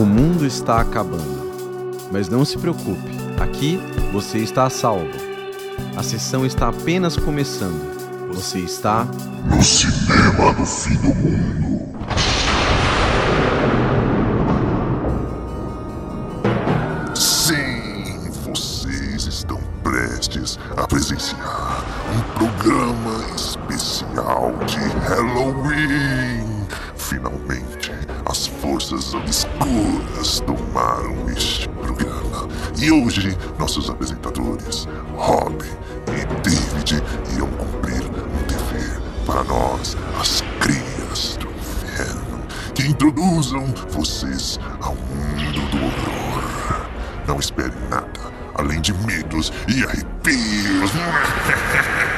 O mundo está acabando. Mas não se preocupe, aqui você está a salvo. A sessão está apenas começando. Você está no cinema do fim do mundo. Sim, vocês estão prestes a presenciar um programa especial de Halloween. Finalmente, forças obscuras tomaram este programa. E hoje, nossos apresentadores, Rob e David, irão cumprir um dever para nós, as crias do inferno, que introduzam vocês ao mundo do horror. Não esperem nada além de medos e arrepios.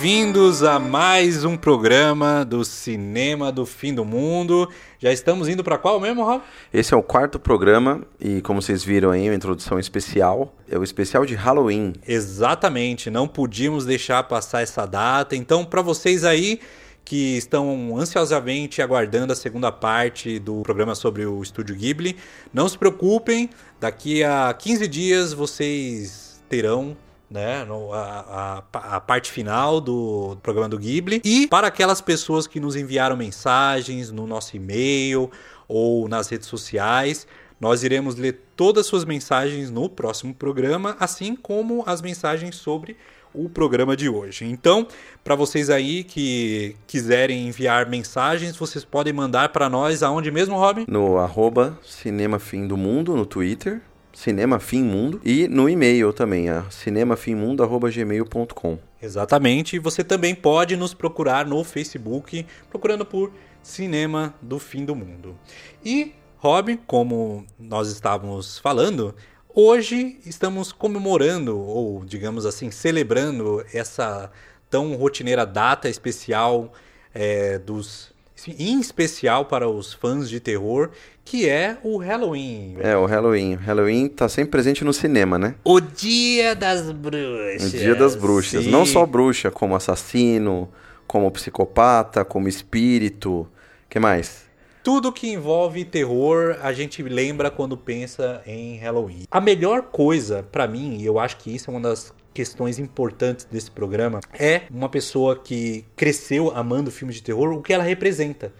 Bem-vindos a mais um programa do Cinema do Fim do Mundo. Já estamos indo para qual mesmo, Rob? Esse é o quarto programa e, como vocês viram aí, uma introdução especial. É o especial de Halloween. Exatamente, não podíamos deixar passar essa data. Então, para vocês aí que estão ansiosamente aguardando a segunda parte do programa sobre o Estúdio Ghibli, não se preocupem, daqui a 15 dias vocês terão né, a, a, a, parte final do programa do Ghibli. E para aquelas pessoas que nos enviaram mensagens no nosso e-mail ou nas redes sociais, nós iremos ler todas as suas mensagens no próximo programa, assim como as mensagens sobre o programa de hoje. Então, para vocês aí que quiserem enviar mensagens, vocês podem mandar para nós aonde mesmo, Robin? No arroba Cinema Fim do Mundo no Twitter Cinema Fim Mundo e no e-mail também, a cinemafimmundo@gmail.com. Exatamente, e você também pode nos procurar no Facebook, procurando por Cinema do Fim do Mundo. E Rob, como nós estávamos falando, hoje estamos comemorando ou digamos assim, celebrando essa tão rotineira data especial é, dos em especial para os fãs de terror, que é o Halloween. É, o Halloween. O Halloween tá sempre presente no cinema, né? O Dia das Bruxas. O Dia das Bruxas. Sim. Não só bruxa, como assassino, como psicopata, como espírito. que mais? Tudo que envolve terror, a gente lembra quando pensa em Halloween. A melhor coisa para mim, e eu acho que isso é uma das questões importantes desse programa é uma pessoa que cresceu amando filmes de terror, o que ela representa.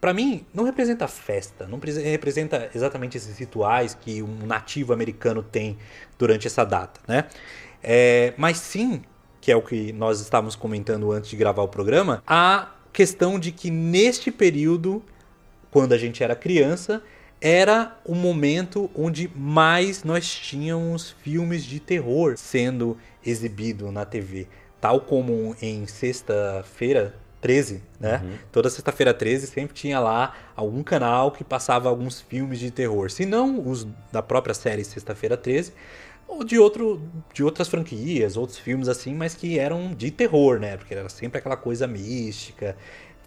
Para mim, não representa festa, não representa exatamente esses rituais que um nativo americano tem durante essa data, né? É, mas sim, que é o que nós estávamos comentando antes de gravar o programa, a questão de que neste período, quando a gente era criança, era o momento onde mais nós tínhamos filmes de terror sendo exibido na TV. Tal como em sexta-feira 13, né? Uhum. Toda sexta-feira 13 sempre tinha lá algum canal que passava alguns filmes de terror. Se não os da própria série Sexta-feira 13, ou de, outro, de outras franquias, outros filmes assim, mas que eram de terror, né? Porque era sempre aquela coisa mística,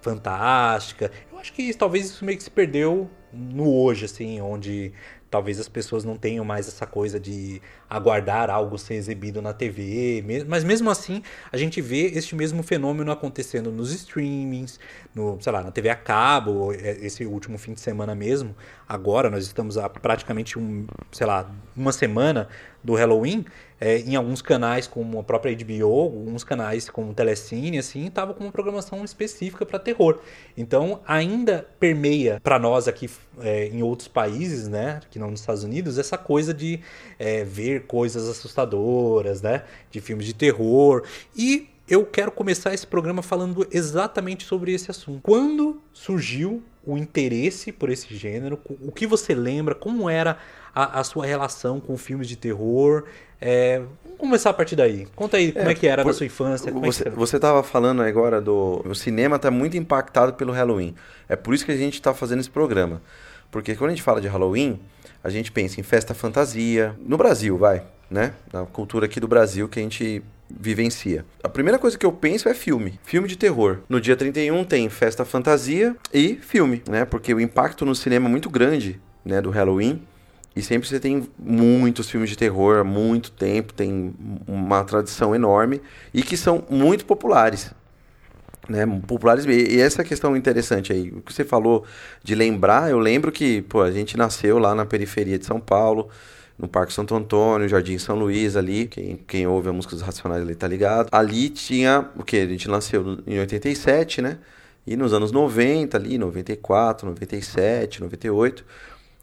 fantástica. Eu acho que talvez isso meio que se perdeu no hoje, assim, onde talvez as pessoas não tenham mais essa coisa de aguardar algo ser exibido na TV, mas mesmo assim a gente vê este mesmo fenômeno acontecendo nos streamings, no, sei lá, na TV a cabo, é, esse último fim de semana mesmo. Agora nós estamos há praticamente um, sei lá, uma semana do Halloween é, em alguns canais como a própria HBO, alguns canais como Telecine, assim, estava com uma programação específica para terror. Então, ainda permeia para nós aqui é, em outros países, né, que não nos Estados Unidos, essa coisa de é, ver coisas assustadoras, né, de filmes de terror. E eu quero começar esse programa falando exatamente sobre esse assunto. Quando surgiu o interesse por esse gênero? O que você lembra? Como era a, a sua relação com filmes de terror? É, vamos começar a partir daí. Conta aí como é, é que era por, na sua infância. você, é você estava falando agora do. O cinema está muito impactado pelo Halloween. É por isso que a gente está fazendo esse programa. Porque quando a gente fala de Halloween, a gente pensa em festa fantasia. No Brasil, vai, né? Na cultura aqui do Brasil que a gente vivencia. A primeira coisa que eu penso é filme, filme de terror. No dia 31 tem festa fantasia e filme, né? Porque o impacto no cinema é muito grande, né, do Halloween E sempre você tem muitos filmes de terror há muito tempo, tem uma tradição enorme e que são muito populares. Né, populares e essa questão interessante aí, o que você falou de lembrar, eu lembro que pô, a gente nasceu lá na periferia de São Paulo, no Parque Santo Antônio, Jardim São Luís ali, quem, quem ouve a música dos Racionais ali tá ligado. Ali tinha, o que? A gente nasceu em 87, né? E nos anos 90 ali, 94, 97, 98,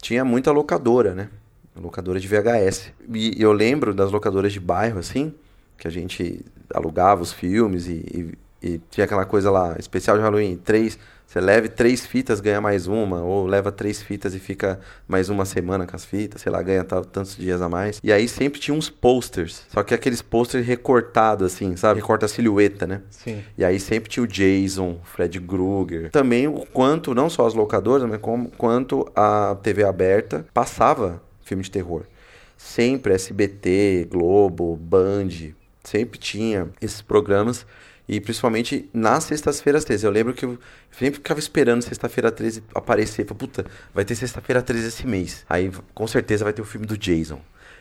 tinha muita locadora, né? Locadora de VHS. E eu lembro das locadoras de bairro, assim, que a gente alugava os filmes e, e, e tinha aquela coisa lá, especial de Halloween, três você leve três fitas, ganha mais uma, ou leva três fitas e fica mais uma semana com as fitas, sei lá, ganha tantos dias a mais. E aí sempre tinha uns posters, só que aqueles posters recortados, assim, sabe? Recorta a silhueta, né? Sim. E aí sempre tinha o Jason, Fred Krueger. Também o quanto, não só as locadoras, mas como, quanto a TV aberta passava filme de terror. Sempre SBT, Globo, Band, sempre tinha esses programas e principalmente nas sextas-feiras 13. Eu lembro que eu sempre ficava esperando sexta-feira 13 aparecer. Falei, puta, vai ter sexta-feira 13 esse mês. Aí com certeza vai ter o filme do Jason.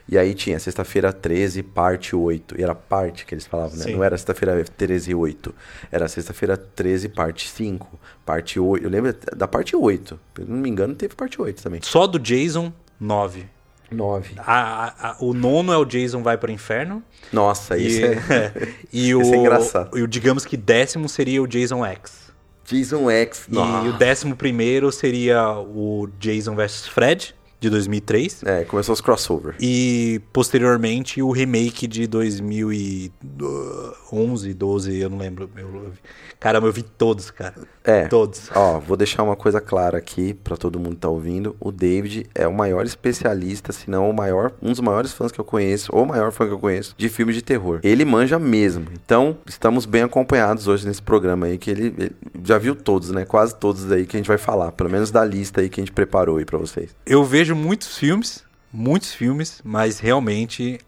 E aí tinha sexta-feira 13, parte 8. E era parte que eles falavam, né? Sim. Não era sexta-feira 13 8. Era sexta-feira 13, parte 5. Parte 8. Eu lembro da parte 8. Se não me engano, teve parte 8 também. Só do Jason, 9. 9. A, a- o nono é o Jason vai pro inferno. Nossa, E, isso é. e o, Esse é engraçado. E o, digamos que décimo seria o Jason X. Jason X. E o décimo primeiro seria o Jason vs Fred, de 2003. É, começou os crossover. E posteriormente o remake de 2011, 12, eu não lembro. Eu, caramba, eu vi todos, cara. É. Todos. Ó, vou deixar uma coisa clara aqui pra todo mundo que tá ouvindo. O David é o maior especialista, se não o maior, um dos maiores fãs que eu conheço, ou o maior fã que eu conheço, de filmes de terror. Ele manja mesmo. Então, estamos bem acompanhados hoje nesse programa aí, que ele, ele já viu todos, né? Quase todos aí que a gente vai falar. Pelo menos da lista aí que a gente preparou aí pra vocês. Eu vejo muitos filmes, muitos filmes, mas realmente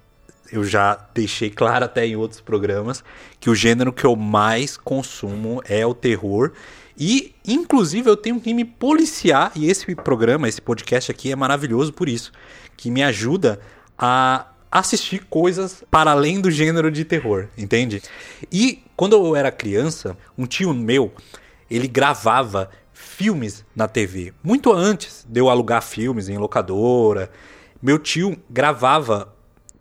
eu já deixei claro até em outros programas que o gênero que eu mais consumo é o terror. E, inclusive, eu tenho que me policiar, e esse programa, esse podcast aqui é maravilhoso por isso, que me ajuda a assistir coisas para além do gênero de terror, entende? E quando eu era criança, um tio meu, ele gravava filmes na TV. Muito antes de eu alugar filmes em locadora, meu tio gravava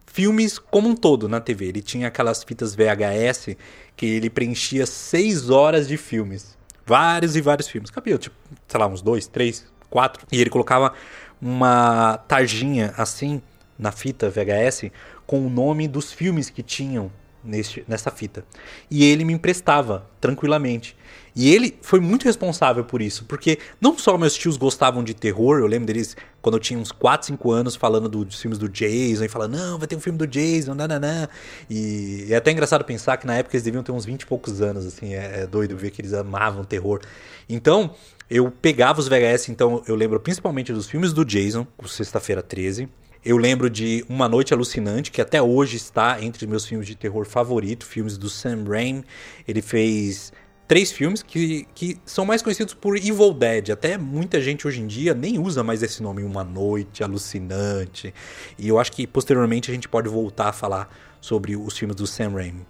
filmes como um todo na TV. Ele tinha aquelas fitas VHS que ele preenchia seis horas de filmes. Vários e vários filmes. Cabia, tipo, sei lá, uns dois, três, quatro. E ele colocava uma tarjinha assim na fita VHS com o nome dos filmes que tinham neste, nessa fita. E ele me emprestava tranquilamente. E ele foi muito responsável por isso, porque não só meus tios gostavam de terror, eu lembro deles quando eu tinha uns 4, 5 anos falando do- dos filmes do Jason e falando, não, vai ter um filme do Jason, nananã. E é até engraçado pensar que na época eles deviam ter uns 20 e poucos anos, assim, é, é doido ver que eles amavam terror. Então, eu pegava os VHS, então eu lembro principalmente dos filmes do Jason, o Sexta-feira 13. Eu lembro de Uma Noite Alucinante, que até hoje está entre meus filmes de terror favorito, filmes do Sam Raimi. Ele fez três filmes que, que são mais conhecidos por Evil Dead. Até muita gente hoje em dia nem usa mais esse nome, Uma Noite Alucinante. E eu acho que posteriormente a gente pode voltar a falar sobre os filmes do Sam Raimi.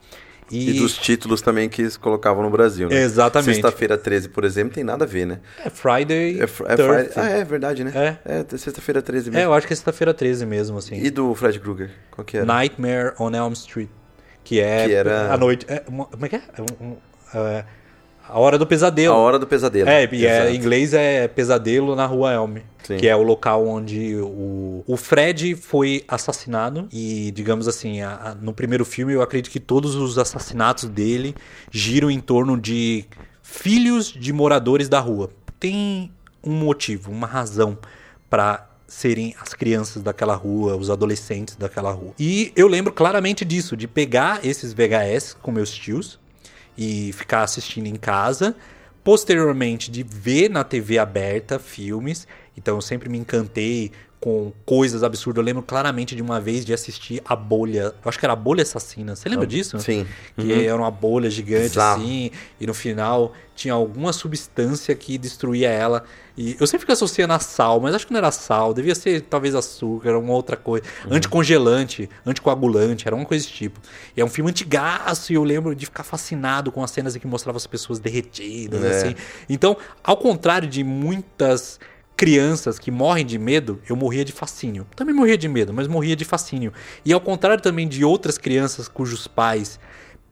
E, dos títulos também que eles colocavam no Brasil, né? Exatamente. Sexta-feira 13, por exemplo, tem nada a ver, né? É Friday, É, fr- é 13. Friday- Ah, é verdade, né? É. É, sexta-feira 13 É, mesmo. eu acho que é sexta-feira 13 mesmo, assim. E do Fred Krueger? Qual que era? Nightmare on Elm Street. Que é Que era- a noite. é uma- como é que é? É um- um- é a hora do pesadelo. A Hora do Pesadelo. É, e é, em inglês é Pesadelo na Rua Elm. Sim. Que é o local onde o, o Fred foi assassinado. E, digamos assim, a- a- no primeiro filme eu acredito que todos os assassinatos dele giram em torno de filhos de moradores da rua. Tem um motivo, uma razão para serem as crianças daquela rua, os adolescentes daquela rua. E eu lembro claramente disso, de pegar esses VHS com meus tios e ficar assistindo em casa. Posteriormente, de ver na TV aberta filmes. Então, eu sempre me encantei com coisas absurdas. Eu lembro claramente de uma vez de assistir a bolha. Eu acho que era a bolha assassina. Você lembra disso? Sim. Que Uhum. era uma bolha gigante Bizarro. assim, e no final tinha alguma substância que destruía ela. E eu sempre fico associando a sal, mas acho que não era sal, devia ser talvez açúcar, uma outra coisa. Uhum. Anticongelante, anticoagulante, era uma coisa desse tipo. E é um filme antigaço e eu lembro de ficar fascinado com as cenas em que mostrava as pessoas derretidas, É. assim. Então, ao contrário de muitas crianças que morrem de medo, eu morria de fascínio. Também morria de medo, mas morria de fascínio. E ao contrário também de outras crianças cujos pais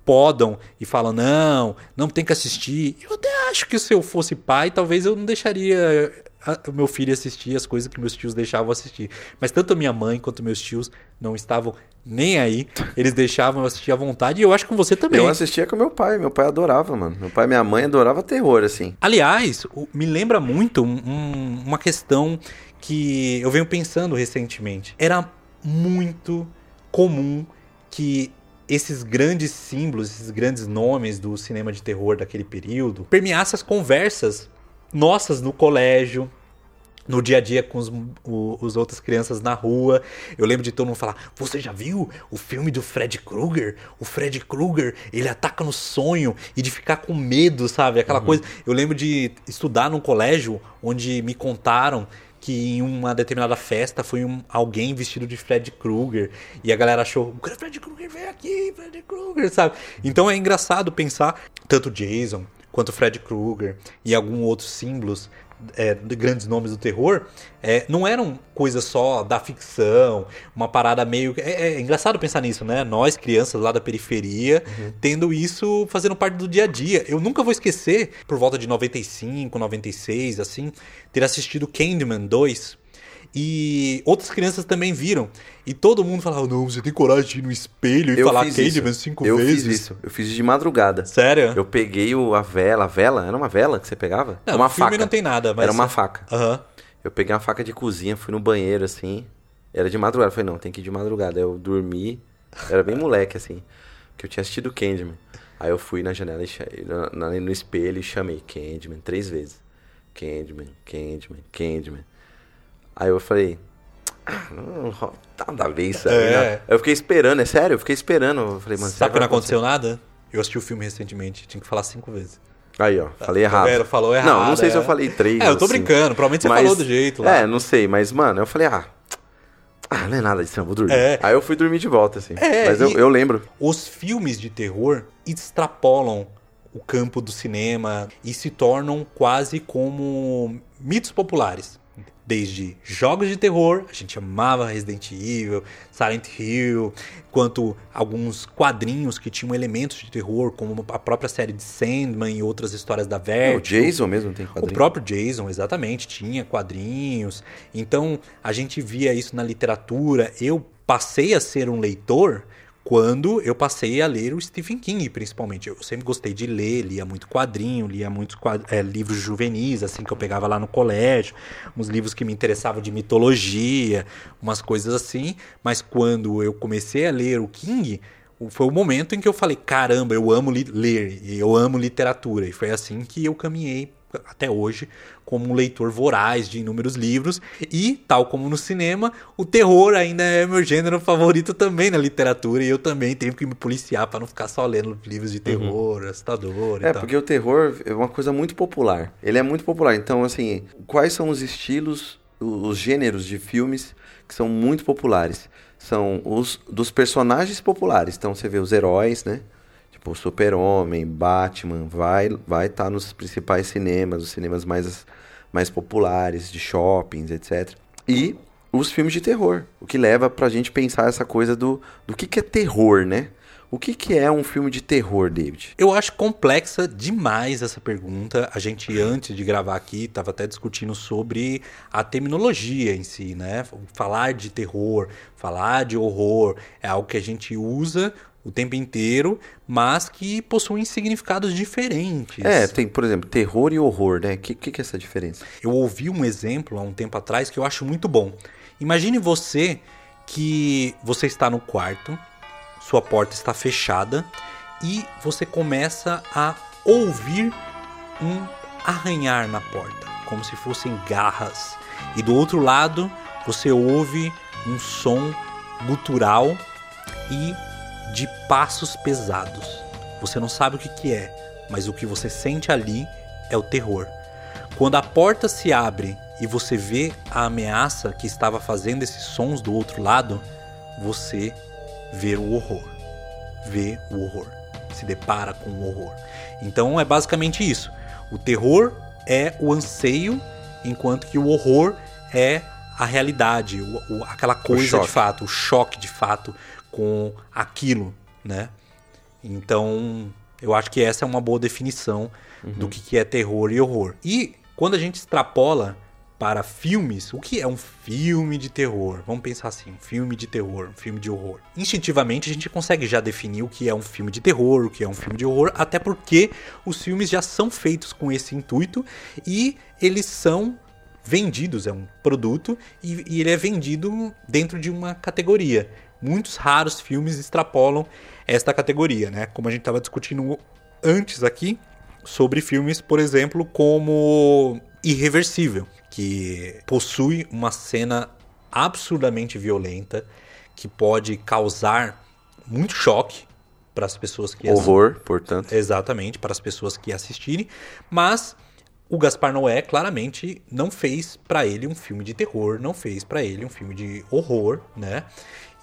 podam e falam: não, não tem que assistir. Eu até acho que se eu fosse pai, talvez eu não deixaria a- o meu filho assistir as coisas que meus tios deixavam assistir. Mas tanto minha mãe quanto meus tios não estavam nem aí. Eles deixavam eu assistir à vontade. E eu acho que com você também. Eu assistia com meu pai, meu pai adorava, mano. Meu pai e minha mãe adorava terror, assim. Aliás, me lembra muito um- uma questão que eu venho pensando recentemente. Era muito comum que esses grandes símbolos, esses grandes nomes do cinema de terror daquele período permeassem as conversas nossas no colégio, no dia a dia com os, o- os outras crianças na rua. Eu lembro de todo mundo falar: Você já viu o filme do Fred Krueger? O Fred Krueger, ele ataca no sonho e de ficar com medo, sabe? Aquela coisa. Eu lembro de estudar num colégio onde me contaram que em uma determinada festa foi um, alguém vestido de Fred Krueger e a galera achou, o Fred Krueger vem aqui, Fred Krueger, sabe? Então é engraçado pensar tanto Jason quanto Fred Krueger e alguns outros símbolos é, de grandes nomes do terror, é, não eram coisas só da ficção, uma parada meio. É, é engraçado pensar nisso, né? Nós, crianças lá da periferia, tendo isso fazendo parte do dia a dia. Eu nunca vou esquecer, por volta de 95, 96, assim, ter assistido Candyman 2. E outras crianças também viram. E todo mundo falava: Não, você tem coragem de ir no espelho e Eu falar Candyman isso. cinco eu vezes? fiz isso. Eu fiz de madrugada. Sério? Eu peguei o, a vela, a vela, era uma vela que você pegava? Não, uma faca. não tem nada, mas. Era uma faca. Aham. Eu peguei uma faca de cozinha, fui no banheiro assim. Era de madrugada. Eu falei, não, tem que ir de madrugada. Eu dormi. Era bem moleque, assim. Que eu tinha assistido Candyman. Aí eu fui na janela e no espelho e chamei Candyman três vezes. Candyman, Candyman, Candyman. Aí eu falei. Ah, não, ro- nada a ver isso aí. É. né? Eu fiquei esperando, é sério, eu fiquei esperando. Eu falei, mano, Sabe que não aconteceu nada? Eu assisti o filme recentemente, tinha que falar cinco vezes. Aí, ó, falei Tá errado. vendo? Falou errado. Não, não sei se é. eu falei três. É, eu tô brincando, provavelmente você Mas- falou do jeito lá. É, não sei, mas, mano, eu falei, ah. Ah, não é nada disso, eu vou dormir. É. Aí eu fui dormir de volta, assim. É, mas eu, eu lembro. Os filmes de terror extrapolam o campo do cinema e se tornam quase como mitos populares. Desde jogos de terror, a gente amava Resident Evil, Silent Hill, quanto alguns quadrinhos que tinham elementos de terror, como a própria série de Sandman e outras histórias da o Vertigo. Jason mesmo tem O quadrinho. próprio Jason, exatamente, tinha quadrinhos. Então a gente via isso na literatura. Eu passei a ser um leitor quando eu passei a ler o Stephen King, principalmente. Eu sempre gostei de ler, lia muito quadrinho, lia muitos eh, livros juvenis, assim, que eu pegava lá no colégio, uns livros que me interessavam de mitologia, umas coisas assim. Mas quando eu comecei a ler o King, foi o momento em que eu falei: caramba, eu amo ler, eu amo literatura. E foi assim que eu caminhei até hoje como um leitor voraz de inúmeros livros e tal como no cinema o terror ainda é meu gênero favorito também na literatura e eu também tenho que me policiar para não ficar só lendo livros de terror assustador e É, tal. porque o terror é uma coisa muito popular. Ele é muito popular. Então, assim, quais são os estilos, os gêneros de filmes que são muito populares? São os dos personagens populares. Então, você vê os heróis, né? Tipo, Super-Homem, Batman, vai vai estar nos principais cinemas, os cinemas mais, mais populares, de shoppings, etc. E os filmes de terror. O que leva pra gente pensar essa coisa do, do que, que é terror, né? O que, que é um filme de terror, David? Eu acho complexa demais essa pergunta. A gente, antes de gravar aqui, estava até discutindo sobre a terminologia em si, né? Falar de terror, falar de horror é algo que a gente usa o tempo inteiro, mas que possuem significados diferentes. É, tem, por exemplo, terror e horror, né? O que, que, que é essa diferença? Eu ouvi um exemplo há um tempo atrás que eu acho muito bom. Imagine você que você está no quarto, sua porta está fechada e você começa a ouvir um arranhar na porta, como se fossem garras. E do outro lado você ouve um som gutural e de passos pesados. Você não sabe o que, que é, mas o que você sente ali é o terror. Quando a porta se abre e você vê a ameaça que estava fazendo esses sons do outro lado, você vê o horror. Vê o horror. Se depara com o horror. Então é basicamente isso. O terror é o anseio, enquanto que o horror é a realidade, o, o, aquela coisa de fato, o choque de fato com aquilo, né? Então, eu acho que essa é uma boa definição uhum. do que, é terror e horror. E quando a gente extrapola para filmes, o que é um filme de terror? Vamos pensar assim, um filme de terror, um filme de horror. Instintivamente a gente consegue já definir o que é um filme de terror, o que é um filme de horror, até porque os filmes já são feitos com esse intuito e eles são vendidos, é um produto e, e ele é vendido dentro de uma categoria. Muitos raros filmes extrapolam esta categoria, né? Como a gente estava discutindo antes aqui sobre filmes, por exemplo, como Irreversível, que possui uma cena absurdamente violenta que pode causar muito choque para as pessoas que horror, portanto. Exatamente, para as pessoas que assistirem, mas o Gaspar Noé claramente não fez para ele um filme de terror, não fez para ele um filme de horror, né?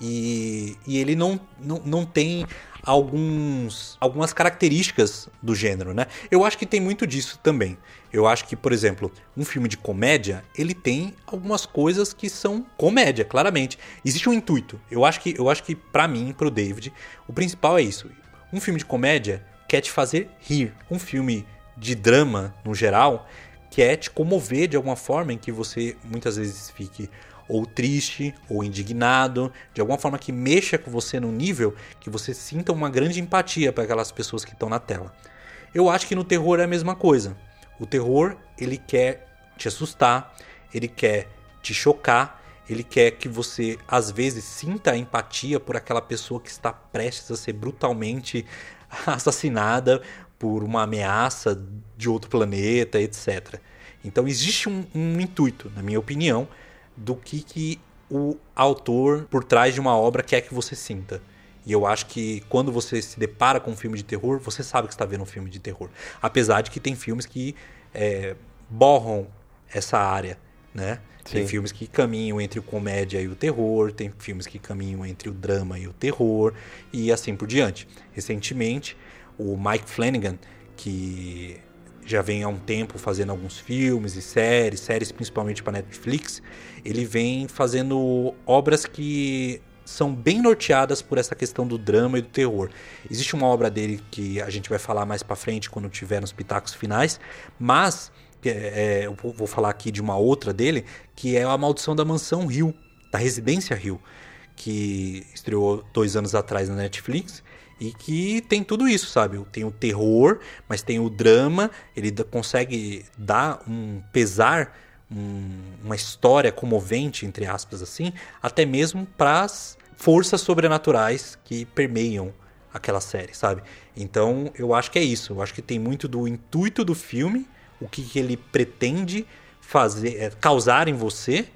E, e ele não, não, não tem alguns, algumas características do gênero, né? Eu acho que tem muito disso também. Eu acho que, por exemplo, um filme de comédia, ele tem algumas coisas que são comédia, claramente. Existe um intuito. Eu acho que, eu acho que para mim, pro David, o principal é isso. Um filme de comédia quer te fazer rir. Um filme de drama, no geral, quer te comover de alguma forma em que você muitas vezes fique ou triste, ou indignado, de alguma forma que mexa com você num nível que você sinta uma grande empatia para aquelas pessoas que estão na tela. Eu acho que no terror é a mesma coisa. O terror, ele quer te assustar, ele quer te chocar, ele quer que você às vezes sinta a empatia por aquela pessoa que está prestes a ser brutalmente assassinada por uma ameaça de outro planeta, etc. Então existe um, um intuito, na minha opinião, do que, que o autor por trás de uma obra quer que você sinta. E eu acho que quando você se depara com um filme de terror, você sabe que está vendo um filme de terror. Apesar de que tem filmes que é, borram essa área, né? Sim. Tem filmes que caminham entre o comédia e o terror, tem filmes que caminham entre o drama e o terror, e assim por diante. Recentemente, o Mike Flanagan, que já vem há um tempo fazendo alguns filmes e séries, séries principalmente para Netflix, ele vem fazendo obras que são bem norteadas por essa questão do drama e do terror. Existe uma obra dele que a gente vai falar mais para frente quando tiver nos pitacos finais, mas é, é, eu vou falar aqui de uma outra dele, que é A Maldição da Mansão Rio, da Residência Rio, que estreou dois anos atrás na Netflix e que tem tudo isso, sabe? Tem o terror, mas tem o drama, ele consegue dar um pesar, um, uma história comovente, entre aspas, assim, até mesmo para as forças sobrenaturais que permeiam aquela série, sabe? Então eu acho que é isso. Eu acho que tem muito do intuito do filme, o que, que ele pretende fazer, é, causar em você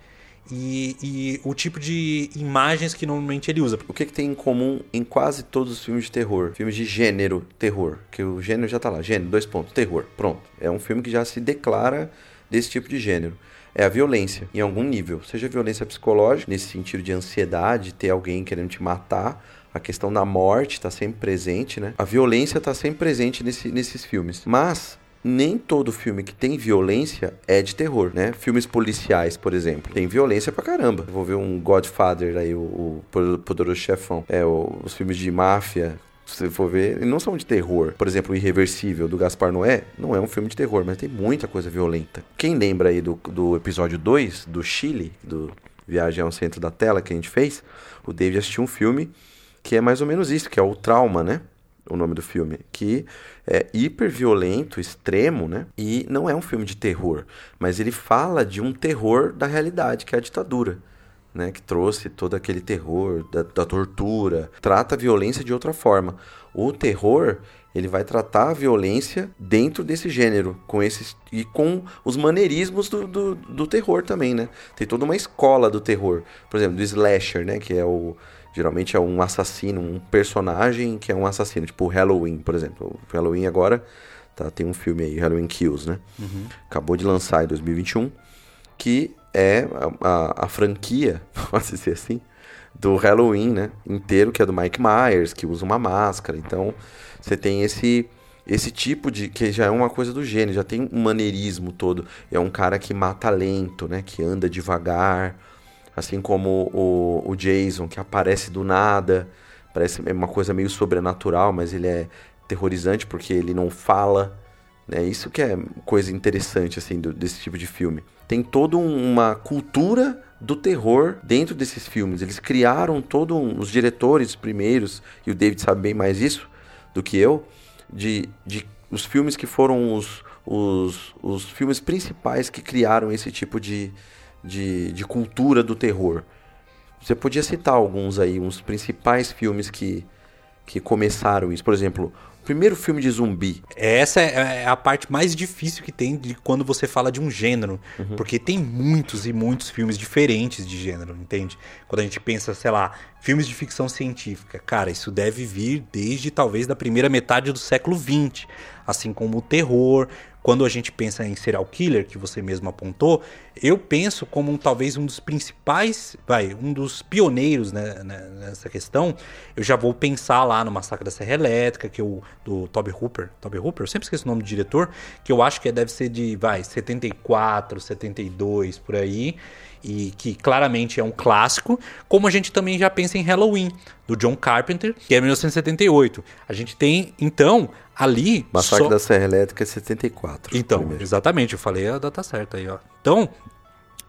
e, e, o tipo de imagens que normalmente ele usa. O que, que, tem em comum em quase todos os filmes de terror? Filmes de gênero terror. Que o gênero já tá lá. Gênero, dois pontos. Terror. Pronto. É um filme que já se declara desse tipo de gênero. É a violência, em algum nível. Seja violência psicológica, nesse sentido de ansiedade, ter alguém querendo te matar. A questão da morte está sempre presente, né? A violência está sempre presente nesse, nesses filmes. Mas nem todo filme que tem violência é de terror, né? Filmes policiais, por exemplo, tem violência pra caramba. Vou ver um Godfather aí, o, o Poderoso Chefão. É, os filmes de máfia, se você for ver, não são de terror. Por exemplo, o Irreversível, do Gaspar Noé, não é um filme de terror, mas tem muita coisa violenta. Quem lembra aí do, do episódio 2, do Chile, do Viagem ao Centro da Tela que a gente fez, o David assistiu um filme que é mais ou menos isso, que é o Trauma, né? O nome do filme, que é hiper violento, extremo, né? E não é um filme de terror, mas ele fala de um terror da realidade, que é a ditadura. né, que trouxe todo aquele terror da, da, tortura, trata a violência de outra forma. O terror ele vai tratar a violência dentro desse gênero, com esses e com os maneirismos do, do, do, terror também, né? Tem toda uma escola do terror, por exemplo, do slasher, né, que é o geralmente é um assassino, um personagem que é um assassino, tipo o Halloween, por exemplo. O Halloween agora tá, tem um filme aí, Halloween Kills, né? Uhum. Acabou de lançar em 2021, que é a, a, a franquia, pode dizer assim, do Halloween, né? Inteiro, que é do Mike Myers, que usa uma máscara. Então, você tem esse esse tipo de que já é uma coisa do gênero, já tem um maneirismo todo. É um cara que mata lento, né? Que anda devagar, assim como o, o Jason que aparece do nada, parece uma coisa meio sobrenatural, mas ele é terrorizante porque ele não fala, né? Isso que é coisa interessante assim do, desse tipo de filme. Tem toda uma cultura do terror dentro desses filmes. Eles criaram todo um, os diretores primeiros e o David sabe bem mais isso do que eu, de, de os filmes que foram os, os, os filmes principais que criaram esse tipo de, de, de cultura do terror. Você podia citar alguns aí, uns principais filmes que, que começaram isso. Por exemplo, primeiro filme de zumbi. Essa é, é a parte mais difícil que tem de quando você fala de um gênero. Uhum. Porque tem muitos e muitos filmes diferentes de gênero, entende? Quando a gente pensa, sei lá, filmes de ficção científica. Cara, isso deve vir desde talvez da primeira metade do século XX. Assim como o terror, quando a gente pensa em serial killer, que você mesmo apontou, eu penso como um, talvez um dos principais, vai, um dos pioneiros né, né, nessa questão. Eu já vou pensar lá no Massacre da Serra Elétrica, que eu, do Toby Hooper, Toby Hooper, eu sempre esqueço o nome do diretor, que eu acho que deve ser de, vai, 74, 72, por aí e que claramente é um clássico, como a gente também já pensa em Halloween, do John Carpenter, que é 1978. A gente tem, então, ali. Massacre só... da Serra Elétrica é 74. Então, primeiro. exatamente, eu falei a data certa aí, ó. Então,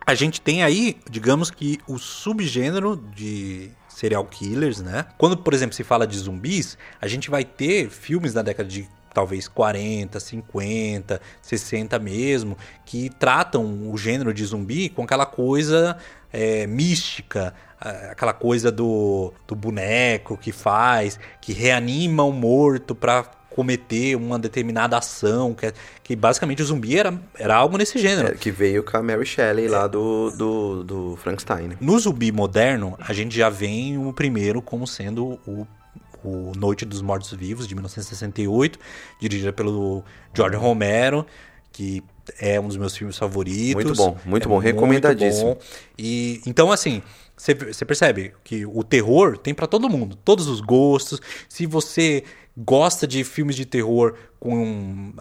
a gente tem aí, digamos que o subgênero de serial killers, né? Quando, por exemplo, se fala de zumbis, a gente vai ter filmes da década de talvez 40, 50, 60 mesmo, que tratam o gênero de zumbi com aquela coisa é, mística, aquela coisa do, do boneco que faz, que reanima o morto para cometer uma determinada ação, que, que basicamente o zumbi era, era algo nesse gênero. É, que veio com a Mary Shelley é. lá do, do, do Frankenstein. No zumbi moderno, a gente já vem o primeiro como sendo o o Noite dos Mortos Vivos, de 1968, dirigida pelo George Romero, que é um dos meus filmes favoritos. Muito bom, muito é bom, recomendadíssimo. Muito bom. E então assim, você percebe que o terror tem para todo mundo, todos os gostos. Se você gosta de filmes de terror com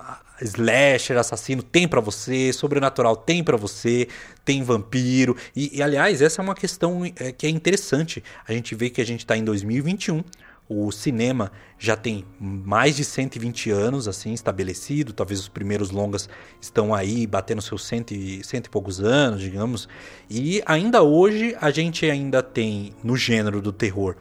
slasher, assassino, tem para você, sobrenatural tem para você, tem vampiro. E, e, aliás, essa é uma questão é, que é interessante. A gente vê que a gente está em 2021, o cinema já tem mais de 120 anos assim estabelecido, talvez os primeiros longas estão aí batendo seus cento e, cento e poucos anos, digamos. E ainda hoje a gente ainda tem no gênero do terror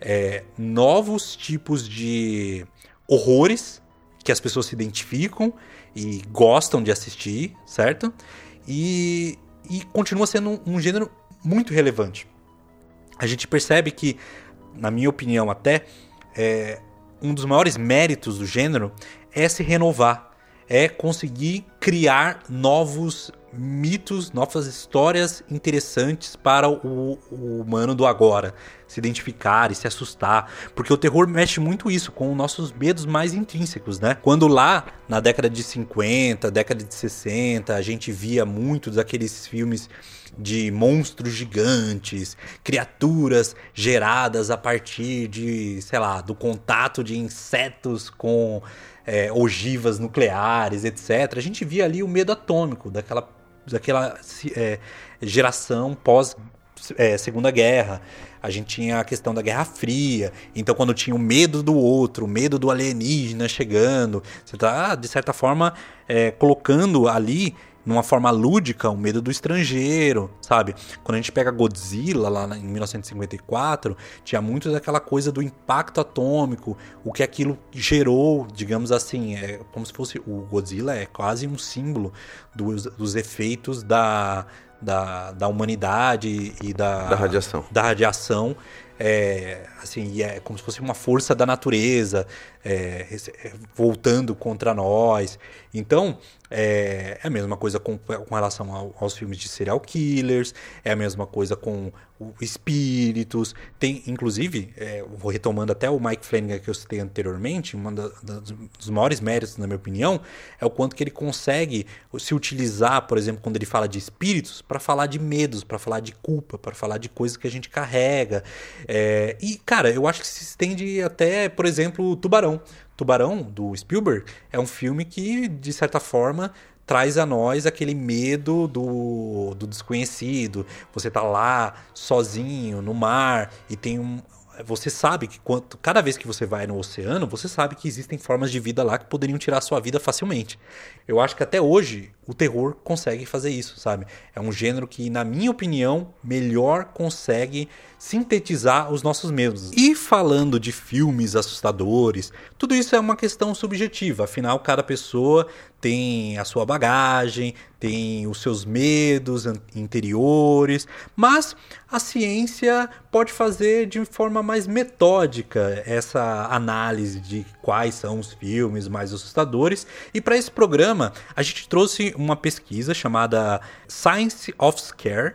é, novos tipos de horrores que as pessoas se identificam e gostam de assistir, certo? E, e continua sendo um, um gênero muito relevante. A gente percebe que na minha opinião até, é, um dos maiores méritos do gênero é se renovar, é conseguir criar novos mitos, novas histórias interessantes para o, o, humano do agora se identificar e se assustar, porque o terror mexe muito isso com nossos medos mais intrínsecos, né? Quando lá na década de 50, década de 60, a gente via muito daqueles filmes de monstros gigantes, criaturas geradas a partir de, sei lá, do contato de insetos com é, ogivas nucleares, etc. A gente via ali o medo atômico daquela, daquela é, geração pós é, Segunda Guerra. A gente tinha a questão da Guerra Fria. Então, quando tinha o medo do outro, o medo do alienígena chegando, você está, de certa forma, é, colocando ali numa forma lúdica, o medo do estrangeiro, sabe? Quando a gente pega Godzilla lá em 1954, tinha muito daquela coisa do impacto atômico, o que aquilo gerou, digamos assim, é como se fosse o Godzilla é quase um símbolo dos, dos efeitos da da, da humanidade e da, Da radiação. Da radiação. É, assim, é como se fosse uma força da natureza é, é, voltando contra nós. Então, é, é a mesma coisa com, com relação ao, aos filmes de serial killers, é a mesma coisa com espíritos. Tem, inclusive, é, vou retomando até o Mike Flanagan que eu citei anteriormente, um dos maiores méritos, na minha opinião, é o quanto que ele consegue se utilizar, por exemplo, quando ele fala de espíritos, para falar de medos, para falar de culpa, para falar de coisas que a gente carrega. É, e, cara, eu acho que se estende até, por exemplo, Tubarão. Tubarão, do Spielberg, é um filme que, de certa forma, traz a nós aquele medo do, do desconhecido. Você tá lá sozinho no mar e tem um, você sabe que quanto, cada vez que você vai no oceano, você sabe que existem formas de vida lá que poderiam tirar a sua vida facilmente. Eu acho que até hoje o terror consegue fazer isso, sabe? É um gênero que, na minha opinião, melhor consegue sintetizar os nossos medos. E falando de filmes assustadores, tudo isso é uma questão subjetiva, afinal, cada pessoa tem a sua bagagem, tem os seus medos interiores, mas a ciência pode fazer de forma mais metódica essa análise de quais são os filmes mais assustadores. E para esse programa, a gente trouxe uma pesquisa chamada Science of Scare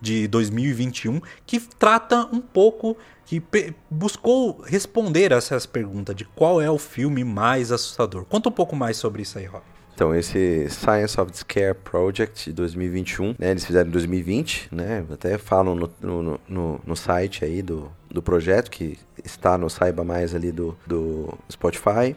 de 2021 que trata um pouco que buscou responder a essas perguntas de qual é o filme mais assustador. Conta um pouco mais sobre isso aí, Rob. Então, esse Science of Scare Project de 2021, né, eles fizeram em 2020, né, até falam no, no, no, no, site aí do, do projeto, que está no Saiba Mais ali do, do Spotify.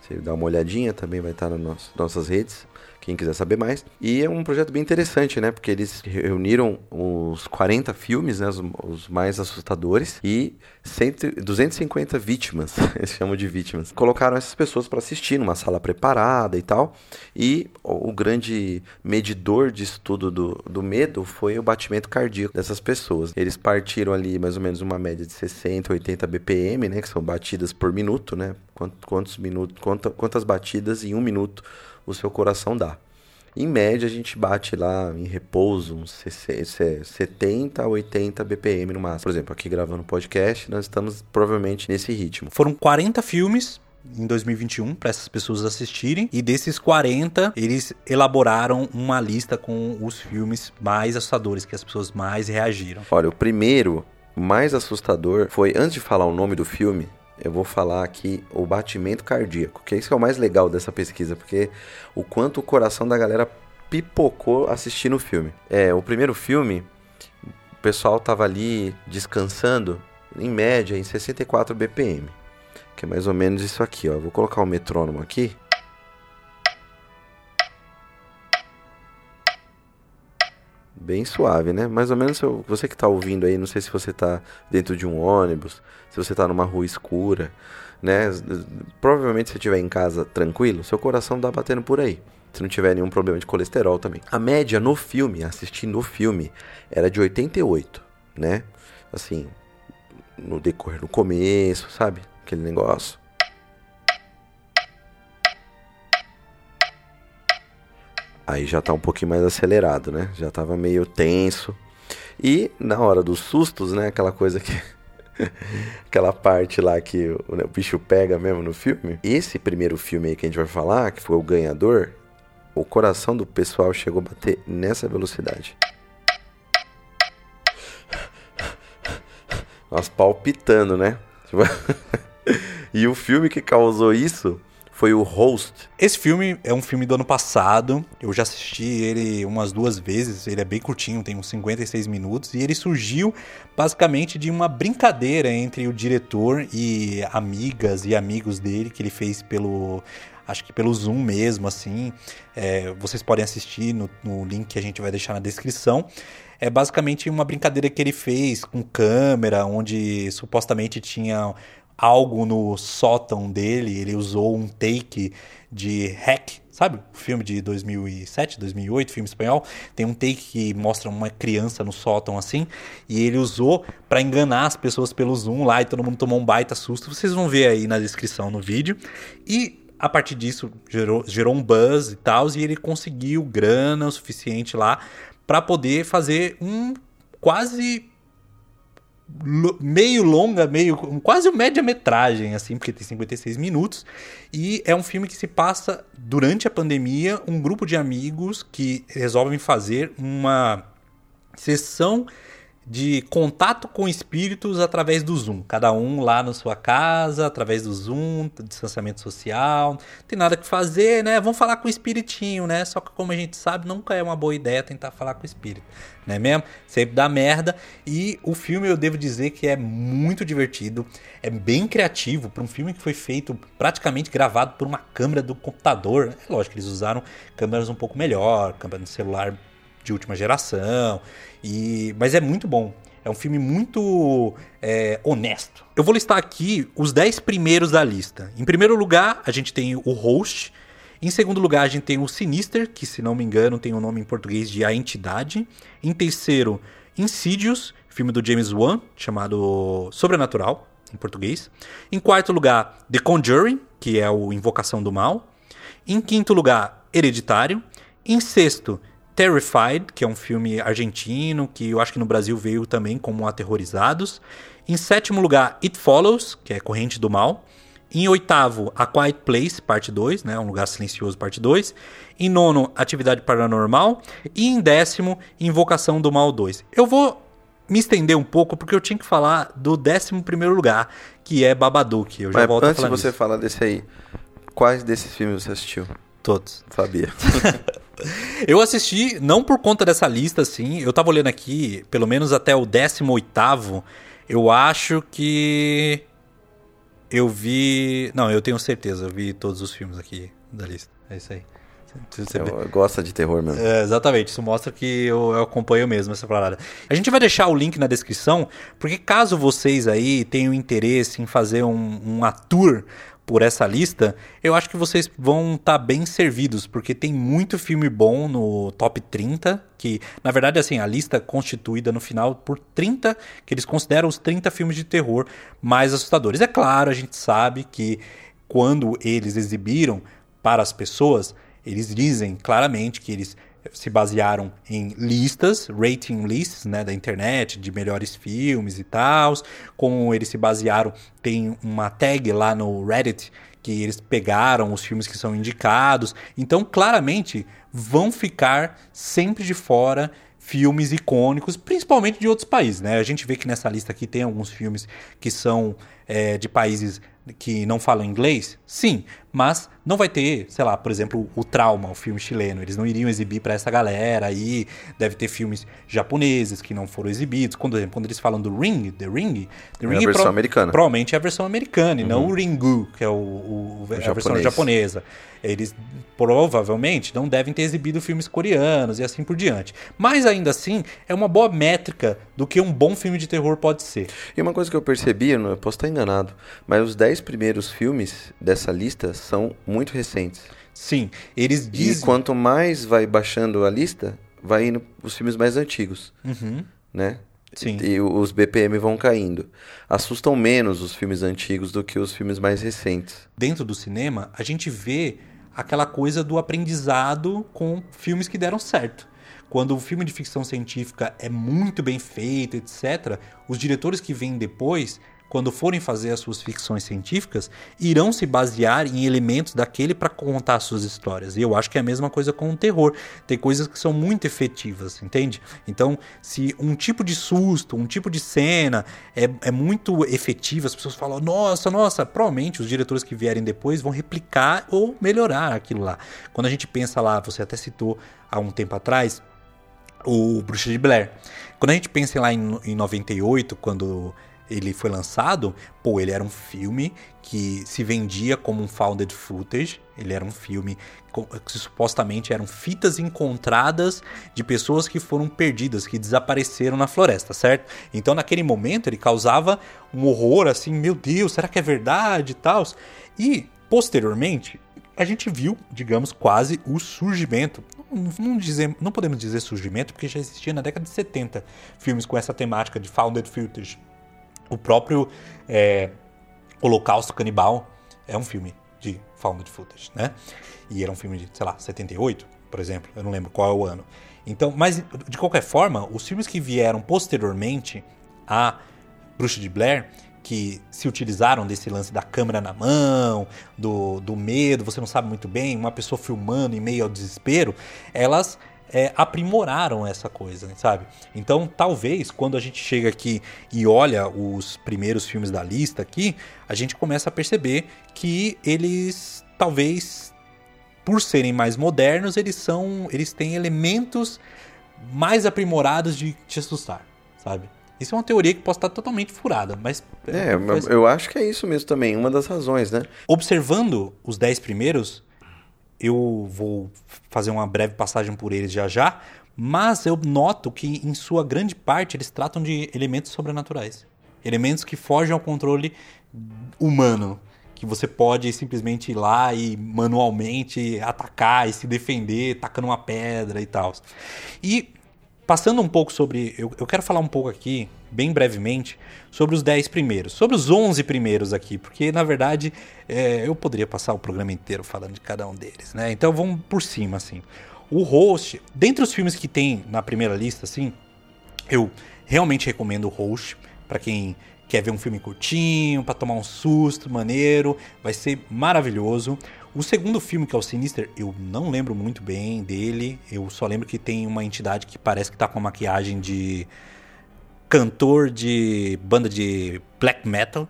Você dá uma olhadinha, também vai estar nas nossas redes quem quiser saber mais. E é um projeto bem interessante, né? Porque eles reuniram os 40 filmes, né? Os, os mais assustadores e 100, 250 vítimas, eles chamam de vítimas. Colocaram essas pessoas para assistir numa sala preparada e tal. E o, o grande medidor de estudo do, do medo foi o batimento cardíaco dessas pessoas. Eles partiram ali mais ou menos uma média de 60, 80 BPM, né? Que são batidas por minuto, né? Quantos, quantos minutos, quantas, quantas batidas em um minuto o seu coração dá. Em média, a gente bate lá em repouso uns 70 a 80 BPM no máximo. Por exemplo, aqui gravando podcast, nós estamos provavelmente nesse ritmo. Foram 40 filmes em 2021 para essas pessoas assistirem e desses 40 eles elaboraram uma lista com os filmes mais assustadores que as pessoas mais reagiram. Olha, o primeiro mais assustador foi antes de falar o nome do filme, eu vou falar aqui o batimento cardíaco, que é isso que é o mais legal dessa pesquisa, porque o quanto o coração da galera pipocou assistindo o filme. É, o primeiro filme, o pessoal tava ali descansando, em média, em 64 BPM, que é mais ou menos isso aqui, ó. Vou colocar o metrônomo aqui. Bem suave, né? Mais ou menos você que está ouvindo aí, não sei se você está dentro de um ônibus, se você está numa rua escura, né? Provavelmente se estiver em casa tranquilo, seu coração tá batendo por aí. Se não tiver nenhum problema de colesterol também. A média no filme, assistir no filme, era de 88, né? Assim, no decorrer no começo, sabe? Aquele negócio. Aí já tá um pouquinho mais acelerado, né? Já tava meio tenso. E na hora dos sustos, né? Aquela coisa que. aquela parte lá que o, né, o, bicho pega mesmo no filme. Esse primeiro filme aí que a gente vai falar, que foi o ganhador, o coração do pessoal chegou a bater nessa velocidade. Nós palpitando, né? e o filme que causou isso foi o Host. Esse filme é um filme do ano passado. Eu já assisti ele umas duas vezes. Ele é bem curtinho, tem uns 56 minutos. E ele surgiu basicamente de uma brincadeira entre o diretor e amigas e amigos dele que ele fez pelo acho que pelo Zoom mesmo, assim. É, vocês podem assistir no, no, link que a gente vai deixar na descrição. É basicamente uma brincadeira que ele fez com câmera, onde supostamente tinha algo no sótão dele, ele usou um take de Hack, sabe? O filme de 2007, 2008, filme espanhol, tem um take que mostra uma criança no sótão assim, e ele usou para enganar as pessoas pelo Zoom lá e todo mundo tomou um baita susto. Vocês vão ver aí na descrição no vídeo. E a partir disso gerou, gerou um buzz e tal, e ele conseguiu grana o suficiente lá para poder fazer um quase meio longa, meio quase média-metragem, assim, porque tem 56 minutos. E é um filme que se passa durante a pandemia, um grupo de amigos que resolvem fazer uma sessão de contato com espíritos através do Zoom. Cada um lá na sua casa, através do Zoom, distanciamento social. Não tem nada que fazer, né? Vamos falar com o espiritinho, né? Só que como a gente sabe, nunca é uma boa ideia tentar falar com o espírito, não é mesmo? Sempre dá merda. E o filme eu devo dizer que é muito divertido, é bem criativo para um filme que foi feito praticamente gravado por uma câmera do computador. É lógico que eles usaram câmeras um pouco melhor, câmera no celular de última geração. E, mas é muito bom. É um filme muito é, honesto. Eu vou listar aqui os 10 primeiros da lista. Em primeiro lugar, a gente tem o Host. Em segundo lugar, a gente tem o Sinister, que se não me engano tem o um nome em português de A Entidade. Em terceiro, Insidious, filme do James Wan, chamado Sobrenatural, em português. Em quarto lugar, The Conjuring, que é o Invocação do Mal. Em quinto lugar, Hereditário. Em sexto, Terrified, que é um filme argentino, que eu acho que no Brasil veio também como Aterrorizados. Em sétimo lugar, It Follows, que é Corrente do Mal. Em oitavo, A Quiet Place, parte 2, né? Um Lugar Silencioso, parte 2. Em nono, Atividade Paranormal. E em décimo, Invocação do Mal 2. Eu vou me estender um pouco porque eu tinha que falar do décimo primeiro lugar, que é Babadook. Eu já Mas volto antes de você falar desse aí, quais desses filmes você assistiu? Todos. Sabia. eu assisti, não por conta dessa lista, assim. Eu tava olhando aqui, pelo menos até o 18. Eu acho que. Eu vi. Não, eu tenho certeza, eu vi todos os filmes aqui da lista. É isso aí. Você gosta de terror mesmo. É, exatamente, isso mostra que eu, eu, acompanho mesmo essa parada. A gente vai deixar o link na descrição, porque caso vocês aí tenham interesse em fazer um, uma tour por essa lista, eu acho que vocês vão estar tá bem servidos, porque tem muito filme bom no top 30, que na verdade assim, a lista constituída no final por 30, que eles consideram os 30 filmes de terror mais assustadores. É claro, a gente sabe que quando eles exibiram para as pessoas, eles dizem claramente que eles se basearam em listas, rating lists, né, da internet, de melhores filmes e tal. Como eles se basearam, tem uma tag lá no Reddit que eles pegaram os filmes que são indicados. Então, claramente, vão ficar sempre de fora filmes icônicos, principalmente de outros países, né? A gente vê que nessa lista aqui tem alguns filmes que são é, de países que não falam inglês? Sim, mas não vai ter, sei lá, por exemplo, o Trauma, o filme chileno. Eles não iriam exibir para essa galera aí. Deve ter filmes japoneses que não foram exibidos. Quando, quando eles falam do Ring, The Ring, The Ring é a versão pro, americana. Provavelmente é a versão americana uhum. e não o Ringu, que é o, o, o a versão japonesa. Eles provavelmente não devem ter exibido filmes coreanos e assim por diante. Mas ainda assim, é uma boa métrica do que um bom filme de terror pode ser. E uma coisa que eu percebi, eu posso estar enganado, mas os 10 primeiros filmes dessa lista são muito recentes. Sim, eles dizem. E quanto mais vai baixando a lista, vai indo os filmes mais antigos. Uhum. Né? Sim. E os BPM vão caindo. Assustam menos os filmes antigos do que os filmes mais recentes. Dentro do cinema, a gente vê aquela coisa do aprendizado com filmes que deram certo. Quando o filme de ficção científica é muito bem feito, etc., os diretores que vêm depois quando forem fazer as suas ficções científicas, irão se basear em elementos daquele para contar suas histórias. E eu acho que é a mesma coisa com o terror. Tem coisas que são muito efetivas, entende? Então, se um tipo de susto, um tipo de cena é, é muito efetiva, as pessoas falam, nossa, nossa, provavelmente os diretores que vierem depois vão replicar ou melhorar aquilo lá. Quando a gente pensa lá, você até citou há um tempo atrás, o Bruxa de Blair. Quando a gente pensa lá em, em 98, quando ele foi lançado, pô, ele era um filme que se vendia como um founded footage. Ele era um filme que supostamente eram fitas encontradas de pessoas que foram perdidas, que desapareceram na floresta, certo? Então, naquele momento, ele causava um horror assim, meu Deus, será que é verdade e tal? E, posteriormente, a gente viu, digamos, quase o surgimento. Não, dizer, não podemos dizer surgimento, porque já existia na década de 70 filmes com essa temática de founded footage o próprio é, Holocausto Canibal é um filme de found footage, né? E era um filme de, sei lá, 78, por exemplo. Eu não lembro qual é o ano. Então, mas de qualquer forma, os filmes que vieram posteriormente a Bruxa de Blair, que se utilizaram desse lance da câmera na mão, do, do medo, você não sabe muito bem, uma pessoa filmando em meio ao desespero, elas é, aprimoraram essa coisa, sabe? Então, talvez, quando a gente chega aqui e olha os primeiros filmes da lista aqui, a gente começa a perceber que eles, talvez, por serem mais modernos, eles são, eles têm elementos mais aprimorados de te assustar, sabe? Isso é uma teoria que pode estar totalmente furada, mas. É, mas... eu acho que é isso mesmo também, uma das razões, né? Observando os dez primeiros, eu vou fazer uma breve passagem por eles já já, mas eu noto que, em sua grande parte, eles tratam de elementos sobrenaturais. Elementos que fogem ao controle humano. Que você pode simplesmente ir lá e manualmente atacar e se defender, tacando uma pedra e tal. E passando um pouco sobre. Eu, eu, quero falar um pouco aqui, bem brevemente, sobre os 10 primeiros. Sobre os 11 primeiros aqui, porque na verdade é, eu poderia passar o programa inteiro falando de cada um deles, né? Então vamos por cima, assim. O Host, dentre os filmes que tem na primeira lista, assim, eu realmente recomendo o Host para quem quer ver um filme curtinho, para tomar um susto maneiro, vai ser maravilhoso. O segundo filme, que é o Sinister, eu não lembro muito bem dele. Eu só lembro que tem uma entidade que parece que tá com a maquiagem de cantor de banda de black metal.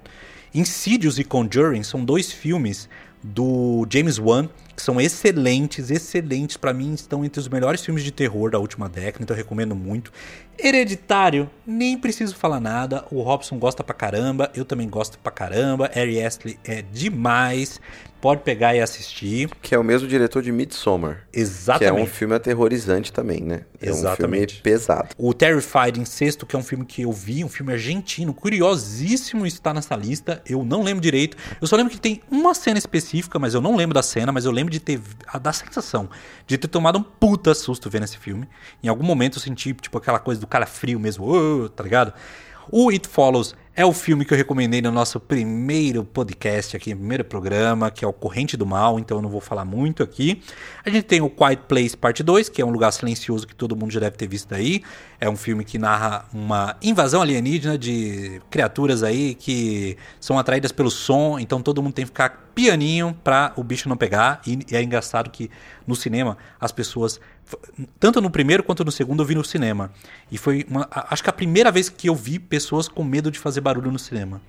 Insidious e Conjuring são dois filmes do James Wan que são excelentes, excelentes. para mim, estão entre os melhores filmes de terror da última década, então eu recomendo muito. Hereditário, nem preciso falar nada. O Robson gosta pra caramba, eu também gosto pra caramba. Ari Astley é demais pode pegar e assistir. Que é o mesmo diretor de Midsommar. Exatamente. Que é um filme aterrorizante também, né? É Exatamente. um filme pesado. O Terrified em sexto, que é um filme que eu vi, um filme argentino, curiosíssimo está nessa lista. Eu não lembro direito. Eu só lembro que tem uma cena específica, mas eu não lembro da cena, mas eu lembro de ter da sensação de ter tomado um puta susto vendo esse filme. Em algum momento eu senti tipo aquela coisa do cara frio mesmo, oh, tá ligado? O It Follows é o filme que eu recomendei no nosso primeiro podcast aqui, primeiro programa, que é o Corrente do Mal, então eu não vou falar muito aqui. A gente tem o Quiet Place Parte 2, que é um lugar silencioso que todo mundo já deve ter visto aí. É um filme que narra uma invasão alienígena de criaturas aí que são atraídas pelo som, então todo mundo tem que ficar pianinho para o bicho não pegar. E é engraçado que no cinema as pessoas tanto no primeiro quanto no segundo eu vi no cinema. E foi uma, acho que a primeira vez que eu vi pessoas com medo de fazer barulho no cinema.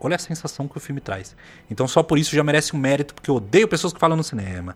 Olha a sensação que o filme traz. Então só por isso já merece um mérito, porque eu odeio pessoas que falam no cinema.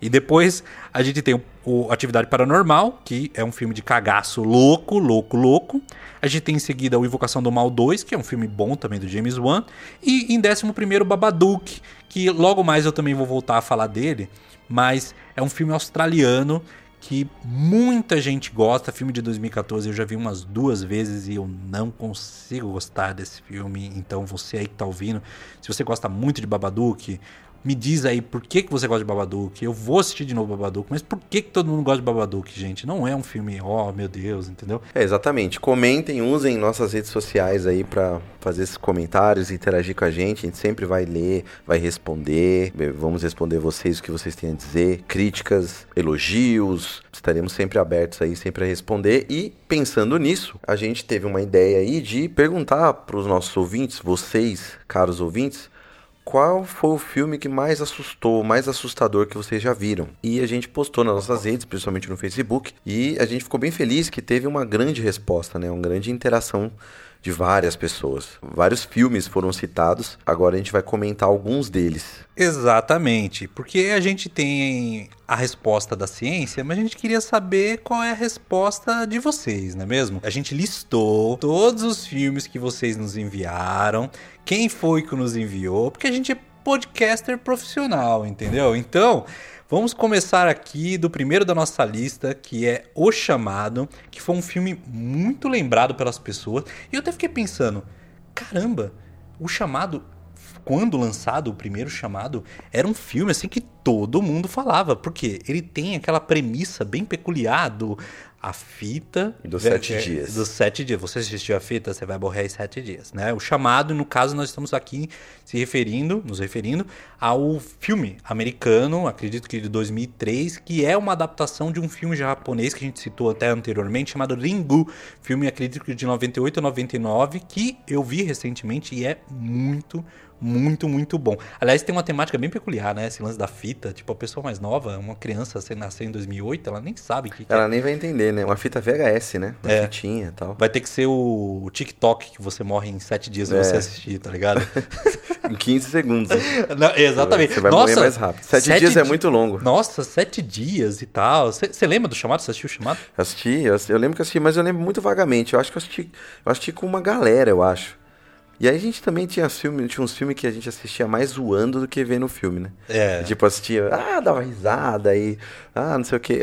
E depois a gente tem o, o Atividade Paranormal, que é um filme de cagaço louco, louco, louco. A gente tem em seguida o Invocação do Mal 2, que é um filme bom também do James Wan. E em 11 Babadook, que logo mais eu também vou voltar a falar dele. Mas é um filme australiano que muita gente gosta. Filme de 2014 eu já vi umas duas vezes e eu não consigo gostar desse filme. Então você aí que tá ouvindo, se você gosta muito de Babadook, me diz aí por que, que você gosta de Babadook. Eu vou assistir de novo Babadook, mas por que, que todo mundo gosta de Babadook, gente? Não é um filme, oh meu Deus, entendeu? É, exatamente. Comentem, usem nossas redes sociais aí para fazer esses comentários, interagir com a gente. A gente sempre vai ler, vai responder. Vamos responder vocês o que vocês têm a dizer. Críticas, elogios. Estaremos sempre abertos aí, sempre a responder. E pensando nisso, a gente teve uma ideia aí de perguntar para os nossos ouvintes, vocês, caros ouvintes, qual foi o filme que mais assustou, mais assustador que vocês já viram? E a gente postou nas nossas redes, principalmente no Facebook, e a gente ficou bem feliz que teve uma grande resposta, né? Uma grande interação de várias pessoas. Vários filmes foram citados, agora a gente vai comentar alguns deles. Exatamente, porque a gente tem a resposta da ciência, mas a gente queria saber qual é a resposta de vocês, não é mesmo? A gente listou todos os filmes que vocês nos enviaram, quem foi que nos enviou, porque a gente é podcaster profissional, entendeu? Então, Vamos começar aqui do primeiro da nossa lista, que é O Chamado, que foi um filme muito lembrado pelas pessoas. E eu até fiquei pensando, caramba, O Chamado quando lançado o primeiro chamado, era um filme assim que todo mundo falava, porque ele tem aquela premissa bem peculiar do a fita Dos é, sete é, dias. Dos sete dias. Você assistiu a fita, você vai morrer em sete dias, né? O chamado, no caso, nós estamos aqui se referindo, nos referindo ao filme americano, acredito que de 2003, que é uma adaptação de um filme japonês que a gente citou até anteriormente, chamado Ringu, filme acredito que de 98 a 99, que eu vi recentemente e é muito muito, muito bom. Aliás, tem uma temática bem peculiar, né? Esse lance da fita. Tipo, a pessoa mais nova, uma criança, você nasceu em 2008, ela nem sabe o que, que Ela é. nem vai entender, né? Uma fita VHS, né? Uma É. fitinha e tal. Vai ter que ser o, TikTok que você morre em sete dias se É. você assistir, tá ligado? Em 15 segundos. Não, exatamente. Você vai Nossa, morrer mais rápido. Sete, sete dias é di- muito longo. Nossa, sete dias e tal. Você lembra do chamado? Você assistiu o chamado? Assisti, eu, eu lembro que assisti, mas eu lembro muito vagamente. Eu acho que eu assisti, eu assisti com uma galera, eu acho. E aí a gente também tinha filme, tinha uns filmes que a gente assistia mais zoando do que vendo o filme, né? É. Tipo, assistia, ah, dava risada aí, ah, não sei o que,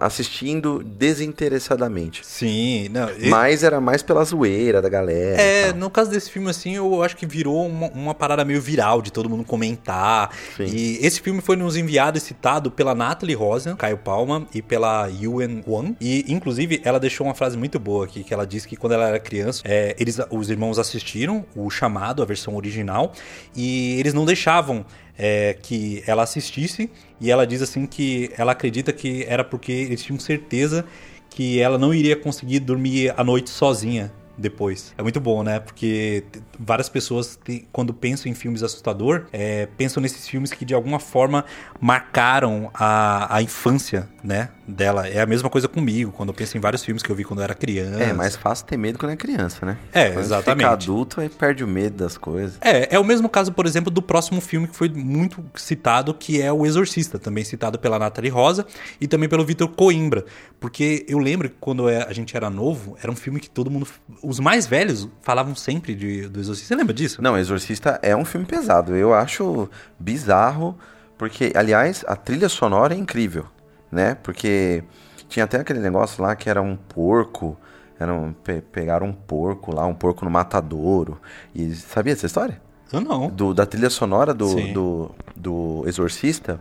assistindo desinteressadamente. Sim, não. e- Mas era mais pela zoeira da galera. e É, no caso desse filme, assim, eu acho que virou uma, uma parada meio viral de todo mundo comentar. Sim. E esse filme foi nos enviado e citado pela Natalie Rosen, Caio Palma e pela Yuen Wang. E, inclusive, ela deixou uma frase muito boa aqui, que ela disse que quando ela era criança, é, eles, os irmãos assistiram o chamado, a versão original, e eles não deixavam é, que ela assistisse. E ela diz assim que ela acredita que era porque eles tinham certeza que ela não iria conseguir dormir à noite sozinha depois. É muito bom, né? Porque várias pessoas, quando pensam em filmes assustador, é, pensam nesses filmes que de alguma forma marcaram a, a infância, né? Dela. É a mesma coisa comigo, quando eu penso em vários filmes que eu vi quando eu era criança. É, mais fácil ter medo quando é criança, né? É, Quando exatamente. Fica adulto, aí perde o medo das coisas. É, é o mesmo caso, por exemplo, do próximo filme que foi muito citado, que é O Exorcista, também citado pela Nathalie Rosa e também pelo Vitor Coimbra. Porque eu lembro que quando é- a gente era novo, era um filme que todo mundo. Os mais velhos falavam sempre de, do Exorcista. Você lembra disso? Não, Exorcista é um filme pesado. Eu acho bizarro, porque, aliás, a trilha sonora é incrível, né? Porque tinha até aquele negócio lá que era um porco. Era um, pe- pegaram um porco lá, um porco no matadouro. E sabia essa história? Eu não. Do, da trilha sonora do, do, do Exorcista,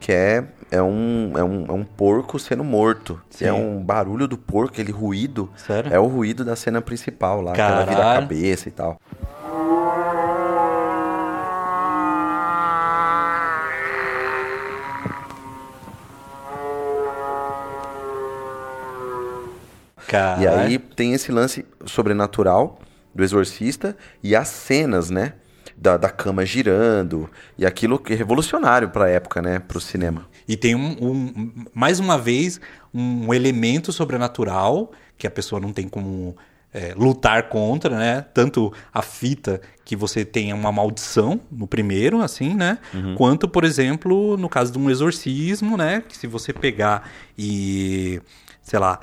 que é, é, um, é, um, é um porco sendo morto. Que Sim. é um barulho do porco, aquele ruído. Sério? É o ruído da cena principal lá, que ela vira a Caralho. cabeça e tal. Cara. E aí tem esse lance sobrenatural do exorcista e as cenas, né? Da, da cama girando. E aquilo que é revolucionário pra época, né? Pro cinema. E tem um, um- mais uma vez um elemento sobrenatural que a pessoa não tem como é, lutar contra, né? Tanto a fita que você tem uma maldição no primeiro, assim, né? Quanto, por exemplo, no caso de um exorcismo, né? Que se você pegar e, sei lá,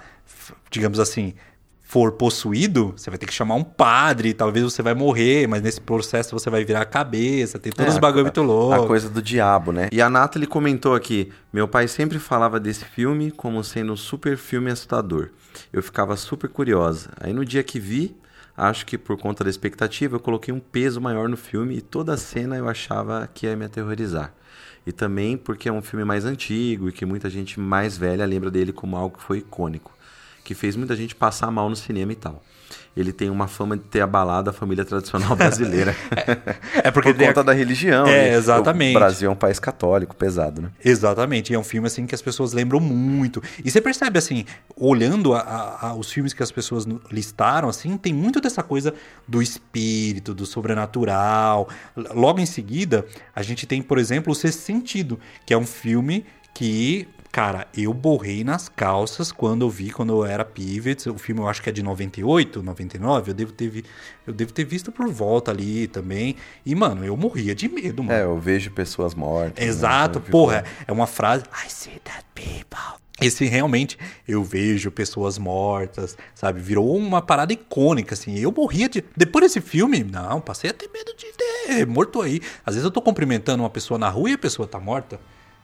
digamos assim, for possuído, você vai ter que chamar um padre, talvez você vai morrer, mas nesse processo você vai virar a cabeça, tem todos É, os bagulho a- muito louco. A coisa do diabo, né? E a Nathalie comentou aqui: meu pai sempre falava desse filme como sendo um super filme assustador. Eu ficava super curiosa. Aí no dia que vi, acho que por conta da expectativa, eu coloquei um peso maior no filme e toda a cena eu achava que ia me aterrorizar. E também porque é um filme mais antigo e que muita gente mais velha lembra dele como algo que foi icônico, que fez muita gente passar mal no cinema e tal. Ele tem uma fama de ter abalado a família tradicional brasileira. É porque por tem a- conta da religião. É, né? exatamente. O Brasil é um país católico, pesado, né? Exatamente, e é um filme assim que as pessoas lembram muito. E você percebe assim, olhando a- a- a- os filmes que as pessoas listaram, assim, tem muito dessa coisa do espírito, do sobrenatural. Logo em seguida, a gente tem, por exemplo, o Sexto Sentido, que é um filme que, cara, eu borrei nas calças quando eu vi, quando eu era pivot. O filme eu acho que é de 98, 99, eu devo ter, vi- eu devo ter visto por volta ali também. E, mano, eu morria de medo, mano. É, eu vejo pessoas mortas. né? Exato, Então, porra, ficou- é uma frase. I see that people. Esse realmente, eu vejo pessoas mortas, sabe? Virou uma parada icônica, assim. Eu morria de. Depois desse filme, não, passei a ter medo de ter morto aí. Às vezes eu tô cumprimentando uma pessoa na rua e a pessoa tá morta.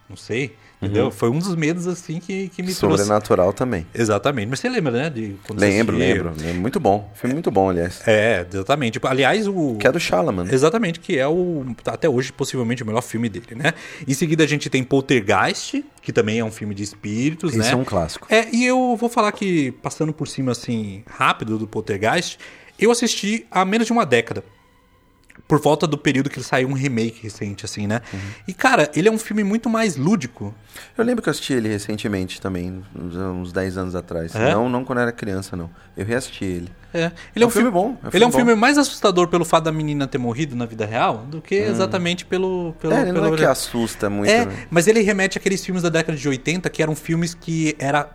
Não sei. Entendeu? Foi um dos medos, assim, que, que me trouxe. Sobrenatural também. Exatamente. Mas você lembra, né? De Lembro, lembro. lembro. Muito bom. Filme muito bom, aliás. É, exatamente. Tipo, Aliás, o. Que é do Shalaman. Exatamente, que é o. Até hoje, possivelmente, o melhor filme dele, né? Em seguida, a gente tem Poltergeist, que também é um filme de espíritos, Esse né? é um clássico. É, e eu vou falar que, passando por cima, assim, rápido do Poltergeist, eu assisti há menos de uma década. Por volta do período que ele saiu um remake recente, assim, né? Uhum. E, cara, ele é um filme muito mais lúdico. Eu lembro que eu assisti ele recentemente também, uns, uns 10 anos atrás. É? Não, não quando era criança, não. Eu reassisti ele. É, ele é, um filme, bom. ele é um bom. filme mais assustador pelo fato da menina ter morrido na vida real do que exatamente pelo. pelo, Hum. É, ele não pelo... é que assusta muito, É, né? mas ele remete àqueles filmes da década de 80 que eram filmes que era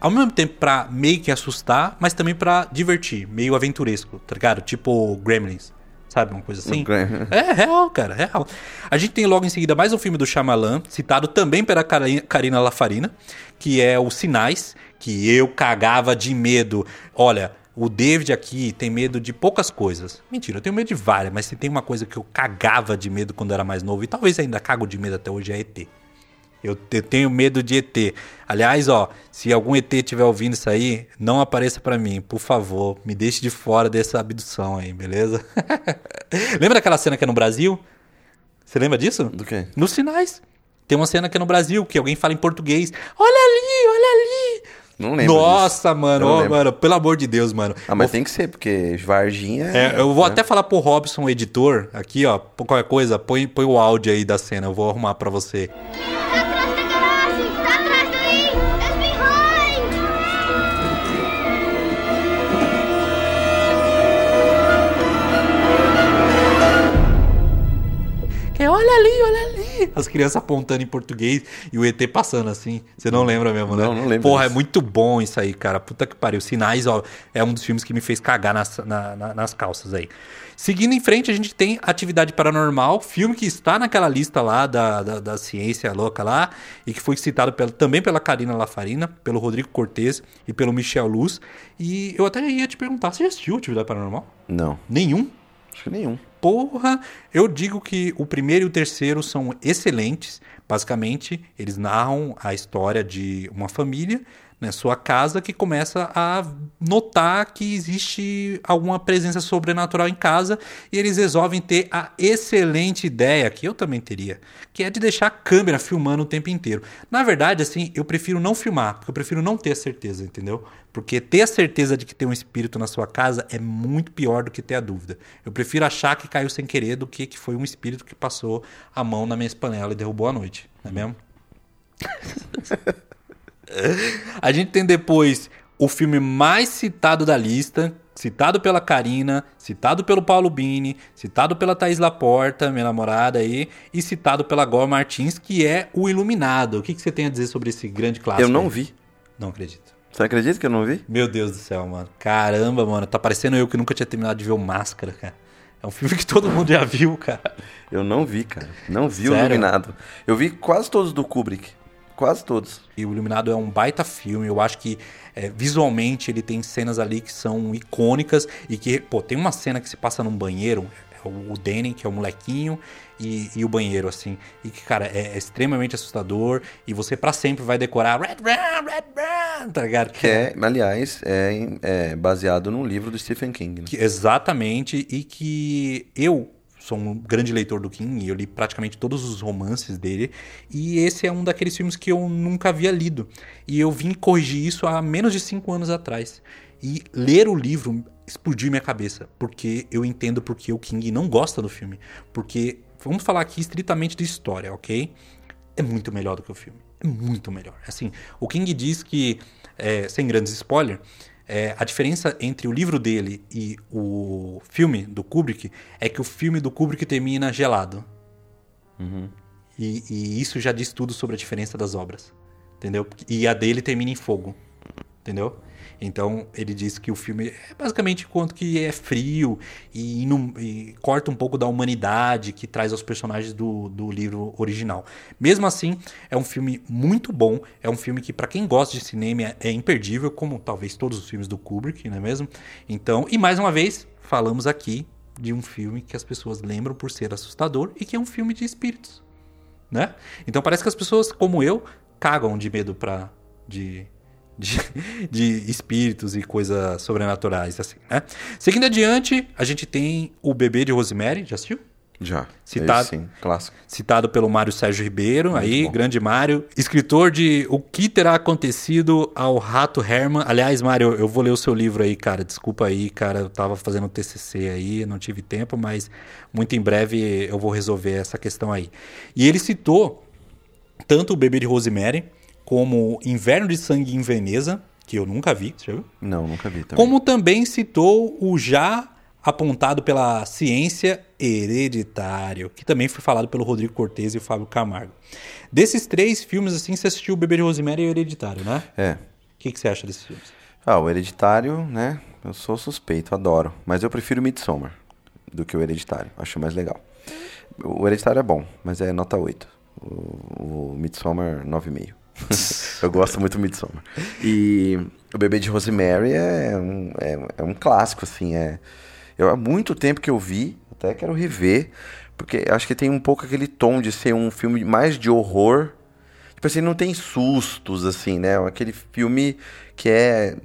ao mesmo tempo pra meio que assustar, mas também pra divertir, meio aventuresco, tá ligado? Tipo Gremlins, sabe? Uma coisa assim. É real, cara, é real. A gente tem logo em seguida mais um filme do Shyamalan, citado também pela Karina Lafarina, que é Os Sinais, que eu cagava de medo. Olha, o David aqui tem medo de poucas coisas. Mentira, eu tenho medo de várias, mas se tem uma coisa que eu cagava de medo quando era mais novo, e talvez ainda cago de medo até hoje, é ET. Eu te- tenho medo de ET. Aliás, ó, se algum ET estiver ouvindo isso aí, não apareça pra mim, por favor. Me deixe de fora dessa abdução aí, beleza? lembra daquela cena que é no Brasil? Você lembra disso? Do quê? Nos sinais. Tem uma cena que é no Brasil, que alguém fala em português. Olha ali, olha ali. Não lembro Nossa, disso. mano, Eu ó, lembro. mano, pelo amor de Deus, mano. Ah, mas tem que ser, porque Varginha... É, eu vou né? até falar pro Robson, o editor, aqui, ó, qualquer coisa, põe, põe o áudio aí da cena, eu vou arrumar pra você. Tá olha ali, olha ali. As crianças apontando em português e o ET passando assim. Você não lembra mesmo, né? Não, não lembro Porra, disso. é muito bom isso aí, cara. Puta que pariu. Sinais, ó, é um dos filmes que me fez cagar nas, na- na- nas calças aí. Seguindo em frente, a gente tem Atividade Paranormal, filme que está naquela lista lá da, da, da ciência louca lá, e que foi citado pela- também pela Karina Lafarina, pelo Rodrigo Cortez e pelo Michel Luz. E eu até ia te perguntar, você já assistiu Atividade Paranormal? Não, Nenhum? acho que nenhum. Porra, eu digo que o primeiro e o terceiro são excelentes. Basicamente, eles narram a história de uma família, né, sua casa, que começa a notar que existe alguma presença sobrenatural em casa e eles resolvem ter a excelente ideia, que eu também teria, que é de deixar a câmera filmando o tempo inteiro. Na verdade, assim, eu prefiro não filmar, porque eu prefiro não ter a certeza, entendeu? Porque ter a certeza de que tem um espírito na sua casa é muito pior do que ter a dúvida. Eu prefiro achar que caiu sem querer do que que foi um espírito que passou a mão na minha panela e derrubou a noite, não é mesmo? a gente tem depois o filme mais citado da lista, citado pela Karina, citado pelo Paulo Bini, citado pela Thaís Laporta, minha namorada aí, e citado pela Gor Martins, que é O Iluminado. O que, que você tem a dizer sobre esse grande clássico? eu não aí? vi. Não acredito. Você acredita que eu não vi? Meu Deus do céu, mano. Caramba, mano. Tá parecendo eu que nunca tinha terminado de ver o Máscara, cara. É um filme que todo mundo já viu, cara. Eu não vi, cara. Não vi o Sério? Iluminado. Eu vi quase todos do Kubrick. Quase todos. E o Iluminado é um baita filme. Eu acho que é, visualmente ele tem cenas ali que são icônicas e que, pô, tem uma cena que se passa num banheiro. É o Danny, que é o molequinho, e, e o banheiro, assim. E que, cara, é, é extremamente assustador. E você pra sempre vai decorar Red Brown, Red Brown, tá ligado? Que é, aliás, é, é baseado num livro do Stephen King. né? Que- exatamente, e que eu sou um grande leitor do King, eu li praticamente todos os romances dele, e esse é um daqueles filmes que eu nunca havia lido. E eu vim corrigir isso há menos de cinco anos atrás. E ler o livro explodiu minha cabeça, porque eu entendo porque o King não gosta do filme. Porque, vamos falar aqui estritamente de história, ok? é muito melhor do que o filme. É muito melhor. Assim, o King diz que, é, sem grandes spoilers, é, a diferença entre o livro dele e o filme do Kubrick é que o filme do Kubrick termina gelado. E, e isso já diz tudo sobre a diferença das obras. Entendeu? E a dele termina em fogo. Entendeu? Então ele diz que o filme é basicamente quanto que é frio e, não- e corta um pouco da humanidade que traz aos personagens do, do livro original. Mesmo assim, é um filme muito bom. É um filme que, para quem gosta de cinema, é, é imperdível, como talvez todos os filmes do Kubrick, não é mesmo? Então, e mais uma vez, falamos aqui de um filme que as pessoas lembram por ser assustador e que é um filme de espíritos né? Então parece que as pessoas, como eu, cagam de medo pra, de, de, de espíritos e coisas sobrenaturais, assim, né? Seguindo adiante, a gente tem o bebê de Rosemary, já assistiu? Já. Citado. Sim, clássico. Citado pelo Mário Sérgio Ribeiro, aí, grande Mário. Escritor de O que terá acontecido ao Rato Herman. Aliás, Mário, eu vou ler o seu livro aí, cara. Desculpa aí, cara. Eu tava fazendo TCC aí, não tive tempo, mas muito em breve eu vou resolver essa questão aí. E ele citou tanto o Bebê de Rosemary, como Inverno de Sangue em Veneza, que eu nunca vi, você já viu? Não, nunca vi também. Como também citou o já apontado pela ciência hereditário, que também foi falado pelo Rodrigo Cortez e o Fábio Camargo. Desses três filmes, assim, você assistiu o Bebê de Rosemary e o Hereditário, né? É. O que, que você acha desses filmes? Ah, o Hereditário, né? Eu sou suspeito, adoro. Mas eu prefiro Midsommar do que o Hereditário. Acho mais legal. O Hereditário é bom, mas é nota 8. O, o Midsommar, 9,5. eu gosto muito do Midsommar. E o Bebê de Rosemary é um, é, é um clássico, assim. É, eu, há muito tempo que eu vi, até quero rever, porque acho que tem um pouco aquele tom de ser um filme mais de horror. Tipo assim, não tem sustos, assim, né? Aquele filme que é.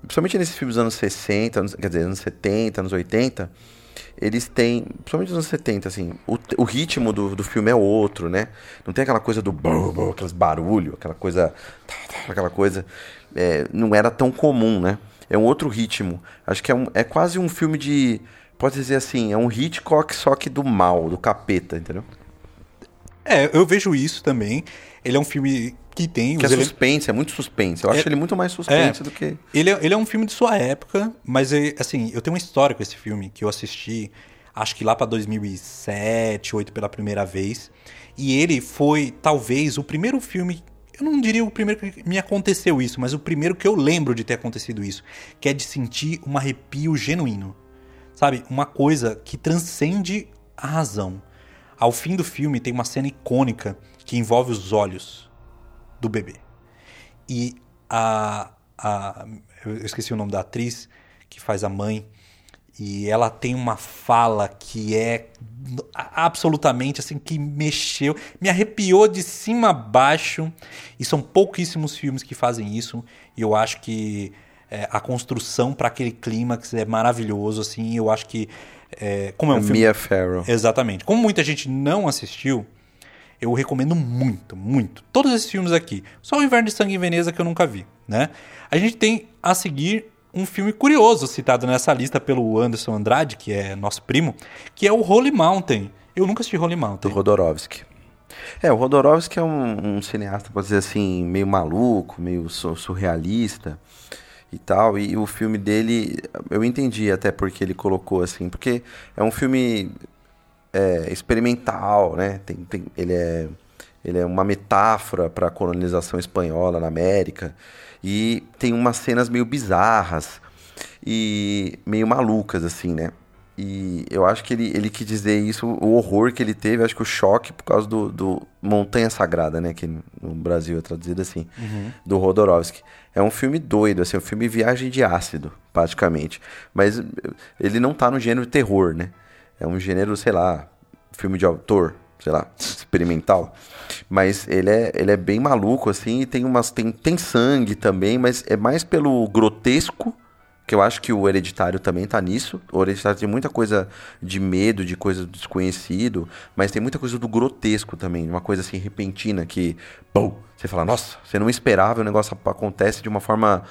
Principalmente nesses filmes dos anos 60, anos, quer dizer, anos 70, anos 80, eles têm. Principalmente nos anos 70, assim, o, o ritmo do, do filme é outro, né? Não tem aquela coisa do. bum, aqueles barulho, aquela coisa. aquela coisa. é, não era tão comum, né? É um outro ritmo. Acho que é, um, é quase um filme de. Pode dizer assim, é um Hitchcock só que do mal, do capeta, entendeu? É, eu vejo isso também. Ele é um filme que tem Que é os ele- suspense, é muito suspense. Eu acho É- ele muito mais suspense é. do que. Ele é, ele é um filme de sua época, mas é, assim, eu tenho uma história com esse filme que eu assisti, acho que lá pra 2007, 2008 pela primeira vez. E ele foi talvez o primeiro filme, eu não diria o primeiro que me aconteceu isso, mas o primeiro que eu lembro de ter acontecido isso, que é de sentir um arrepio genuíno. Sabe? Uma coisa que transcende a razão. Ao fim do filme tem uma cena icônica que envolve os olhos do bebê. E a, a. Eu esqueci o nome da atriz que faz a mãe. E ela tem uma fala que é absolutamente assim, que mexeu, me arrepiou de cima a baixo. E são pouquíssimos filmes que fazem isso. E eu acho que é, a construção para aquele clímax é maravilhoso. Assim, eu acho que. é, como é um filme. Mia Farrow. Exatamente. Como muita gente não assistiu, eu recomendo muito, muito. Todos esses filmes aqui. Só o Inverno de Sangue em Veneza que eu nunca vi, né? A gente tem a seguir um filme curioso citado nessa lista pelo Anderson Andrade, que é nosso primo, que é o Holy Mountain. Eu nunca assisti Holy do Mountain. Rodorovsky. É, o Rodorovsky é um, um cineasta, pode dizer assim, meio maluco, meio su- surrealista e tal. E o filme dele, eu entendi até porque ele colocou assim, porque é um filme é, experimental, né? Tem, tem, ele, é, ele é uma metáfora para a colonização espanhola na América. E tem umas cenas meio bizarras e meio malucas, assim, né? E eu acho que ele, ele quis dizer isso, o horror que ele teve, acho que o choque por causa do, do Montanha Sagrada, né? Que no Brasil é traduzido assim, do Rodorovsky. É um filme doido, assim, um filme viagem de ácido, praticamente. Mas ele não tá no gênero terror, né? É um gênero, sei lá, filme de autor, sei lá, experimental. Mas ele é, ele é bem maluco, assim, e tem umas. Tem, tem sangue também, mas é mais pelo grotesco, que eu acho que o hereditário também tá nisso. O hereditário tem muita coisa de medo, de coisa do desconhecido, mas tem muita coisa do grotesco também, uma coisa assim repentina que. Pum, você fala, nossa, você não esperava, o negócio acontece de uma forma.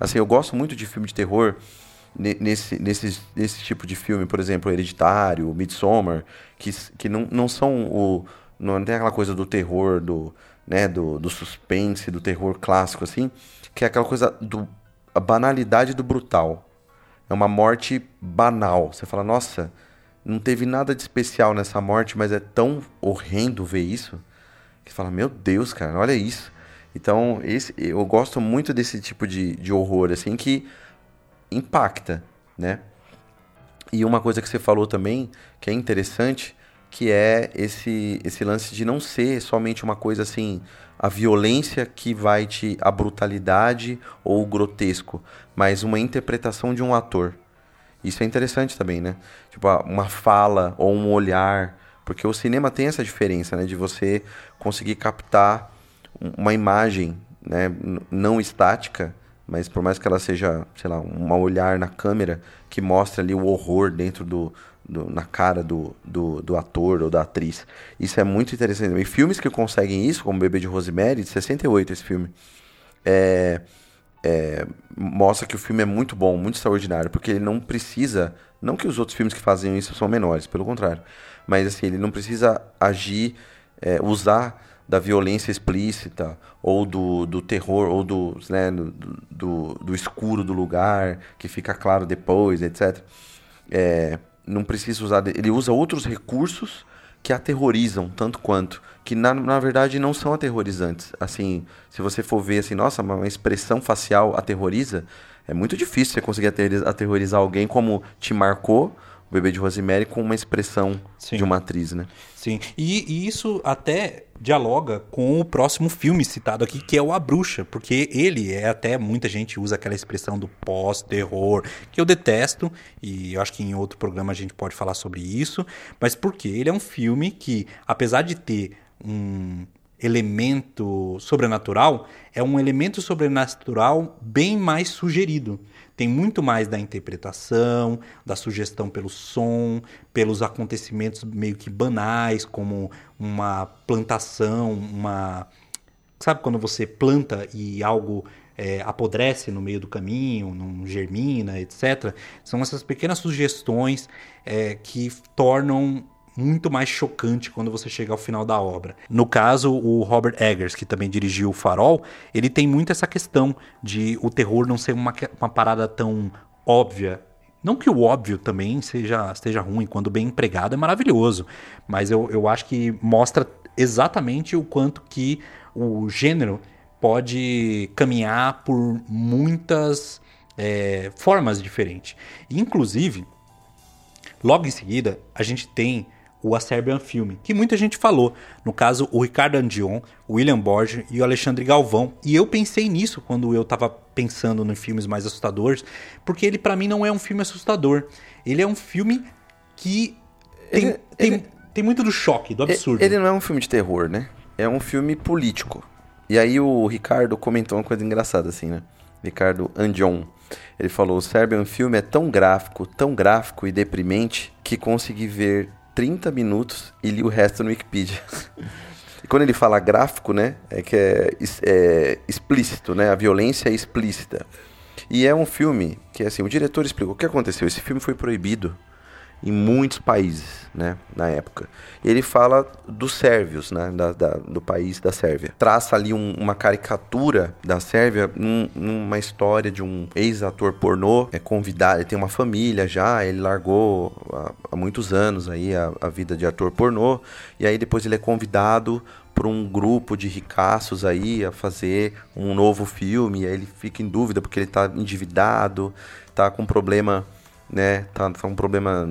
Assim, eu gosto muito de filme de terror nesse, nesse, nesse tipo de filme, por exemplo, Hereditário, Midsommar, que, que não, não são o. Não tem aquela coisa do terror, do, né, do, do suspense, do terror clássico, assim, que é aquela coisa do. a banalidade do brutal. É uma morte banal. Você fala, nossa, não teve nada de especial nessa morte, mas é tão horrendo ver isso. Que você fala, meu Deus, cara, olha isso. Então, esse, eu gosto muito desse tipo de, de horror, assim, que impacta, né? E uma coisa que você falou também, que é interessante, que é esse, esse lance de não ser somente uma coisa assim, a violência que vai te. a brutalidade ou o grotesco, mas uma interpretação de um ator. Isso é interessante também, né? Tipo, uma fala ou um olhar. Porque o cinema tem essa diferença, né? De você conseguir captar uma imagem né, não estática, mas por mais que ela seja, sei lá, um olhar na câmera que mostra ali o horror dentro do, do- na cara do, do, do ator ou da atriz. Isso é muito interessante. E filmes que conseguem isso, como Bebê de Rosemary, de 68 esse filme, é, é, mostra que o filme é muito bom, muito extraordinário, porque ele não precisa, não que os outros filmes que fazem isso são menores, pelo contrário, mas assim, ele não precisa agir, é, usar da violência explícita, ou do, do terror, ou do, né, do, do, do escuro do lugar, que fica claro depois, etc. É, não precisa usar, ele usa outros recursos que aterrorizam tanto quanto, que na, na verdade não são aterrorizantes. Assim, se você for ver assim, nossa, uma expressão facial aterroriza, é muito difícil você conseguir aterrorizar alguém como te marcou o bebê de Rosemary com uma expressão Sim. de uma atriz, né? Sim, e, e isso até dialoga com o próximo filme citado aqui, que é o A Bruxa, porque ele é até, muita gente usa aquela expressão do pós-terror, que eu detesto, e eu acho que em outro programa a gente pode falar sobre isso, mas porque ele é um filme que, apesar de ter um elemento sobrenatural, é um elemento sobrenatural bem mais sugerido. Tem muito mais da interpretação, da sugestão pelo som, pelos acontecimentos meio que banais, como uma plantação, uma. Sabe quando você planta e algo é, apodrece no meio do caminho, não germina, etc. São essas pequenas sugestões é, que tornam muito mais chocante quando você chega ao final da obra. No caso, o Robert Eggers, que também dirigiu o Farol, ele tem muito essa questão de o terror não ser uma, uma parada tão óbvia. Não que o óbvio também seja, seja ruim, quando bem empregado é maravilhoso, mas eu, eu acho que mostra exatamente o quanto que o gênero pode caminhar por muitas é, formas diferentes. Inclusive, Logo em seguida, a gente tem o A Serbian Film, que muita gente falou. No caso, o Ricardo Andion, o William Borges e o Alexandre Galvão. E eu pensei nisso quando eu tava pensando em filmes mais assustadores, porque ele para mim não é um filme assustador. Ele é um filme que tem, Ele- tem, ele- tem muito do choque, do absurdo. Ele não é um filme de terror, né? É um filme político. E aí o Ricardo comentou uma coisa engraçada assim, né? Ricardo Andion. Ele falou: o Serbian Film é tão gráfico, tão gráfico e deprimente que consegui ver 30 minutos e li o resto no Wikipedia. E quando ele fala gráfico, né? É que é, é explícito, né? A violência é explícita. E é um filme que, assim, o diretor explicou o que aconteceu. Esse filme foi proibido em muitos países, né, na época. Ele fala dos sérvios, né, da, da- do país da Sérvia. Traça ali um- uma caricatura da Sérvia num- numa história de um ex-ator pornô, é convidado, ele tem uma família já, ele largou há, há muitos anos aí a, a vida de ator pornô, e aí depois ele é convidado por um grupo de ricaços aí a fazer um novo filme, aí ele fica em dúvida porque ele tá endividado, tá com problema né? Tá, tá um problema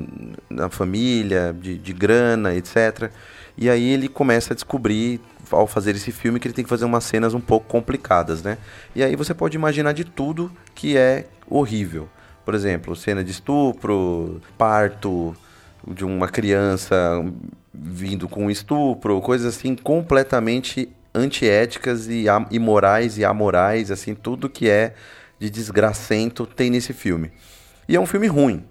na família, de, de grana, etc. E aí ele começa a descobrir, ao fazer esse filme, que ele tem que fazer umas cenas um pouco complicadas, né? E aí você pode imaginar de tudo que é horrível. Por exemplo, cena de estupro, parto de uma criança vindo com estupro, coisas assim completamente antiéticas e imorais e amorais, assim, tudo que é de desgracento tem nesse filme. E é um filme ruim,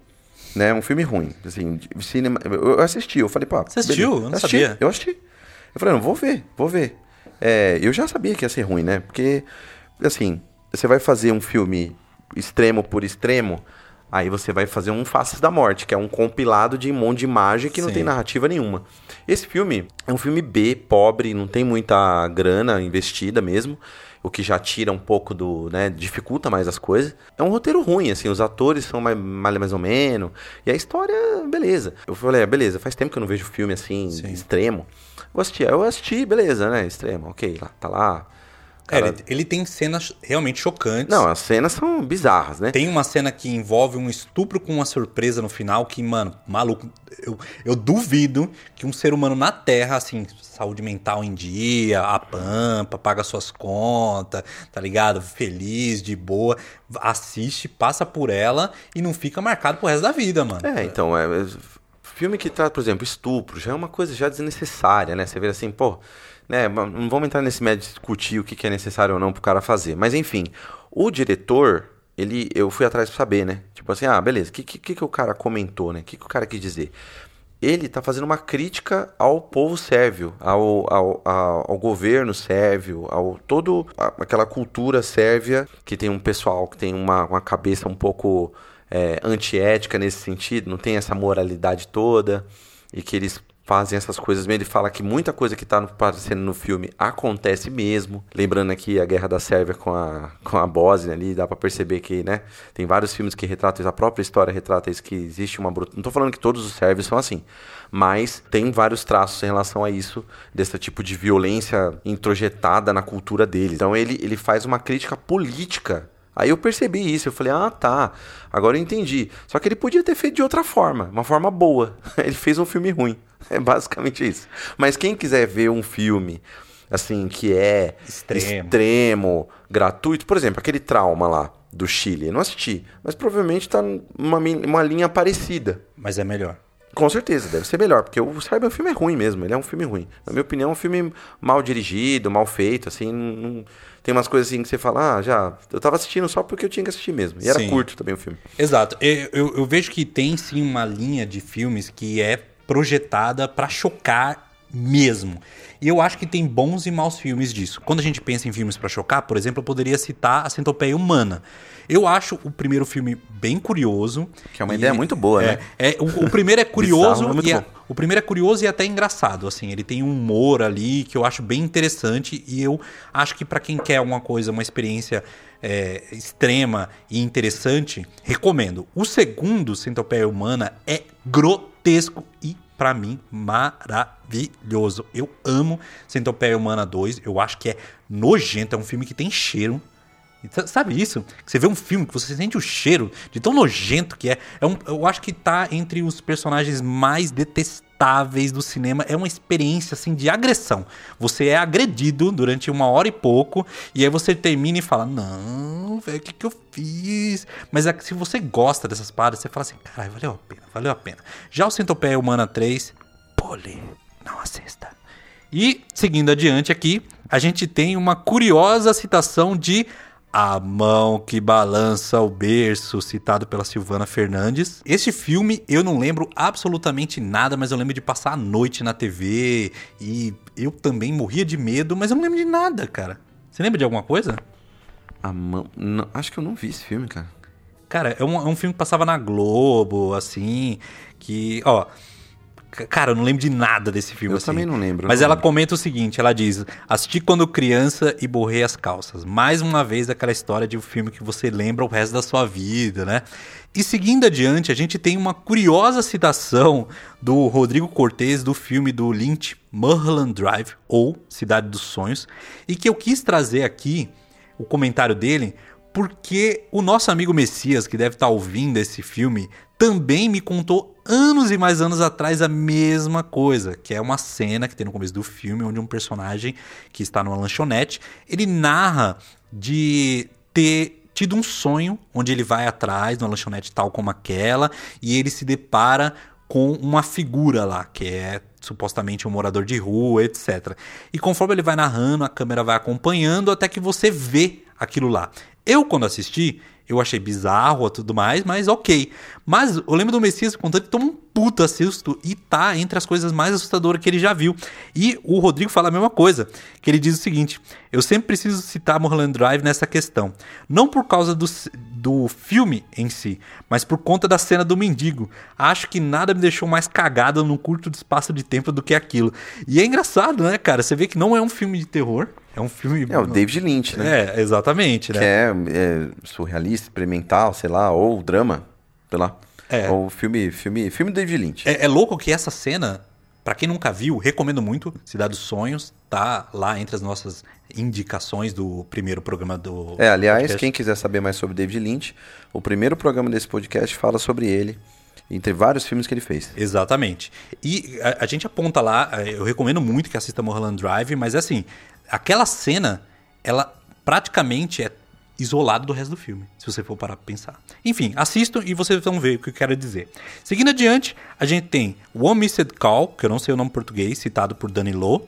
né? Um filme ruim, assim, cinema... Eu assisti, eu falei, pá... Você assistiu? beleza. Eu não assisti, sabia. Eu assisti. Eu falei, não, vou ver, vou ver. É, eu já sabia que ia ser ruim, né? Porque, assim, você vai fazer um filme extremo por extremo, aí você vai fazer um Faces da Morte, que é um compilado de um monte de imagem que não Sim. tem narrativa nenhuma. Esse filme é um filme B, pobre, não tem muita grana investida mesmo, o que já tira um pouco do, né, dificulta mais as coisas. É um roteiro ruim, assim, os atores são mais, mais, ou menos, e a história, beleza. Eu falei, ah, beleza, faz tempo que eu não vejo filme assim, Sim. extremo. Vou assistir. Eu assisti, beleza, né, extremo, ok, lá, tá lá. É, Cara- ele, ele tem cenas realmente chocantes. Não, as cenas são bizarras, né? Tem uma cena que envolve um estupro com uma surpresa no final que, mano, maluco. Eu, eu duvido que um ser humano na Terra, assim, saúde mental em dia, a pampa, paga suas contas, tá ligado? Feliz, de boa, assiste, passa por ela e não fica marcado pro resto da vida, mano. É, então, é, é, filme que trata, por exemplo, estupro, já é uma coisa já desnecessária, né? Você vê assim, pô, né, não vamos entrar nesse médio discutir o que, que é necessário ou não pro cara fazer. Mas enfim, o diretor, ele, eu fui atrás pra saber, né? Tipo assim, ah, beleza, o que, que, que o cara comentou, né? O que, que o cara quis dizer? Ele tá fazendo uma crítica ao povo sérvio, ao, ao, ao, ao governo sérvio, ao todo aquela cultura sérvia que tem um pessoal que tem uma, uma cabeça um pouco é, antiética nesse sentido, não tem essa moralidade toda e que eles fazem essas coisas. Ele fala que muita coisa que está aparecendo no filme acontece mesmo. Lembrando aqui a guerra da Sérvia com a, com a Bósnia ali, dá pra perceber que, né? Tem vários filmes que retratam isso, a própria história retrata isso, que existe uma brutalidade. Não tô falando que todos os sérvios são assim, mas tem vários traços em relação a isso, desse tipo de violência introjetada na cultura deles. Então ele, ele faz uma crítica política Aí eu percebi isso, eu falei, ah tá, agora eu entendi. Só que ele podia ter feito de outra forma, uma forma boa. Ele fez um filme ruim. É basicamente isso. Mas quem quiser ver um filme, assim, que é Extremo. extremo, gratuito, por exemplo, aquele trauma lá do Chile, eu não assisti, mas provavelmente tá numa uma linha parecida. Mas é melhor. Com certeza, deve ser melhor, porque o Cyber filme é ruim mesmo, ele é um filme ruim. Na minha opinião, é um filme mal dirigido, mal feito, assim, não- tem umas coisas assim que você fala, ah, já, eu tava assistindo só porque eu tinha que assistir mesmo. E era Sim. curto também o filme. Exato. Eu, eu- eu vejo que tem sim uma linha de filmes que é projetada pra chocar mesmo. E eu acho que tem bons e maus filmes disso. Quando a gente pensa em filmes pra chocar, por exemplo, eu poderia citar A Centopeia Humana. Eu acho o primeiro filme bem curioso. Que é uma E- ideia muito boa, é, né? É, o, o primeiro é curioso Bizarro, e é- o primeiro é curioso e até engraçado, assim, ele tem um humor ali que eu acho bem interessante e eu acho que pra quem quer alguma coisa, uma experiência é, extrema e interessante, recomendo. O segundo, Centopeia Humana, é grotesco e pra mim maravilhoso. Eu amo Centopeia Humana 2, eu acho que é nojento, é um filme que tem cheiro. Sa- Sabe isso? Você vê um filme que você sente o cheiro de tão nojento que é. é um- eu acho que tá entre os personagens mais detestáveis do cinema. É uma experiência assim de agressão. Você é agredido durante uma hora e pouco, e aí você termina e fala: Não, velho, o que, que eu fiz? Mas é que se você gosta dessas paradas, você fala assim: Caralho, valeu a pena, valeu a pena. Já o Centopeia Humana 3, pole, não assista. E, seguindo adiante aqui, a gente tem uma curiosa citação de A Mão que Balança o Berço, citado pela Silvana Fernandes. Este filme eu não lembro absolutamente nada, mas eu lembro de passar a noite na TV e eu também morria de medo, mas eu não lembro de nada, cara. Você lembra de alguma coisa? A mão. não, acho que eu não vi esse filme, cara. Cara, é um, é um filme que passava na Globo, assim, que, ó... Cara, eu não lembro de nada desse filme. Eu assim. também não lembro, Mas não ela lembro. comenta o seguinte: ela diz: Assisti quando criança e borrei as calças. Mais uma vez aquela história de um filme que você lembra o resto da sua vida, né? E seguindo adiante, a gente tem uma curiosa citação do Rodrigo Cortez do filme do Lynch, Mulholland Drive, ou Cidade dos Sonhos, e que eu quis trazer aqui o comentário dele, porque o nosso amigo Messias, que deve estar ouvindo esse filme, também me contou anos e mais anos atrás a mesma coisa, que é uma cena que tem no começo do filme, onde um personagem que está numa lanchonete, ele narra de ter tido um sonho onde ele vai atrás de uma lanchonete tal como aquela e ele se depara com uma figura lá, que é supostamente um morador de rua, etc. E conforme ele vai narrando, a câmera vai acompanhando até que você vê aquilo lá. Eu, quando assisti, eu achei bizarro e tudo mais, mas ok. Mas eu lembro do Messias contando que toma um puta susto e tá entre as coisas mais assustadoras que ele já viu. E o Rodrigo fala a mesma coisa, que ele diz o seguinte: eu sempre preciso citar Mulholland Drive nessa questão. Não por causa do, do filme em si, mas por conta da cena do mendigo. Acho que nada me deixou mais cagado num curto espaço de tempo do que aquilo. E é engraçado, né, cara? Você vê que não é um filme de terror, é um filme. É o David Lynch, né? É, exatamente, Que né? é, é surrealista, experimental, sei lá, ou drama, sei lá. É. Ou filme, filme, filme do David Lynch. É, é louco que essa cena, pra quem nunca viu, recomendo muito. Cidade dos Sonhos, tá lá entre as nossas indicações do primeiro programa do. É, aliás, podcast. quem quiser saber mais sobre David Lynch, o primeiro programa desse podcast fala sobre ele, entre vários filmes que ele fez. Exatamente. E a, a gente aponta lá, eh, eu recomendo muito que assista Mulholland Drive, mas é assim, aquela cena, ela praticamente é isolada do resto do filme, se você for parar pra pensar. Enfim, assistam e vocês vão ver o que eu quero dizer. Seguindo adiante, a gente tem One Missed Call, que eu não sei o nome português, citado por Lowe,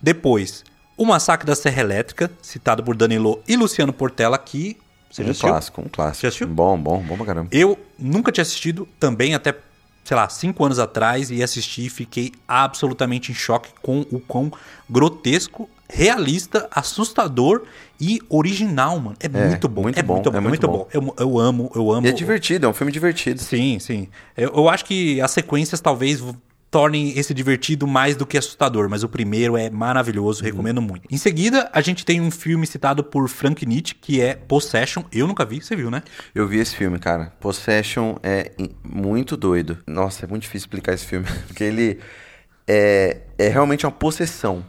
Depois, O Massacre da Serra Elétrica, citado por Danilo e Luciano Portela aqui. Você já Um assistiu? clássico, um clássico. Já assistiu? Bom, bom, bom pra caramba. Eu nunca tinha assistido também até, sei lá, cinco anos atrás e assisti e fiquei absolutamente em choque com o quão grotesco, realista, assustador e original, mano. É, muito bom. muito é bom, muito bom. é É muito muito bom. bom. Eu, eu amo, eu amo. E é divertido, é um filme divertido. Sim, sim. Eu, eu acho que as sequências talvez tornem esse divertido mais do que assustador, mas o primeiro é maravilhoso, recomendo muito. Em seguida, a gente tem um filme citado por Frank Nietzsche, que é Possession. Eu nunca vi, você viu, né? Eu vi esse filme, cara. Possession é muito doido. Nossa, é muito difícil explicar esse filme. Porque ele é, é realmente uma possessão.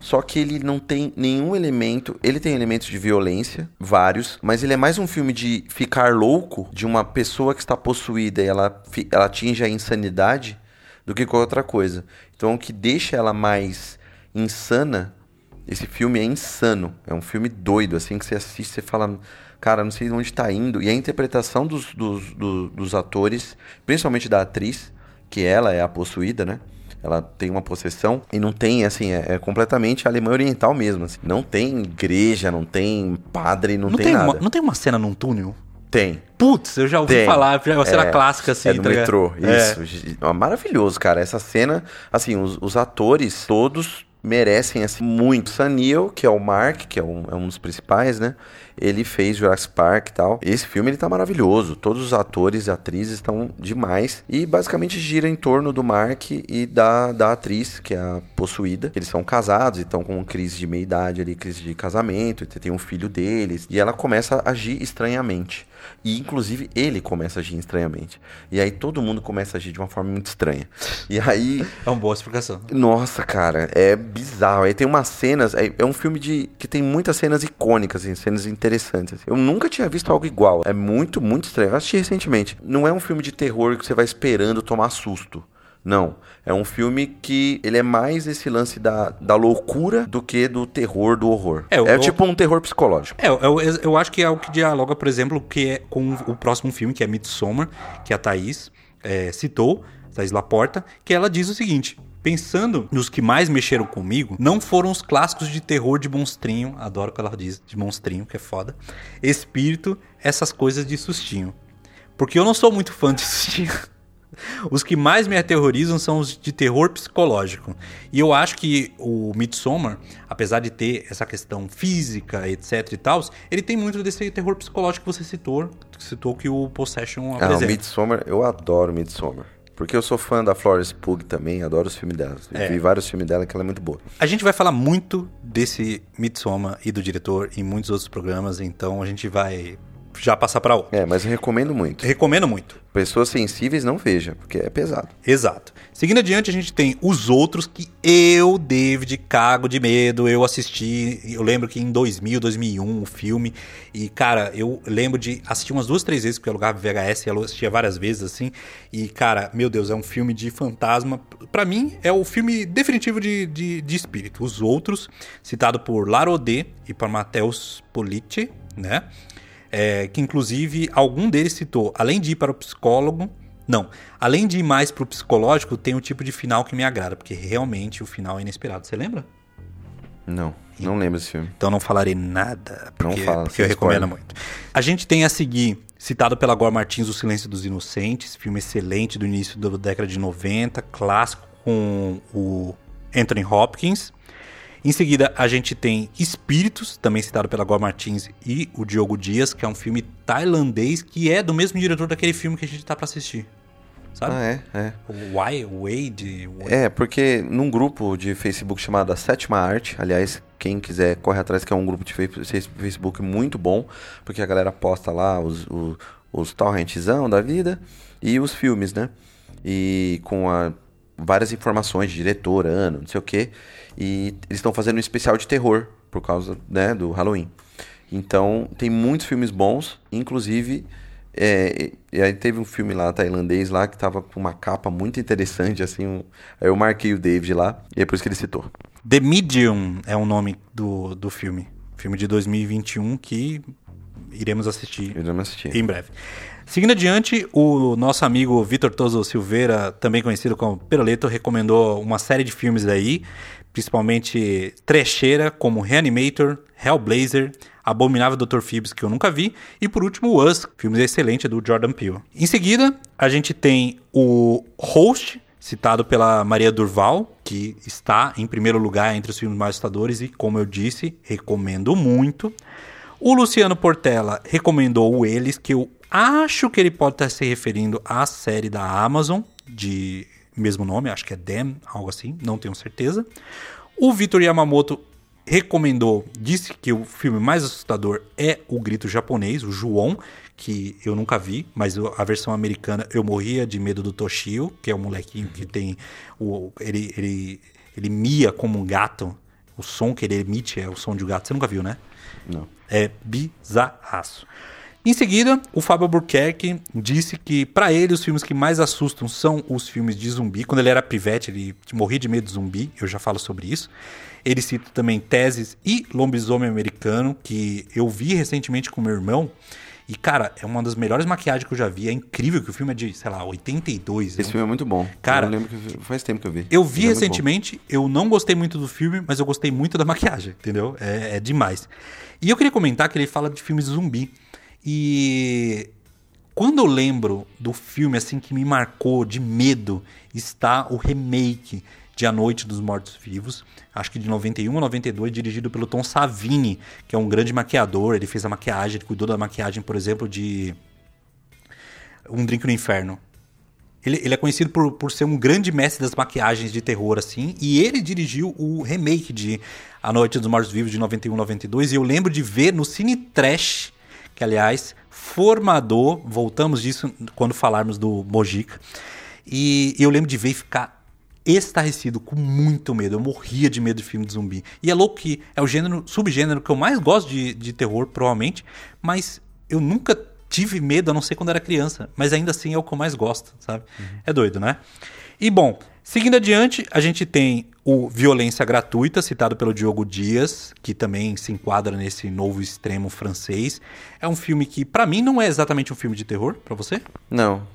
Só que ele não tem nenhum elemento. Ele tem elementos de violência, vários, mas ele é mais um filme de ficar louco de uma pessoa que está possuída e ela, ela atinge a insanidade do que qualquer outra coisa. Então o que deixa ela mais insana esse filme é insano. É um filme doido, assim, que você assiste, você fala, cara, não sei onde tá indo. E a interpretação dos, dos, do- dos atores, principalmente da atriz, que ela é a possuída, né? Ela tem uma possessão e não tem, assim, é, é completamente alemã oriental mesmo. assim. Não tem igreja, não tem padre, não, Não, tem, tem, nada. uma, não tem uma cena num túnel? Tem. Putz, eu já ouvi Tem. falar, é uma cena É, clássica assim. É do tá metrô, É. isso. É Maravilhoso, cara. Essa cena, assim, os, os atores todos merecem assim muito. Sam Neill, que é o Mark, que é um, é um dos principais, né? Ele fez Jurassic Park e tal. Esse filme ele tá maravilhoso. Todos os atores e atrizes estão demais. E basicamente gira em torno do Mark e da, da atriz, que é a possuída. Eles são casados e estão com crise de meia-idade ali, crise de casamento. Tem um filho deles. E ela começa a agir estranhamente. E inclusive ele começa a agir estranhamente. E aí todo mundo começa a agir de uma forma muito estranha. E aí É uma boa explicação. nossa, cara, é bizarro. Aí tem umas cenas. É, é um filme de que tem muitas cenas icônicas, assim, cenas interessantes. assim. Eu nunca tinha visto algo igual. É muito, muito estranho. Eu assisti recentemente. Não é um filme de terror que você vai esperando tomar susto. Não. É um filme que ele é mais esse lance da, da loucura do que do terror, do horror. É, É, o- tipo um terror psicológico. É, eu, eu, eu acho que é o que dialoga, por exemplo, que é com o próximo filme, que é Midsommar, que a Thaís é, citou, Thaís Laporta, que ela diz o seguinte. Pensando nos que mais mexeram comigo, não foram os clássicos de terror de monstrinho, adoro o que ela diz, de monstrinho, que é foda, espírito, essas coisas de sustinho. Porque eu não sou muito fã de sustinho. Os que mais me aterrorizam são os de terror psicológico. E eu acho que o Midsommar, apesar de ter essa questão física, etc e tal, ele tem muito desse terror psicológico que você citou, que citou que o Possession Ah, o apresenta. Midsommar, eu adoro Midsommar. Porque eu sou fã da Florence Pugh também, adoro os filmes dela. É. Vi vários filmes dela que ela é muito boa. A gente vai falar muito desse Midsommar e do diretor em muitos outros programas, então a gente vai já passar para outro. É, mas eu recomendo muito. Recomendo muito. Pessoas sensíveis não veja, porque é pesado. Exato. Seguindo adiante, a gente tem os outros que eu, David, cago de medo. Eu assisti, eu lembro que em 2000, 2001, o filme. E, cara, eu lembro de assistir umas duas, três vezes, porque eu alugava VHS e eu assistia várias vezes, assim. E, cara, meu Deus, é um filme de fantasma. Pra mim, é o filme definitivo de, de, de espírito. Os outros, citado por Larodé e por Matheus Politi, né? É, que inclusive algum deles citou, além de ir para o psicólogo, não, além de ir mais para o psicológico, tem um tipo de final que me agrada, porque realmente o final é inesperado. Você lembra? Não, não lembro desse filme. Então não falarei nada, porque, Não fala, porque eu recomendo spoiler. muito. A gente tem a seguir, citado pela Gore Martins, O Silêncio dos Inocentes, filme excelente do início da década de 90, clássico com o Anthony Hopkins. Em seguida, a gente tem Espíritos, também citado pela Gore Martins e o Diogo Dias, que é um filme tailandês que é do mesmo diretor daquele filme que a gente tá pra assistir. Sabe? Ah, é, é. O Why, Wade, Wade. É, porque num grupo de Facebook chamado A Sétima Arte, aliás, quem quiser corre atrás, que é um grupo de Facebook muito bom, porque a galera posta lá os, os, os torrentzão da vida e os filmes, né? E com a, várias informações de diretor, ano, não sei o quê. E eles estão fazendo um especial de terror, por causa né, do Halloween. Então, tem muitos filmes bons, inclusive... É, e aí teve um filme lá tailandês lá que tava com uma capa muito interessante, assim. um- aí eu marquei o David lá, e é por isso que ele citou. The Medium é o nome do, do filme. Filme de 2021 que iremos assistir Eu não assisti. em breve. Seguindo adiante, o nosso amigo Vitor Toso Silveira, também conhecido como Peroleto, recomendou uma série de filmes aí, principalmente trecheira, como Reanimator, Hellblazer, Abominável Dr. Phoebs, que eu nunca vi, e por último Us, filme excelente do Jordan Peele. Em seguida, a gente tem o Host, citado pela Maria Durval, que está em primeiro lugar entre os filmes mais assustadores e, como eu disse, recomendo muito. O Luciano Portela recomendou o Eles, que eu acho que ele pode estar se referindo à série da Amazon, de mesmo nome, acho que é Dem, algo assim, não tenho certeza. O Vitor Yamamoto recomendou, disse que o filme mais assustador é o Grito Japonês, o João, que eu nunca vi, mas a versão americana eu morria de medo do Toshio, que é o molequinho que tem o ele ele ele mia como um gato. O som que ele emite é o som de um gato. Você nunca viu, né? Não. É bizarraço. Em seguida, o Fábio Albuquerque disse que para ele os filmes que mais assustam são os filmes de zumbi. Quando ele era pivete, ele morria de medo de zumbi, eu já falo sobre isso. Ele cita também Teses e Lobisomem Americano, que eu vi recentemente com meu irmão. E, cara, é uma das melhores maquiagens que eu já vi. É incrível que o filme é de, sei lá, 82. Esse né? filme é muito bom. Cara, eu lembro que faz tempo que eu vi. Eu vi é recentemente, eu não gostei muito do filme, mas eu gostei muito da maquiagem, entendeu? É, é demais. E eu queria comentar que ele fala de filmes zumbi. E quando eu lembro do filme assim que me marcou de medo, está o remake de A Noite dos Mortos Vivos, acho que de 91 ou 92, dirigido pelo Tom Savini, que é um grande maquiador, ele fez a maquiagem, ele cuidou da maquiagem, por exemplo, de Um Drink no Inferno. Ele, ele é conhecido por, por ser um grande mestre das maquiagens de terror, assim. E ele dirigiu o remake de A Noite dos Mortos Vivos de 91, 92. E eu lembro de ver no Cine Trash, que aliás, formador, voltamos disso quando falarmos do Mojica. E eu lembro de ver e ficar estarrecido, com muito medo. Eu morria de medo de filme de zumbi. E é louco que é o gênero, subgênero que eu mais gosto de, de terror, provavelmente. Mas eu nunca tive medo, a não ser quando era criança. Mas ainda assim é o que eu mais gosto, sabe? É doido, né? E bom, seguindo adiante, a gente tem o Violência Gratuita, citado pelo Diogo Dias, que também se enquadra nesse novo extremo francês. É um filme que, pra mim, não é exatamente um filme de terror, pra você? Não.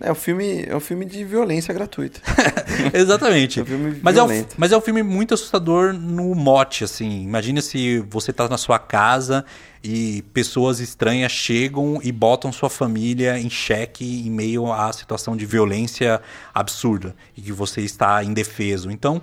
É um filme, é um filme de violência gratuita. Exatamente. É um filme mas, é um, mas é um filme muito assustador no mote, assim. Imagina se você tá na sua casa e pessoas estranhas chegam e botam sua família em xeque em meio à situação de violência absurda e que você está indefeso. Então,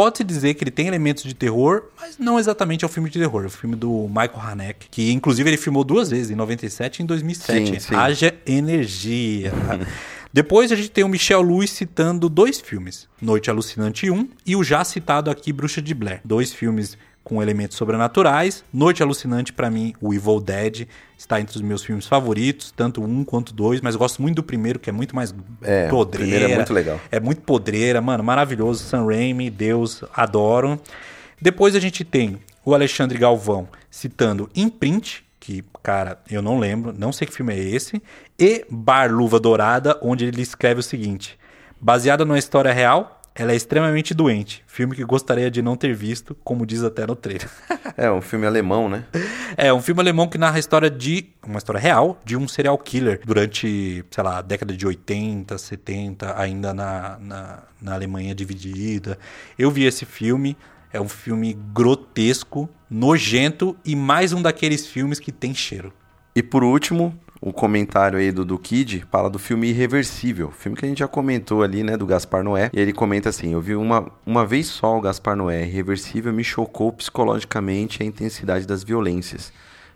pode-se dizer que ele tem elementos de terror, mas não exatamente é um filme de terror. É um filme do Michael Haneke, que inclusive ele filmou duas vezes, em 97 e em 2007. Sim, sim. Haja energia. Depois a gente tem o Michel Lewis citando dois filmes, Noite Alucinante 1 e o já citado aqui Bruxa de Blair. Dois filmes com elementos sobrenaturais. Noite Alucinante, pra mim, o Evil Dead, está entre os meus filmes favoritos, tanto um quanto dois, mas gosto muito do primeiro, que é muito mais É, o podreira. primeiro é muito legal. É muito podreira, mano, maravilhoso. Sam Raimi, Deus, adoro. Depois a gente tem o Alexandre Galvão citando Imprint, que, cara, eu não lembro, não sei que filme é esse, e Bar Luva Dourada, onde ele escreve o seguinte: baseada numa história real, ela é extremamente doente. Filme que gostaria de não ter visto, como diz até no trailer. É um filme alemão, né? É um filme alemão que narra a história de. Uma história real de um serial killer durante, sei lá, a década de 80, 70, ainda na, na, na Alemanha dividida. Eu vi esse filme. É um filme grotesco, nojento e mais um daqueles filmes que tem cheiro. E por último, o comentário aí do, do Kid fala do filme Irreversível, filme que a gente já comentou ali, né, do Gaspar Noé. E ele comenta assim: Eu vi uma, uma vez só o Gaspar Noé. Irreversível me chocou psicologicamente a intensidade das violências.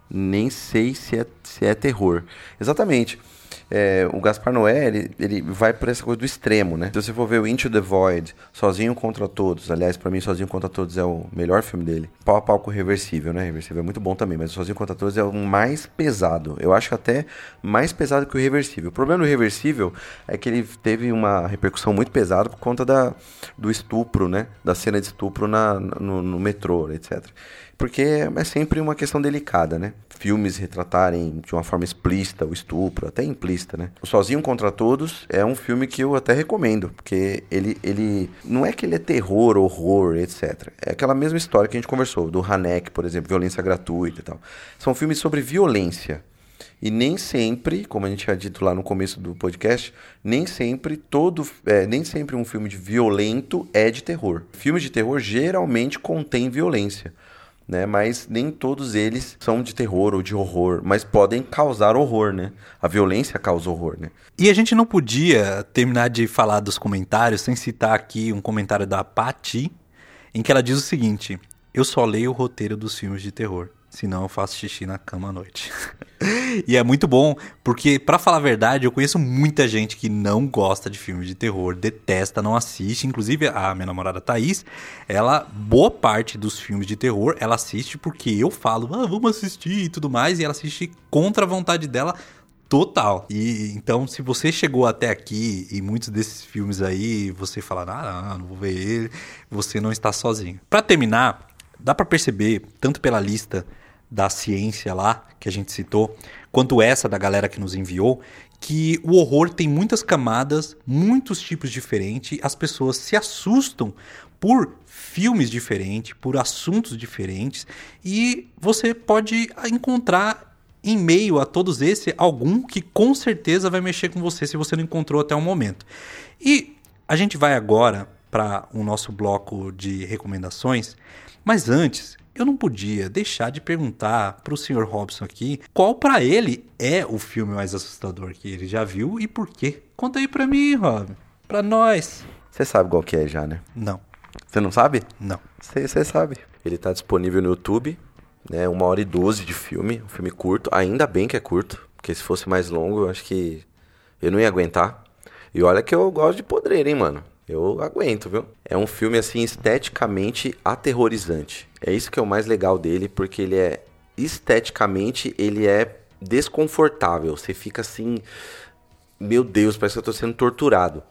Nem sei se é, se é terror. Exatamente. É, o Gaspar Noé, ele, ele vai por essa coisa do extremo, né? Se você for ver o Into the Void, Sozinho Contra Todos, aliás, pra mim Sozinho Contra Todos é o melhor filme dele. Pau a pau com Reversível, né? Reversível é muito bom também, mas Sozinho Contra Todos é o mais pesado. Eu acho até mais pesado que o Reversível. O problema do Reversível é que ele teve uma repercussão muito pesada por conta da, do estupro, né? Da cena de estupro na, no, no metrô, etc. Porque é sempre uma questão delicada, né? Filmes retratarem de uma forma explícita o estupro, até implícita, né? O Sozinho Contra Todos é um filme que eu até recomendo, porque ele, ele não é que ele é terror, horror, etc. É aquela mesma história que a gente conversou, do Hanek, por exemplo, violência gratuita e tal. São filmes sobre violência. E nem sempre, como a gente tinha dito lá no começo do podcast, nem sempre todo, é, nem sempre um filme de violento é de terror. Filmes de terror geralmente contêm violência, né? Mas nem todos eles são de terror ou de horror, mas podem causar horror, né? A violência causa horror, né? E a gente não podia terminar de falar dos comentários sem citar aqui um comentário da Patti, em que ela diz o seguinte: Eu só leio o roteiro dos filmes de terror, senão eu faço xixi na cama à noite. e é muito bom, porque para falar a verdade, eu conheço muita gente que não gosta de filmes de terror, detesta, não assiste, inclusive a minha namorada Thaís, ela boa parte dos filmes de terror, ela assiste porque eu falo: "Ah, vamos assistir" e tudo mais, e ela assiste contra a vontade dela Total. E então, se você chegou até aqui e muitos desses filmes aí, você fala, ah, não, não vou ver ele, você não está sozinho. Para terminar, dá para perceber, tanto pela lista da ciência lá, que a gente citou, quanto essa da galera que nos enviou, que o horror tem muitas camadas, muitos tipos diferentes, as pessoas se assustam por filmes diferentes, por assuntos diferentes, e você pode encontrar em meio a todos esses, algum que com certeza vai mexer com você se você não encontrou até o momento. E a gente vai agora para o nosso bloco de recomendações, mas antes eu não podia deixar de perguntar para o Sr. Robson aqui qual para ele é o filme mais assustador que ele já viu e por quê. Conta aí para mim, Rob, para nós. Você sabe qual que é já, né? Não, Você não sabe? não. Você sabe. Ele tá disponível no YouTube, né? Uma hora e doze de filme, um filme curto. Ainda bem que é curto, porque se fosse mais longo, eu acho que eu não ia aguentar. E olha que eu gosto de podreira, hein, mano? Eu aguento, viu? É um filme, assim, esteticamente aterrorizante. É isso que é o mais legal dele, porque ele é... Esteticamente, ele é desconfortável. Você fica assim... Meu Deus, parece que eu tô sendo torturado.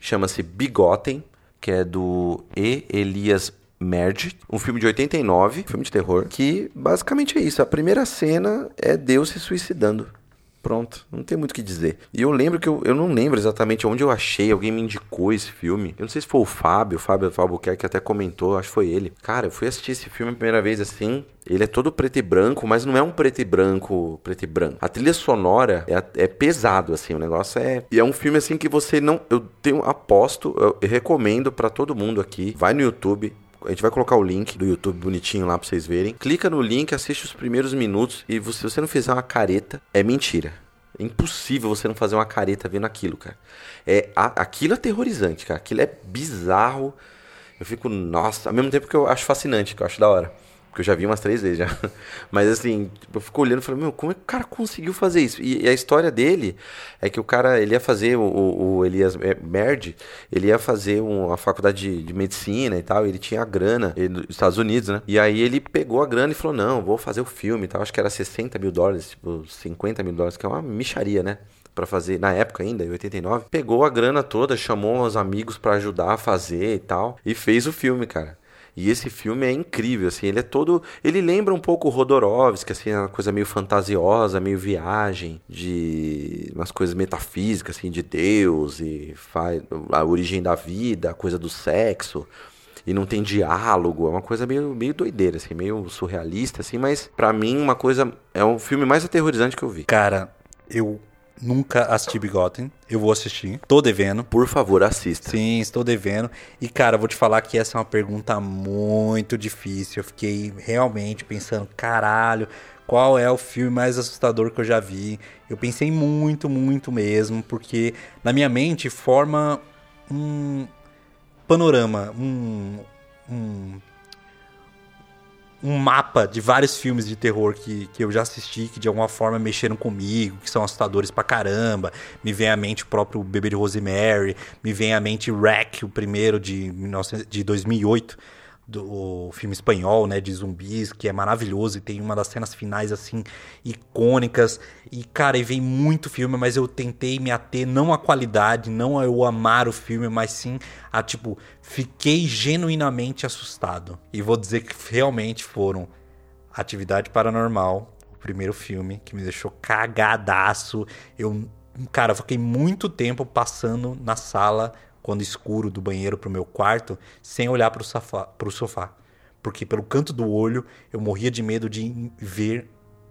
Chama-se Bigotten, que é do E. Elias Merge, um filme de 89, filme de terror, que basicamente é isso. A primeira cena é Deus se suicidando. Pronto, não tem muito o que dizer. E eu lembro que eu, eu não lembro exatamente onde eu achei, alguém me indicou esse filme. Eu não sei se foi o Fábio, o Fábio Albuquerque até comentou, acho que foi ele. Cara, eu fui assistir esse filme a primeira vez assim. Ele é todo preto e branco, mas não é um preto e branco, preto e branco. A trilha sonora é, é pesado, assim, o negócio é. E é um filme assim que você não. Eu tenho aposto, eu, recomendo pra todo mundo aqui. Vai no YouTube, a gente vai colocar o link do YouTube bonitinho lá pra vocês verem. Clica no link, assiste os primeiros minutos e se você não fizer uma careta, é mentira. É impossível você não fazer uma careta vendo aquilo, cara. É, a- aquilo é aterrorizante, cara. Aquilo é bizarro. Eu fico, nossa, ao mesmo tempo que eu acho fascinante, que eu acho da hora. Porque eu já vi umas três vezes já. Mas assim, tipo, eu fico olhando e falo, meu, como é que o cara conseguiu fazer isso? E, e a história dele é que o cara, ele ia fazer, o, o, o Elias Merd, ele ia fazer uma faculdade de, de medicina e tal, ele tinha a grana, nos Estados Unidos, né? E aí ele pegou a grana e falou, não, vou fazer o filme e tal. Acho que era 60 mil dólares, tipo, 50 mil dólares, que é uma micharia, né? Pra fazer, na época ainda, em 89. Pegou a grana toda, chamou os amigos pra ajudar a fazer e tal, e fez o filme, cara. E esse filme é incrível, assim, ele é todo. Ele lembra um pouco o Rodorovsky, assim, é uma coisa meio fantasiosa, meio viagem, de umas coisas metafísicas, assim, de Deus, e faz a origem da vida, a coisa do sexo. E não tem diálogo, é uma coisa meio, meio doideira, assim, meio surrealista, assim, mas pra mim uma coisa. É o filme mais aterrorizante que eu vi. Cara, eu nunca assisti Bigotten. Eu vou assistir. Tô devendo. Por favor, assista. Sim, estou devendo. E, cara, vou te falar que essa é uma pergunta muito difícil. Eu fiquei realmente pensando, caralho, qual é o filme mais assustador que eu já vi? Eu pensei muito, muito mesmo, porque na minha mente forma um panorama, um, um, um mapa de vários filmes de terror que, que eu já assisti, que de alguma forma mexeram comigo, que são assustadores pra caramba. Me vem à mente o próprio Bebê de Rosemary, me vem à mente Wreck, o primeiro de, 1900 de 2008, do filme espanhol, né, de zumbis, que é maravilhoso e tem uma das cenas finais assim icônicas. E cara, e vem muito filme, mas eu tentei me ater não à qualidade, não a eu amar o filme, mas sim a tipo, fiquei genuinamente assustado. E vou dizer que realmente foram Atividade Paranormal, o primeiro filme que me deixou cagadaço. Eu, cara, fiquei muito tempo passando na sala quando escuro do banheiro pro meu quarto, sem olhar sofá, pro sofá. Porque pelo canto do olho eu morria de medo de ver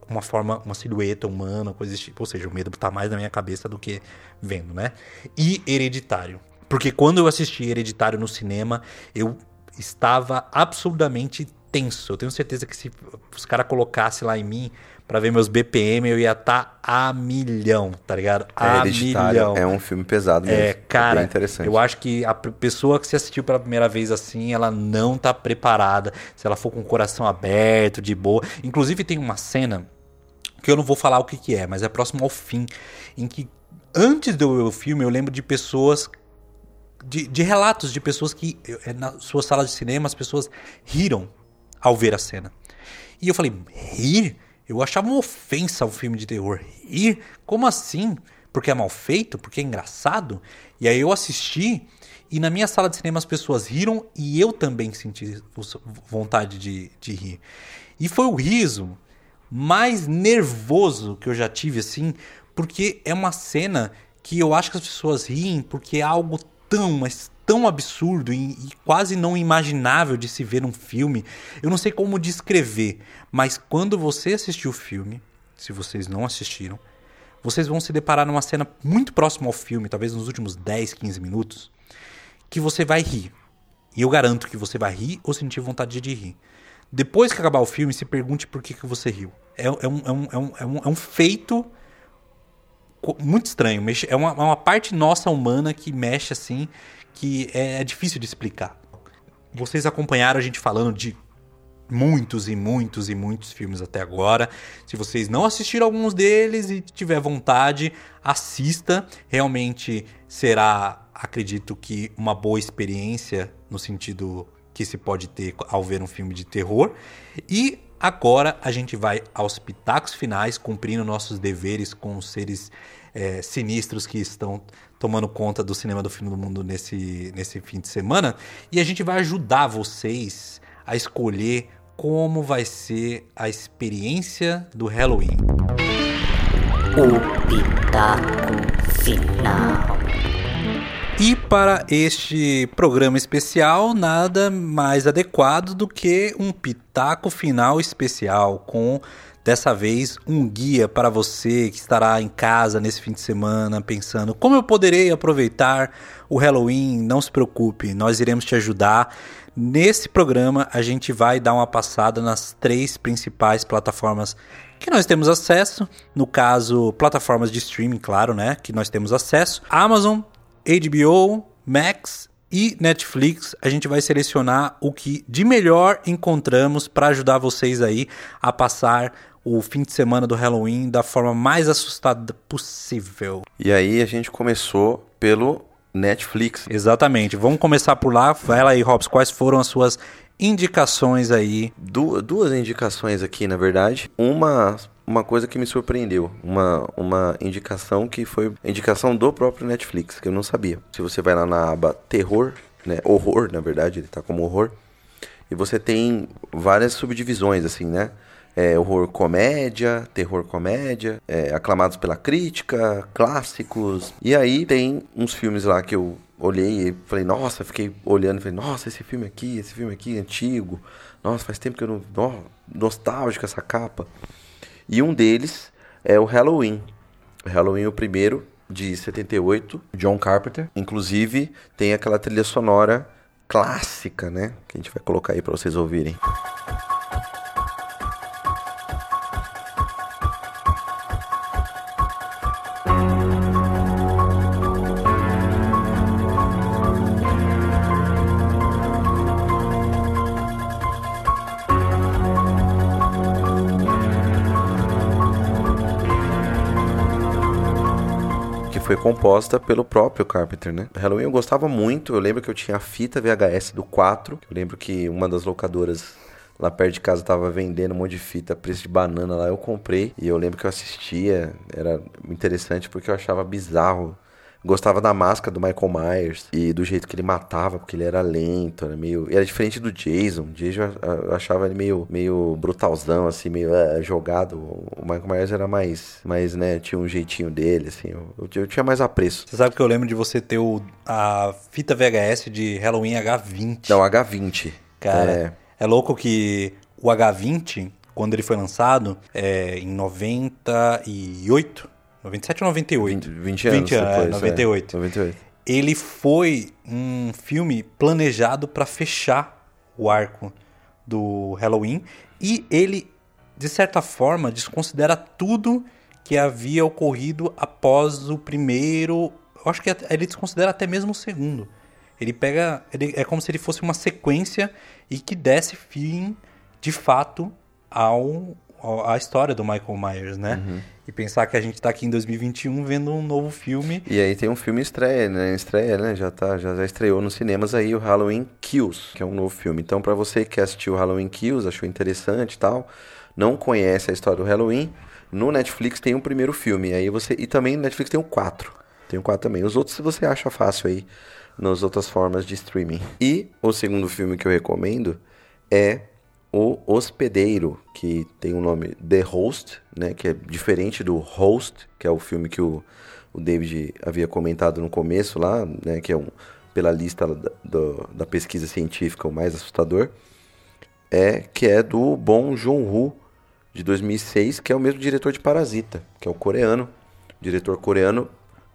uma forma, uma silhueta humana, coisa desse tipo. Ou seja, o medo tá mais na minha cabeça do que vendo, né? E Hereditário. Porque quando eu assisti Hereditário no cinema, eu estava absurdamente tenso. Eu tenho certeza que se os caras colocassem lá em mim pra ver meus BPM, eu ia estar a milhão, tá ligado? A Hereditário milhão. é um filme pesado mesmo. É, cara, bem interessante. eu acho que a pessoa que se assistiu pela primeira vez assim, ela não tá preparada. Se ela for com o coração aberto, de boa. Inclusive tem uma cena que eu não vou falar o que, que é, mas é próximo ao fim, em que antes de eu ver o filme, eu lembro de pessoas de, de relatos de pessoas que eh, na sua sala de cinema as pessoas riram ao ver a cena. E eu falei, rir? Eu achava uma ofensa ao filme de terror. Rir? Como assim? Porque é mal feito? Porque é engraçado? E aí eu assisti e na minha sala de cinema as pessoas riram e eu também senti vontade de, de rir. E foi o riso mais nervoso que eu já tive, assim, porque é uma cena que eu acho que as pessoas riem porque é algo tão, mas tão absurdo e, e quase não imaginável de se ver num filme. Eu não sei como descrever, mas quando você assistir o filme, se vocês não assistiram, vocês vão se deparar numa cena muito próxima ao filme, talvez nos últimos 10, 15 minutos, que você vai rir. E eu garanto que você vai rir ou sentir vontade de rir. Depois que acabar o filme, se pergunte por que, que você riu. É, é um, é, um, é, um, é, um, é um feito muito estranho. É uma, é uma parte nossa humana que mexe assim, que é, é difícil de explicar. Vocês acompanharam a gente falando de muitos e muitos e muitos filmes até agora. Se vocês não assistiram alguns deles e tiver vontade, assista. Realmente será, acredito que, uma boa experiência no sentido que se pode ter ao ver um filme de terror. E agora a gente vai aos pitacos finais, cumprindo nossos deveres com os seres é, sinistros que estão tomando conta do cinema do fim do mundo nesse, nesse fim de semana. E a gente vai ajudar vocês a escolher como vai ser a experiência do Halloween. O Pitaco Final. E para este programa especial, nada mais adequado do que um pitaco final especial com dessa vez um guia para você que estará em casa nesse fim de semana pensando como eu poderei aproveitar o Halloween. Não se preocupe, nós iremos te ajudar. Nesse programa a gente vai dar uma passada nas três principais plataformas que nós temos acesso, no caso, plataformas de streaming, claro, né, que nós temos acesso. Amazon, HBO, Max e Netflix, a gente vai selecionar o que de melhor encontramos para ajudar vocês aí a passar o fim de semana do Halloween da forma mais assustada possível. E aí a gente começou pelo Netflix. Exatamente. Vamos começar por lá. Vai lá aí, Robson, quais foram as suas indicações aí? Du- duas indicações aqui, na verdade. Uma, uma coisa que me surpreendeu. Uma, uma indicação que foi indicação do próprio Netflix, que eu não sabia. Se você vai lá na aba terror, né? Horror, na verdade, ele tá como horror. E você tem várias subdivisões, assim, né? É, horror comédia, terror comédia, é, aclamados pela crítica, clássicos. E aí tem uns filmes lá que eu olhei e falei, nossa, fiquei olhando e falei, nossa, esse filme aqui, esse filme aqui antigo. Nossa, faz tempo que eu não. Nó, nostálgico essa capa. E um deles é o Halloween. Halloween, o primeiro, de 78, John Carpenter. Inclusive, tem aquela trilha sonora clássica, né? Que a gente vai colocar aí pra vocês ouvirem. Foi composta pelo próprio Carpenter, né? Halloween eu gostava muito, eu lembro que eu tinha a fita VHS do 4, eu lembro que uma das locadoras lá perto de casa tava vendendo um monte de fita, preço de banana lá, eu comprei e eu lembro que eu assistia, era interessante porque eu achava bizarro. Gostava da máscara do Michael Myers e do jeito que ele matava, porque ele era lento, era meio. Era diferente do Jason. O Jason eu achava ele meio, meio brutalzão, assim, meio eh, jogado. O Michael Myers era mais, mais, né? Tinha um jeitinho dele, assim. Eu, eu, eu tinha mais apreço. Você sabe que eu lembro de você ter o, a fita VHS de Halloween H20. Não, H20. Cara, É, é louco que o H20, quando ele foi lançado, é, em 98, 97 ou 98? 20, 20 anos 20 anos, é, depois. 98. 98. Ele foi um filme planejado para fechar o arco do Halloween e ele, de certa forma, desconsidera tudo que havia ocorrido após o primeiro. Eu acho que ele desconsidera até mesmo o segundo. Ele pega. Ele, é como se ele fosse uma sequência e que desse fim, de fato, ao, à história do Michael Myers, né? E pensar que a gente tá aqui em 2021 vendo um novo filme. E aí tem um filme estreia, né? Estreia, né? Já, tá, já, já estreou nos cinemas aí o Halloween Kills, que é um novo filme. Então, pra você que assistiu o Halloween Kills, achou interessante e tal, não conhece a história do Halloween, no Netflix tem o primeiro filme. Aí você e também no Netflix tem o 4. Tem o 4 também. Os outros você acha fácil aí nas outras formas de streaming. E o segundo filme que eu recomendo é o Hospedeiro, que tem o nome The Host, né, que é diferente do Host, que é o filme que o, o David havia comentado no começo lá, né, que é um, pela lista da, do- da pesquisa científica o mais assustador, é que é do Bong Joon-ho, de 2006, que é o mesmo diretor de Parasita, que é o coreano, diretor coreano,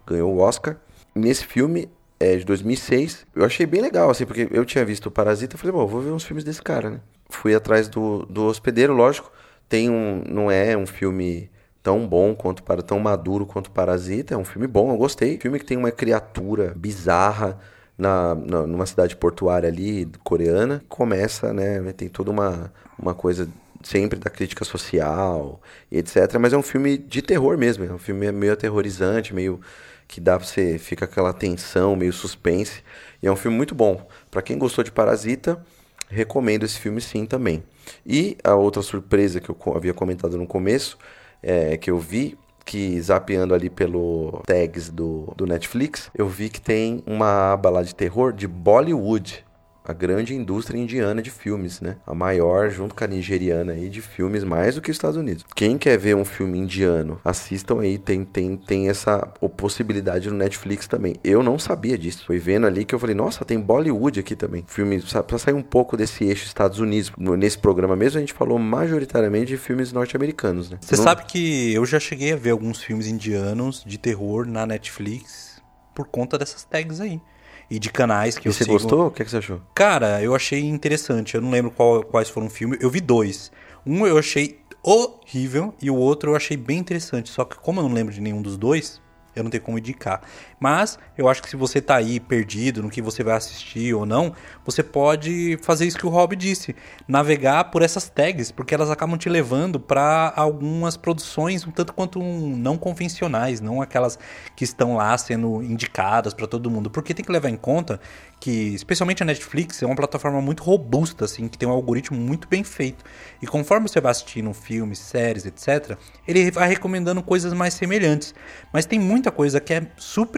ganhou o Oscar. Nesse filme é de 2006, eu achei bem legal, assim, porque eu tinha visto o Parasita, falei, bom, vou ver uns filmes desse cara, né? Fui atrás do, do Hospedeiro, lógico, tem um, não é um filme tão bom quanto para tão maduro quanto Parasita, é um filme bom, eu gostei. Filme que tem uma criatura bizarra na, na- numa cidade portuária ali coreana, começa, né, tem toda uma uma coisa sempre da crítica social e etc, mas é um filme de terror mesmo, é um filme meio aterrorizante, meio que dá pra você fica aquela tensão, meio suspense, e é um filme muito bom. Pra quem gostou de Parasita, recomendo esse filme sim também. E a outra surpresa que eu havia comentado no começo, é, que eu vi, que zapeando ali pelo tags do, do Netflix, eu vi que tem uma aba lá de terror de Bollywood. A grande indústria indiana de filmes, né? A maior, junto com a nigeriana aí, de filmes mais do que os Estados Unidos. Quem quer ver um filme indiano, assistam aí, tem, tem, tem essa possibilidade no Netflix também. Eu não sabia disso. Foi vendo ali que eu falei, nossa, tem Bollywood aqui também. Filme, sa- pra sair um pouco desse eixo Estados Unidos. Nesse programa mesmo, a gente falou majoritariamente de filmes norte-americanos, né? Você Não- sabe que eu já cheguei a ver alguns filmes indianos de terror na Netflix por conta dessas tags aí. E de canais que E eu você sigo. gostou? O que, é que você achou? Cara, eu achei interessante. Eu não lembro qual- quais foram os filmes. Eu vi dois. Um eu achei horrível e o outro eu achei bem interessante. Só que como eu não lembro de nenhum dos dois, eu não tenho como indicar. Mas eu acho que se você tá aí perdido no que você vai assistir ou não, você pode fazer isso que o Rob disse, navegar por essas tags, porque elas acabam te levando para algumas produções um tanto quanto não convencionais, não aquelas que estão lá sendo indicadas para todo mundo, porque tem que levar em conta que, especialmente a Netflix, é uma plataforma muito robusta, assim, que tem um algoritmo muito bem feito. E conforme você vai assistindo filmes, séries, etc., ele vai recomendando coisas mais semelhantes. Mas tem muita coisa que é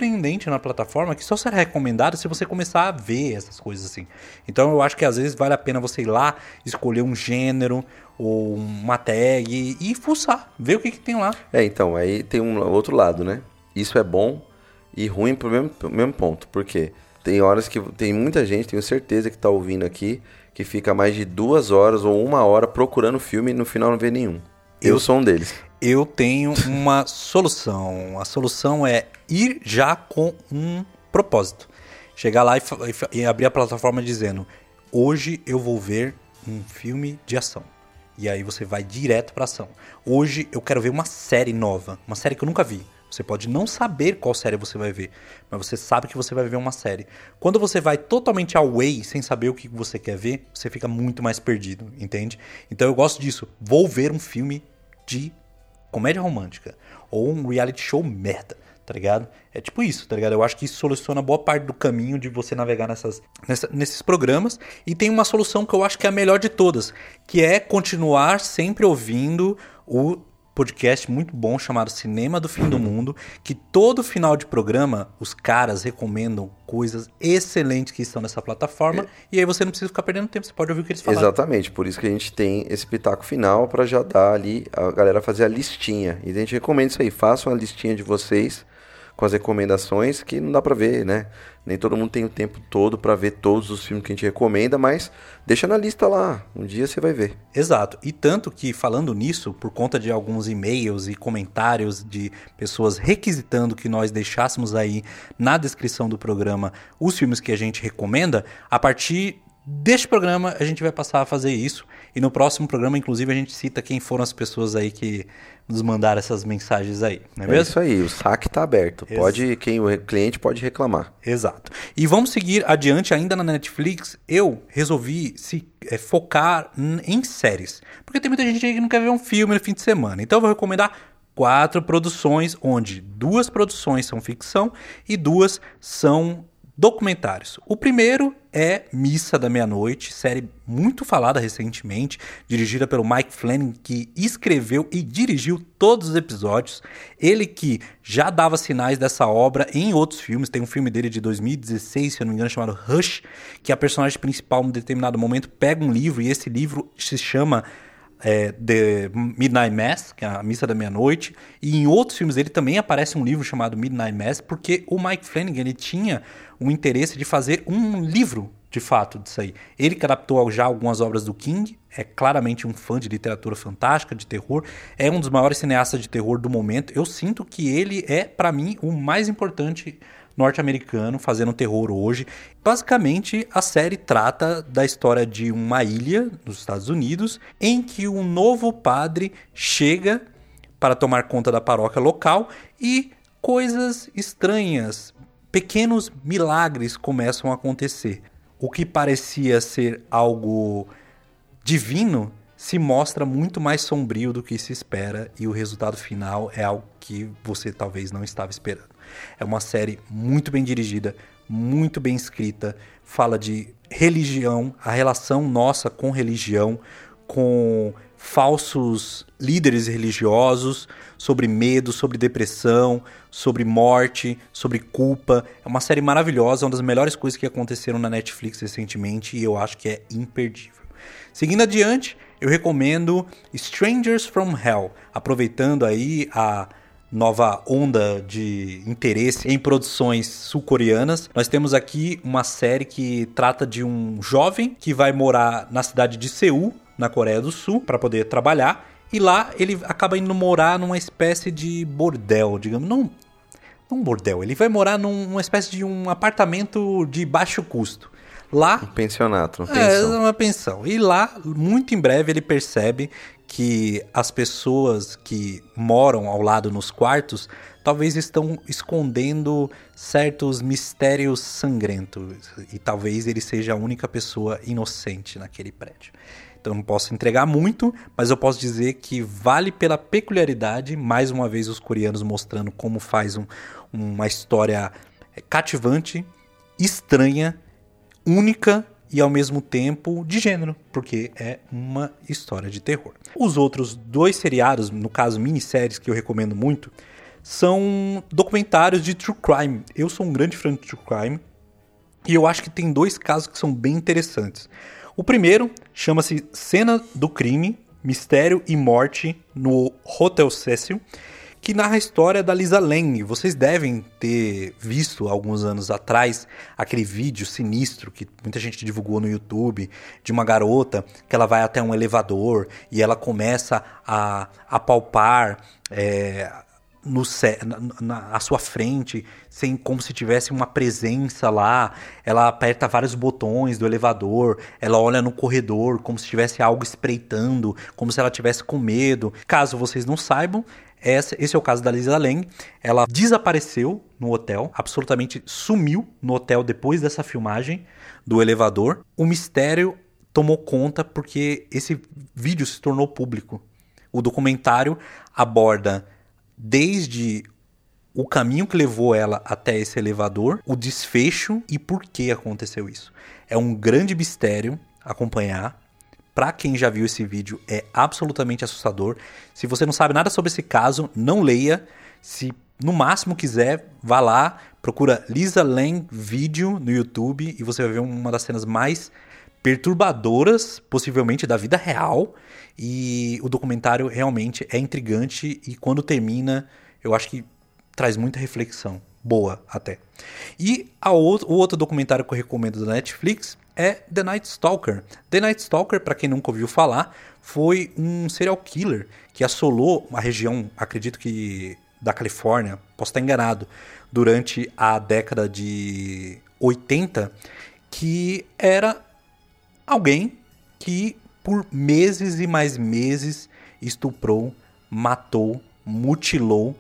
surpreendente na plataforma que só será recomendada se você começar a ver essas coisas assim. Então eu acho que às vezes vale a pena você ir lá, escolher um gênero ou uma tag e, fuçar, ver o que, que tem lá. É, então, aí tem um outro lado, né? Isso é bom e ruim pro mesmo, pro mesmo ponto. Por quê? Tem horas que tem muita gente, tenho certeza que tá ouvindo aqui, que fica mais de duas horas ou uma hora procurando filme e no final não vê nenhum. Eu, Eu- sou um deles. Eu tenho uma solução. A solução é ir já com um propósito. Chegar lá e, e e abrir a plataforma dizendo: Hoje eu vou ver um filme de ação. E aí você vai direto pra ação. Hoje eu quero ver uma série nova, uma série que eu nunca vi. Você pode não saber qual série você vai ver, mas você sabe que você vai ver uma série. Quando você vai totalmente away, sem saber o que você quer ver, você fica muito mais perdido, entende? Então eu gosto disso. Vou ver um filme de comédia romântica ou um reality show merda, tá ligado? É tipo isso, tá ligado? Eu acho que isso soluciona boa parte do caminho de você navegar nessas, nessa- nesses programas. E tem uma solução que eu acho que é a melhor de todas, que é continuar sempre ouvindo o podcast muito bom chamado Cinema do Fim do Mundo, que todo final de programa os caras recomendam coisas excelentes que estão nessa plataforma, e aí você não precisa ficar perdendo tempo, você pode ouvir o que eles falaram. Exatamente, por isso que a gente tem esse pitaco final para já dar ali a galera fazer a listinha. E a gente recomenda isso aí, façam a listinha de vocês com as recomendações que não dá pra ver, né? Nem todo mundo tem o tempo todo pra ver todos os filmes que a gente recomenda, mas deixa na lista lá. Um dia você vai ver. Exato. E tanto que, falando nisso, por conta de alguns e-mails e comentários de pessoas requisitando que nós deixássemos aí na descrição do programa os filmes que a gente recomenda, a partir deste programa a gente vai passar a fazer isso. E no próximo programa, inclusive, a gente cita quem foram as pessoas aí que nos mandaram essas mensagens aí, não é É mesmo? isso aí, o saque tá aberto. Ex- Pode, quem o cliente pode reclamar. Exato. E vamos seguir adiante ainda na Netflix. Eu resolvi se é, focar em séries. Porque tem muita gente aí que não quer ver um filme no fim de semana. Então eu vou recomendar quatro produções, onde duas produções são ficção e duas são documentários. O primeiro é Missa da Meia-Noite, série muito falada recentemente, dirigida pelo Mike Flanagan, que escreveu e dirigiu todos os episódios. Ele que já dava sinais dessa obra em outros filmes. Tem um filme dele de 2016, se eu não me engano, chamado Rush, que a personagem principal, em determinado momento, pega um livro e esse livro se chama é, The Midnight Mass, que é a Missa da Meia-Noite, e em outros filmes dele também aparece um livro chamado Midnight Mass, porque o Mike Flanagan ele tinha um interesse de fazer um livro de fato disso aí. Ele que adaptou já algumas obras do King, é claramente um fã de literatura fantástica, de terror, é um dos maiores cineastas de terror do momento. Eu sinto que ele é, para mim, o mais importante norte-americano fazendo terror hoje. Basicamente, a série trata da história de uma ilha nos Estados Unidos em que um novo padre chega para tomar conta da paróquia local e coisas estranhas, pequenos milagres começam a acontecer. O que parecia ser algo divino se mostra muito mais sombrio do que se espera e o resultado final é algo que você talvez não estava esperando. É uma série muito bem dirigida, muito bem escrita, fala de religião, a relação nossa com religião, com falsos líderes religiosos, sobre medo, sobre depressão, sobre morte, sobre culpa. É uma série maravilhosa, uma das melhores coisas que aconteceram na Netflix recentemente e eu acho que é imperdível. Seguindo adiante, eu recomendo Strangers from Hell, aproveitando aí a nova onda de interesse em produções sul-coreanas. Nós temos aqui uma série que trata de um jovem que vai morar na cidade de Seul, na Coreia do Sul, para poder trabalhar, e lá ele acaba indo morar numa espécie de bordel, digamos, não não um bordel, ele vai morar num- numa espécie de um apartamento de baixo custo. Lá Pensionato, uma é, pensão. uma pensão. E lá, muito em breve, ele percebe que as pessoas que moram ao lado nos quartos talvez estão escondendo certos mistérios sangrentos. E talvez ele seja a única pessoa inocente naquele prédio. Então não posso entregar muito, mas eu posso dizer que vale pela peculiaridade, mais uma vez os coreanos mostrando como faz um- uma história cativante, estranha única e ao mesmo tempo de gênero, porque é uma história de terror. Os outros dois seriados, no caso minisséries que eu recomendo muito, são documentários de true crime. Eu sou um grande fã de true crime e eu acho que tem dois casos que são bem interessantes. O primeiro chama-se Cena do Crime, Mistério e Morte no Hotel Cecil, que narra a história da Lisa Lane. Vocês devem ter visto alguns anos atrás aquele vídeo sinistro que muita gente divulgou no YouTube de uma garota que ela vai até um elevador e ela começa a, a palpar é, no na, na- sua frente, sem como se tivesse uma presença lá. Ela aperta vários botões do elevador, ela olha no corredor como se tivesse algo espreitando, como se ela tivesse com medo. Caso vocês não saibam, esse é o caso da Lisa Lang. Ela desapareceu no hotel, absolutamente sumiu no hotel depois dessa filmagem do elevador. O mistério tomou conta porque esse vídeo se tornou público. O documentário aborda desde o caminho que levou ela até esse elevador, o desfecho e por que aconteceu isso. É um grande mistério acompanhar. Pra quem já viu esse vídeo, é absolutamente assustador. Se você não sabe nada sobre esse caso, não leia. Se no máximo quiser, vá lá, procura Lisa Lang vídeo no YouTube e você vai ver uma das cenas mais perturbadoras, possivelmente da vida real. E o documentário realmente é intrigante e quando termina, eu acho que traz muita reflexão boa até. E a outro, o outro documentário que eu recomendo da Netflix é The Night Stalker. The Night Stalker, para quem nunca ouviu falar, foi um serial killer que assolou uma região, acredito que da Califórnia, posso estar enganado, durante a década de 80, que era alguém que por meses e mais meses estuprou, matou, mutilou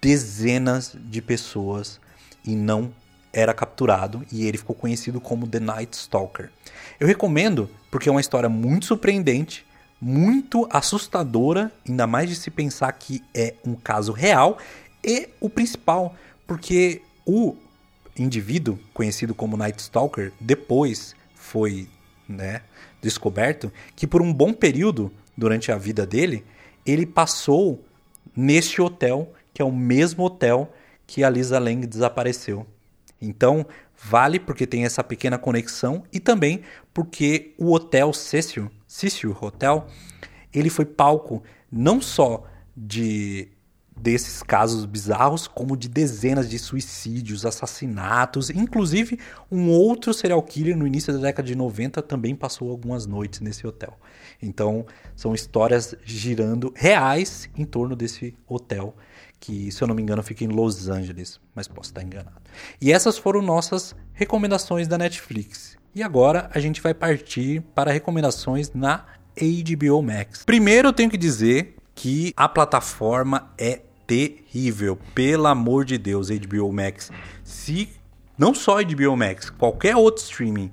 dezenas de pessoas e não era capturado e ele ficou conhecido como The Night Stalker. Eu recomendo porque é uma história muito surpreendente, muito assustadora, ainda mais de se pensar que é um caso real e o principal, porque o indivíduo conhecido como Night Stalker depois foi, né, descoberto que por um bom período durante a vida dele, ele passou neste hotel, que é o mesmo hotel que a Lisa Lang desapareceu. Então, vale porque tem essa pequena conexão e também porque o Hotel Cecil, Cecil Hotel, ele foi palco não só de desses casos bizarros, como de dezenas de suicídios, assassinatos, inclusive um outro serial killer no início da década de 90 também passou algumas noites nesse hotel. Então, são histórias girando reais em torno desse hotel que, se eu não me engano, fica em Los Angeles, mas posso estar enganado. E essas foram nossas recomendações da Netflix. E agora a gente vai partir para recomendações na HBO Max. Primeiro eu tenho que dizer que a plataforma é terrível, pelo amor de Deus, HBO Max. Se não só HBO Max, qualquer outro streaming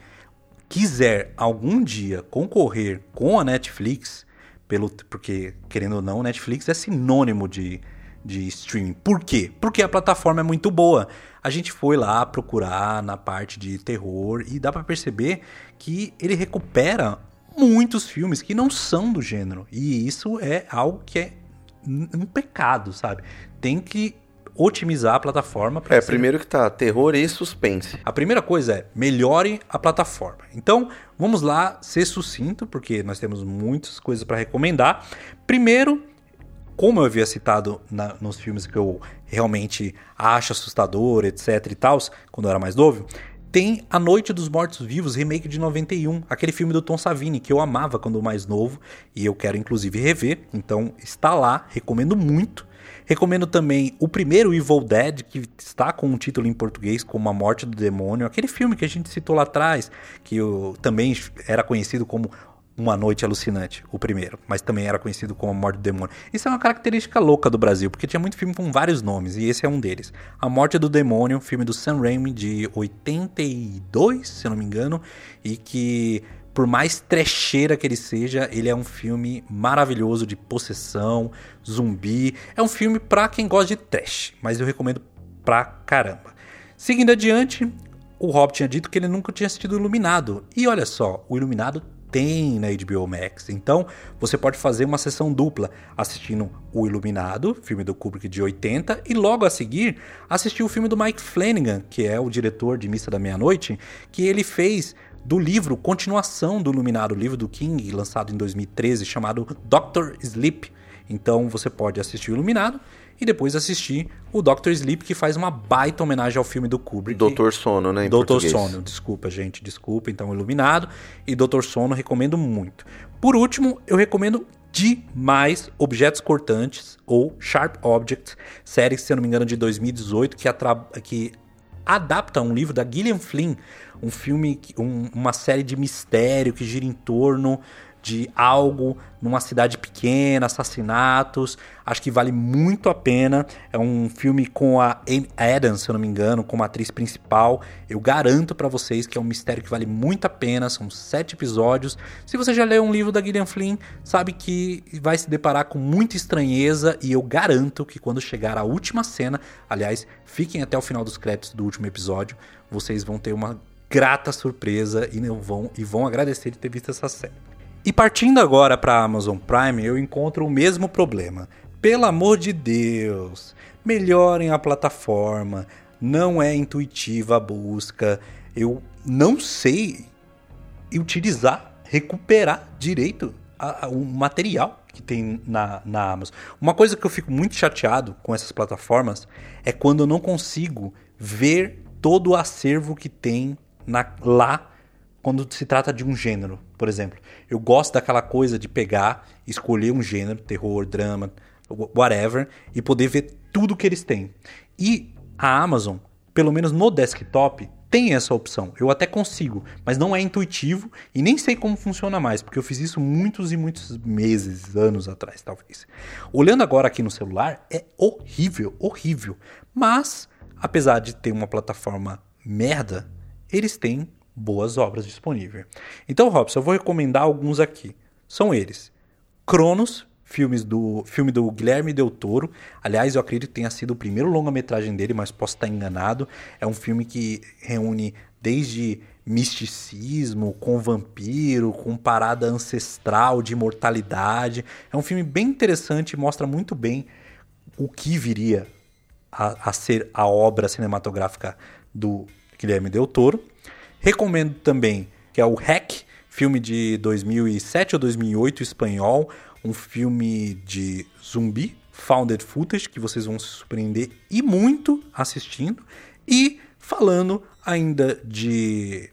quiser algum dia concorrer com a Netflix, pelo porque querendo ou não, Netflix é sinônimo de de streaming. Por quê? Porque a plataforma é muito boa. A gente foi lá procurar na parte de terror e dá para perceber que ele recupera muitos filmes que não são do gênero. E isso é algo que é um pecado, sabe? Tem que otimizar a plataforma. É, ser... primeiro que tá terror e suspense. A primeira coisa é melhore a plataforma. Então, vamos lá ser sucinto, porque nós temos muitas coisas para recomendar. Primeiro, como eu havia citado na, nos filmes que eu realmente acho assustador, etc e tal, quando eu era mais novo, tem A Noite dos Mortos Vivos, remake de 91, aquele filme do Tom Savini que eu amava quando mais novo e eu quero inclusive rever, então está lá, recomendo muito. Recomendo também o primeiro Evil Dead, que está com um título em português como A Morte do Demônio, aquele filme que a gente citou lá atrás, que eu, também era conhecido como uma Noite Alucinante, o primeiro, mas também era conhecido como A Morte do Demônio. Isso é uma característica louca do Brasil, porque tinha muito filme com vários nomes, e esse é um deles. A Morte do Demônio, filme do Sam Raimi de 82, se eu não me engano, e que por mais trecheira que ele seja, ele é um filme maravilhoso de possessão, zumbi. É um filme pra quem gosta de trash, mas eu recomendo pra caramba. Seguindo adiante, o Rob tinha dito que ele nunca tinha assistido Iluminado. E olha só, o Iluminado tem na HBO Max. Então, você pode fazer uma sessão dupla, assistindo O Iluminado, filme do Kubrick de 80, e logo a seguir assistir o filme do Mike Flanagan, que é o diretor de Missa da Meia-Noite, que ele fez do livro, continuação do Iluminado, livro do King, lançado em 2013, chamado Doctor Sleep. Então, você pode assistir o Iluminado e depois assistir o Doctor Sleep, que faz uma baita homenagem ao filme do Kubrick. Doutor Sono, né? Em Doutor Sono, desculpa, gente, desculpa. Então, Iluminado e Doutor Sono recomendo muito. Por último, eu recomendo demais Objetos Cortantes ou Sharp Objects, série, se eu não me engano, de 2018, que, que adapta um livro da Gillian Flynn, um filme, um, uma série de mistério que gira em torno de algo numa cidade pequena, assassinatos. Acho que vale muito a pena. É um filme com a Amy Adams, se eu não me engano, como atriz principal. Eu garanto para vocês que é um mistério que vale muito a pena. São sete episódios. Se você já leu um livro da Gillian Flynn, sabe que vai se deparar com muita estranheza. E eu garanto que quando chegar a última cena, aliás, fiquem até o final dos créditos do último episódio, vocês vão ter uma grata surpresa e não vão e vão agradecer de ter visto essa série. E partindo agora para a Amazon Prime, eu encontro o mesmo problema. Pelo amor de Deus, melhorem a plataforma. Não é intuitiva a busca. Eu não sei utilizar, recuperar direito a, a, o material que tem na, na Amazon. Uma coisa que eu fico muito chateado com essas plataformas é quando eu não consigo ver todo o acervo que tem na, lá quando se trata de um gênero, por exemplo. Eu gosto daquela coisa de pegar, escolher um gênero, terror, drama, whatever, e poder ver tudo que eles têm. E a Amazon, pelo menos no desktop, tem essa opção. Eu até consigo, mas não é intuitivo e nem sei como funciona mais, porque eu fiz isso muitos e muitos meses, anos atrás, talvez. Olhando agora aqui no celular, é horrível, horrível. Mas, apesar de ter uma plataforma merda, eles têm boas obras disponíveis. Então, Robson, eu vou recomendar alguns aqui. São eles: Cronos, filmes do filme do Guilherme Del Toro. Aliás, eu acredito que tenha sido o primeiro longa-metragem dele, mas posso estar enganado. É um filme que reúne desde misticismo, com vampiro, com parada ancestral de imortalidade. É um filme bem interessante, mostra muito bem o que viria a, a ser a obra cinematográfica do Guilherme Del Toro. Recomendo também que é o Hack, filme de 2007 ou 2008 espanhol, um filme de zumbi, founded footage, que vocês vão se surpreender e muito assistindo. E falando ainda de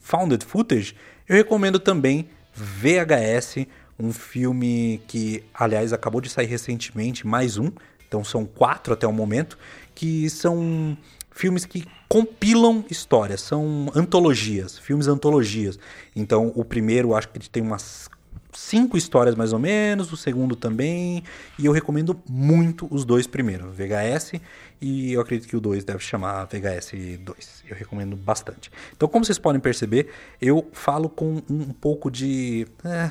founded footage, eu recomendo também VHS, um filme que, aliás, acabou de sair recentemente, mais um, então são quatro até o momento, que são filmes que compilam histórias, são antologias, filmes antologias. Então, o primeiro acho que ele tem umas cinco histórias mais ou menos, o segundo também, e eu recomendo muito os dois primeiros, VHS e eu acredito que o 2 deve chamar VHS 2. Eu recomendo bastante. Então, como vocês podem perceber, eu falo com um pouco de é,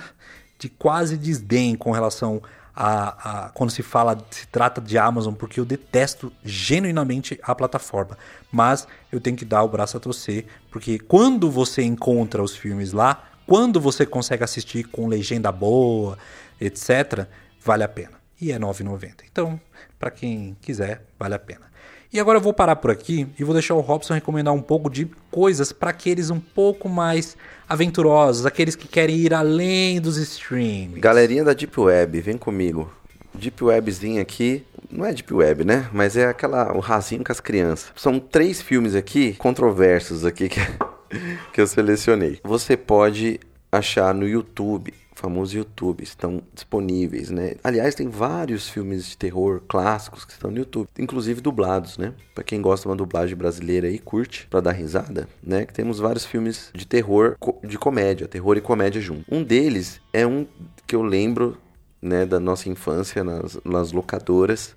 de quase desdém com relação a, a, quando se fala, se trata de Amazon, porque eu detesto genuinamente a plataforma. Mas eu tenho que dar o braço a torcer, porque quando você encontra os filmes lá, quando você consegue assistir com legenda boa, etc., vale a pena. E é R$ 9,90. Então, para quem quiser, vale a pena. E agora eu vou parar por aqui e vou deixar o Robson recomendar um pouco de coisas para aqueles um pouco mais aventurosos, aqueles que querem ir além dos streams. Galerinha da Deep Web, vem comigo. Deep Webzinho aqui, não é Deep Web, né? Mas é aquela, o rasinho com as crianças. São três filmes aqui, controversos aqui, que, que eu selecionei. Você pode achar no YouTube famoso YouTube, estão disponíveis, né? Aliás, tem vários filmes de terror clássicos que estão no YouTube, inclusive dublados, né? Para quem gosta de uma dublagem brasileira e curte para dar risada, né? Que temos vários filmes de terror, de comédia, terror e comédia junto. Um deles é um que eu lembro, né, da nossa infância nas, nas locadoras.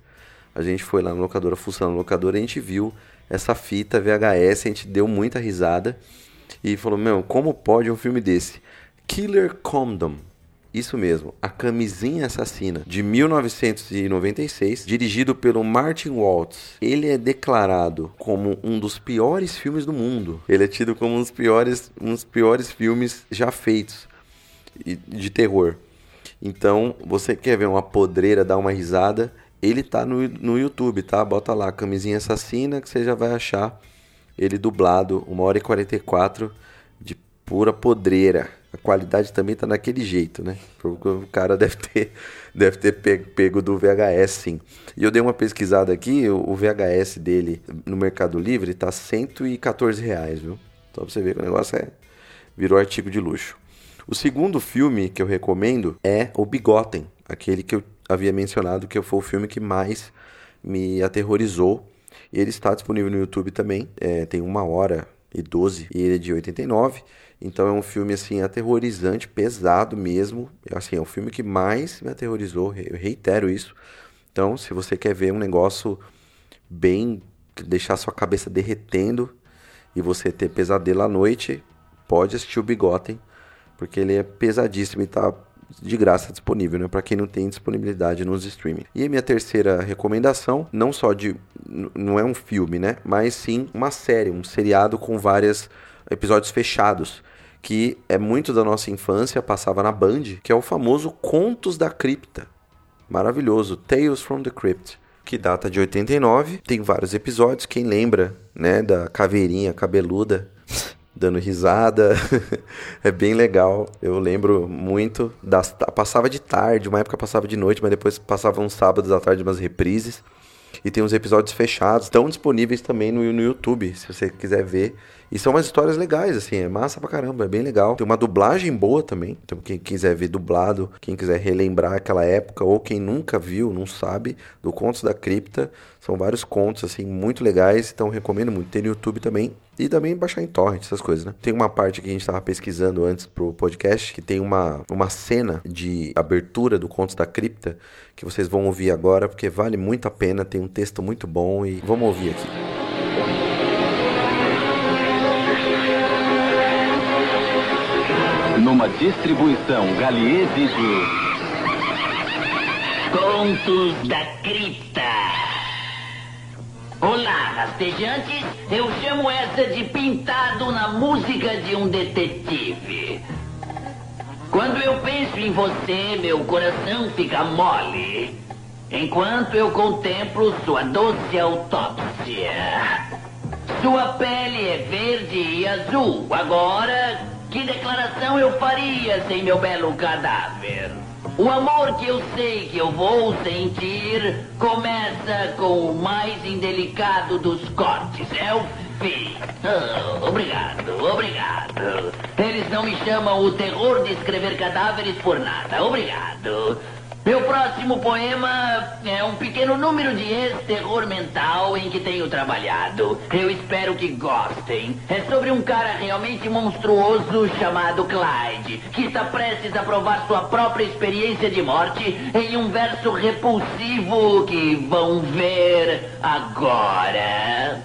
A gente foi lá na locadora, funcionando na locadora, a gente viu essa fita VHS, a gente deu muita risada e falou: Meu, como pode um filme desse? Killer Condom. Isso mesmo, A Camisinha Assassina, de 1996, dirigido pelo Martin Waltz. Ele é declarado como um dos piores filmes do mundo. Ele é tido como um dos piores, um dos piores filmes já feitos de terror. Então, você quer ver uma podreira, dar uma risada, ele tá no, no YouTube, tá? Bota lá, Camisinha Assassina, que você já vai achar ele dublado, 1 hora e 44 de pura podreira a qualidade também tá naquele jeito, né? O cara deve ter, deve ter pego, do VHS, sim. E eu dei uma pesquisada aqui, o VHS dele no Mercado Livre tá 114 reais, viu? Só pra você ver que o negócio é, virou artigo de luxo. O segundo filme que eu recomendo é O Bigotem, aquele que eu havia mencionado que foi o filme que mais me aterrorizou. Ele está disponível no YouTube também, é, tem uma hora e 12 e ele é de 89. Então é um filme assim aterrorizante, pesado mesmo. Assim, é o filme que mais me aterrorizou, eu reitero isso. Então, se você quer ver um negócio bem deixar sua cabeça derretendo e você ter pesadelo à noite, pode assistir o Bigotem, porque ele é pesadíssimo e tá de graça disponível, né, para quem não tem disponibilidade nos streaming. E a minha terceira recomendação, não só de não é um filme, né, mas sim uma série, um seriado com várias episódios fechados, que é muito da nossa infância, passava na Band, que é o famoso Contos da Cripta. Maravilhoso, Tales from the Crypt, que data de 89, tem vários episódios, quem lembra, né, da caveirinha cabeluda dando risada. é bem legal. Eu lembro muito das passava de tarde, uma época passava de noite, mas depois passava uns sábados à tarde umas reprises. E tem uns episódios fechados, estão disponíveis também no, no YouTube, se você quiser ver. E são umas histórias legais, assim, é massa pra caramba, é bem legal. Tem uma dublagem boa também. Então, quem quiser ver dublado, quem quiser relembrar aquela época, ou quem nunca viu, não sabe, do Contos da Cripta, são vários contos, assim, muito legais. Então, recomendo muito. Tem no YouTube também. E também baixar em torrent, essas coisas, né? Tem uma parte que a gente tava pesquisando antes pro podcast, que tem uma, uma cena de abertura do Contos da Cripta, que vocês vão ouvir agora, porque vale muito a pena. Tem um texto muito bom e vamos ouvir aqui. Numa distribuição Galiese de Contos da Cripta. Olá, rastejantes. Eu chamo essa de pintado na música de um detetive. Quando eu penso em você, meu coração fica mole. Enquanto eu contemplo sua doce autópsia. Sua pele é verde e azul. Agora, que declaração eu faria sem meu belo cadáver? O amor que eu sei que eu vou sentir começa com o mais indelicado dos cortes. É o fim. Oh, obrigado, obrigado. Eles não me chamam o terror de escrever cadáveres por nada. Obrigado. Meu próximo poema é um pequeno número de ex-terror mental em que tenho trabalhado. Eu espero que gostem. É sobre um cara realmente monstruoso chamado Clyde, que está prestes a provar sua própria experiência de morte em um verso repulsivo que vão ver agora.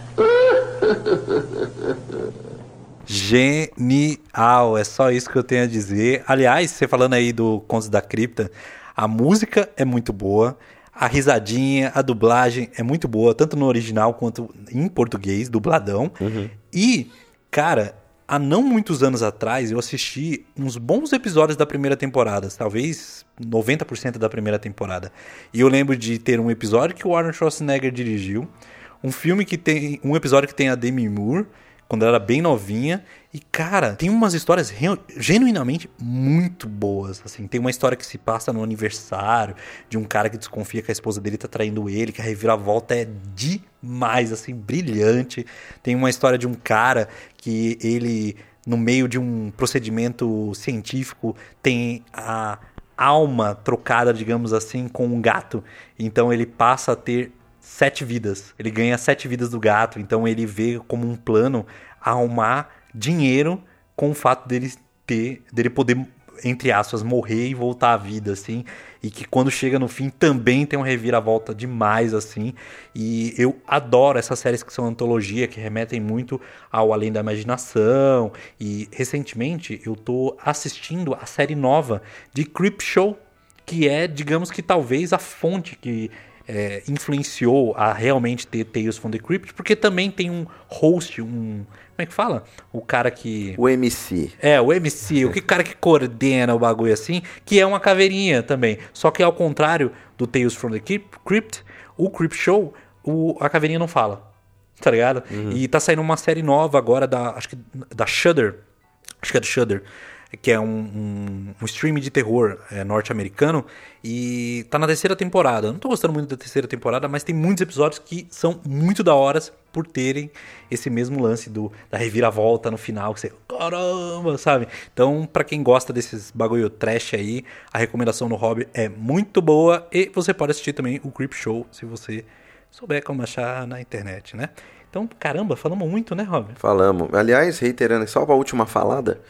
Genial, é só isso que eu tenho a dizer. Aliás, você falando aí do Contos da Cripta, a música é muito boa, a risadinha, a dublagem é muito boa, tanto no original quanto em português, dubladão. E, cara, há não muitos anos atrás eu assisti uns bons episódios da primeira temporada, talvez 90% da primeira temporada. E eu lembro de ter um episódio que o Arnold Schwarzenegger dirigiu, um filme que tem um episódio que tem a Demi Moore quando ela era bem novinha. E, cara, tem umas histórias genuinamente muito boas. Assim, tem uma história que se passa no aniversário de um cara que desconfia que a esposa dele tá traindo ele, que a reviravolta é demais, assim, brilhante. Tem uma história de um cara que ele, no meio de um procedimento científico, tem a alma trocada, digamos assim, com um gato. Então ele passa a ter sete vidas. Ele ganha sete vidas do gato. Então ele vê como um plano arrumar dinheiro com o fato dele ter, dele poder, entre aspas, morrer e voltar à vida, assim. E que quando chega no fim também tem uma reviravolta demais, assim. E eu adoro essas séries que são antologia, que remetem muito ao Além da Imaginação. E recentemente eu tô assistindo a série nova de Creep Show, que é, digamos que talvez a fonte que é, influenciou a realmente ter Tales from the Crypt, porque também tem um host, um. Como é que fala? O cara que. O MC. É, o MC, o que cara que coordena o bagulho assim, que é uma caveirinha também. Só que ao contrário do Tales from the Crypt, o Crypt Show, o, a caveirinha não fala. Tá ligado? E tá saindo uma série nova agora da. Acho que da Shudder. Acho que é do Shudder. Que é um, um, um stream de terror é, norte-americano. E tá na terceira temporada. Eu não tô gostando muito da terceira temporada, mas tem muitos episódios que são muito da hora por terem esse mesmo lance do, da reviravolta no final. Que você. Caramba, sabe? Então, pra quem gosta desses bagulho trash aí, a recomendação no hobby é muito boa. E você pode assistir também o Creep Show se você souber como achar na internet, né? Então, caramba, falamos muito, né, Rob? Falamos. Aliás, reiterando só a última falada,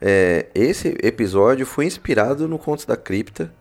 é, esse episódio foi inspirado no Contos da Cripta.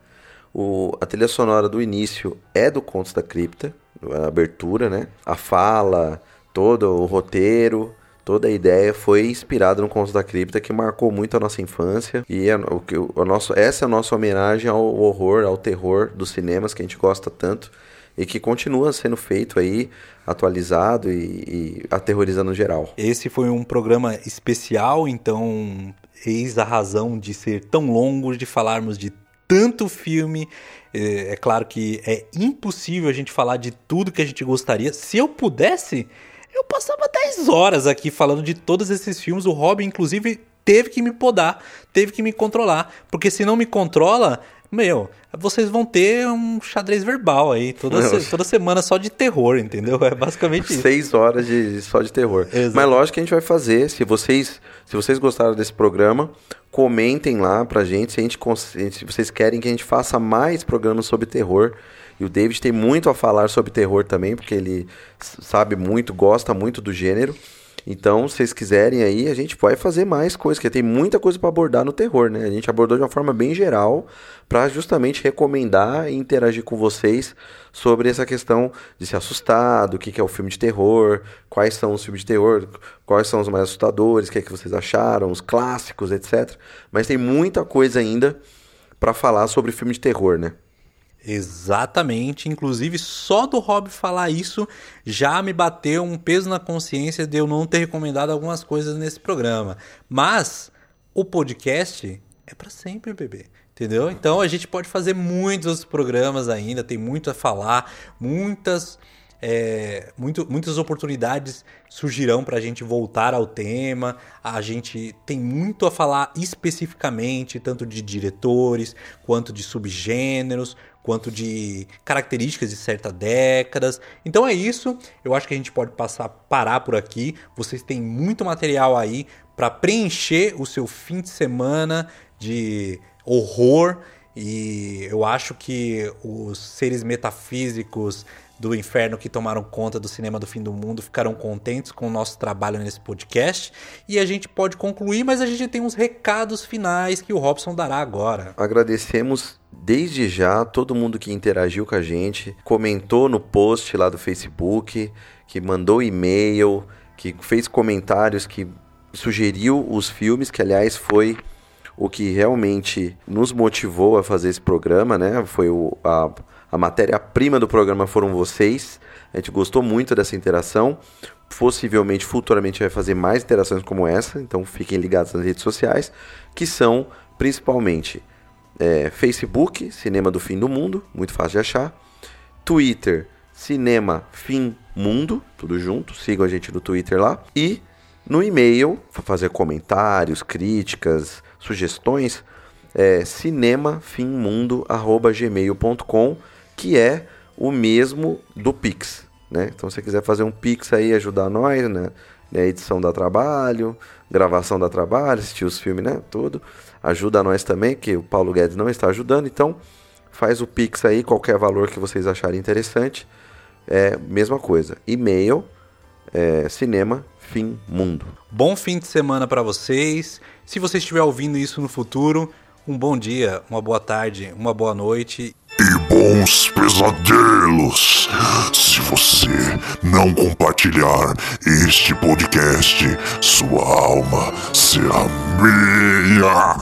O, a trilha sonora do início é do Contos da Cripta, a abertura, né? A fala, todo o roteiro, toda a ideia foi inspirada no Contos da Cripta, que marcou muito a nossa infância. E o, que- o nosso, essa é a nossa homenagem ao horror, ao terror dos cinemas que a gente gosta tanto. E que continua sendo feito aí, atualizado e, e aterrorizando geral. Esse foi um programa especial, então eis a razão de ser tão longo, de falarmos de tanto filme. É, é claro que é impossível a gente falar de tudo que a gente gostaria. Se eu pudesse, Eu passava 10 horas aqui falando de todos esses filmes. O Rob, inclusive, teve que me podar, teve que me controlar. Porque se não me controla, meu, vocês vão ter um xadrez verbal aí toda, se- toda semana só de terror, entendeu? É basicamente isso. Seis horas de, só de terror. Exato. Mas lógico que a gente vai fazer. Se vocês, se vocês gostaram desse programa, comentem lá pra gente se, a gente se vocês querem que a gente faça mais programas sobre terror. E o David tem muito a falar sobre terror também, porque ele sabe muito, gosta muito do gênero. Então, se vocês quiserem aí, a gente vai fazer mais coisas, porque tem muita coisa pra abordar no terror, né? A gente abordou de uma forma bem geral pra justamente recomendar e interagir com vocês sobre essa questão de se assustar, do que que é o filme de terror, quais são os filmes de terror, quais são os mais assustadores, o que é que vocês acharam, os clássicos, etc. Mas tem muita coisa ainda pra falar sobre filme de terror, né? Exatamente. Inclusive, só do Rob falar isso já me bateu um peso na consciência de eu não ter recomendado algumas coisas nesse programa. Mas o podcast é pra sempre, bebê. Entendeu? Então a gente pode fazer muitos programas ainda, tem muito a falar, muitas. é, muito- muitas oportunidades surgirão para a gente voltar ao tema. A gente tem muito a falar especificamente, tanto de diretores, quanto de subgêneros, quanto de características de certas décadas. Então é isso. Eu acho que a gente pode passar parar por aqui. Vocês têm muito material aí para preencher o seu fim de semana de horror. E eu acho que os seres metafísicos do inferno que tomaram conta do cinema do fim do mundo ficaram contentes com o nosso trabalho nesse podcast. E a gente pode concluir, mas a gente tem uns recados finais que o Robson dará agora. Agradecemos desde já todo mundo que interagiu com a gente, comentou no post lá do Facebook, que mandou e-mail, que fez comentários, que sugeriu os filmes, que aliás foi o que realmente nos motivou a fazer esse programa, né? Foi o, a, a matéria-prima do programa foram vocês. A gente gostou muito dessa interação. Possivelmente, futuramente, vai fazer mais interações como essa. Então, fiquem ligados nas redes sociais, que são principalmente é, Facebook, Cinema do Fim do Mundo, muito fácil de achar. Twitter, Cinema Fim Mundo, tudo junto. Sigam a gente no Twitter lá. E no e-mail, fazer comentários, críticas, sugestões, é cinemafimmundo.gmail.com, que é o mesmo do Pix. Né? Então, se você quiser fazer um Pix aí, ajudar nós, né? né, edição dá trabalho, gravação dá trabalho, assistir os filmes, né? Tudo. Ajuda nós também, que o Paulo Guedes não está ajudando. Então, faz o Pix aí, qualquer valor que vocês acharem interessante. É mesma coisa. E-mail, é, cinema, fim, mundo. Bom fim de semana para vocês. Se você estiver ouvindo isso no futuro, um bom dia, uma boa tarde, uma boa noite. E bons pesadelos! Se você não compartilhar este podcast, sua alma será minha!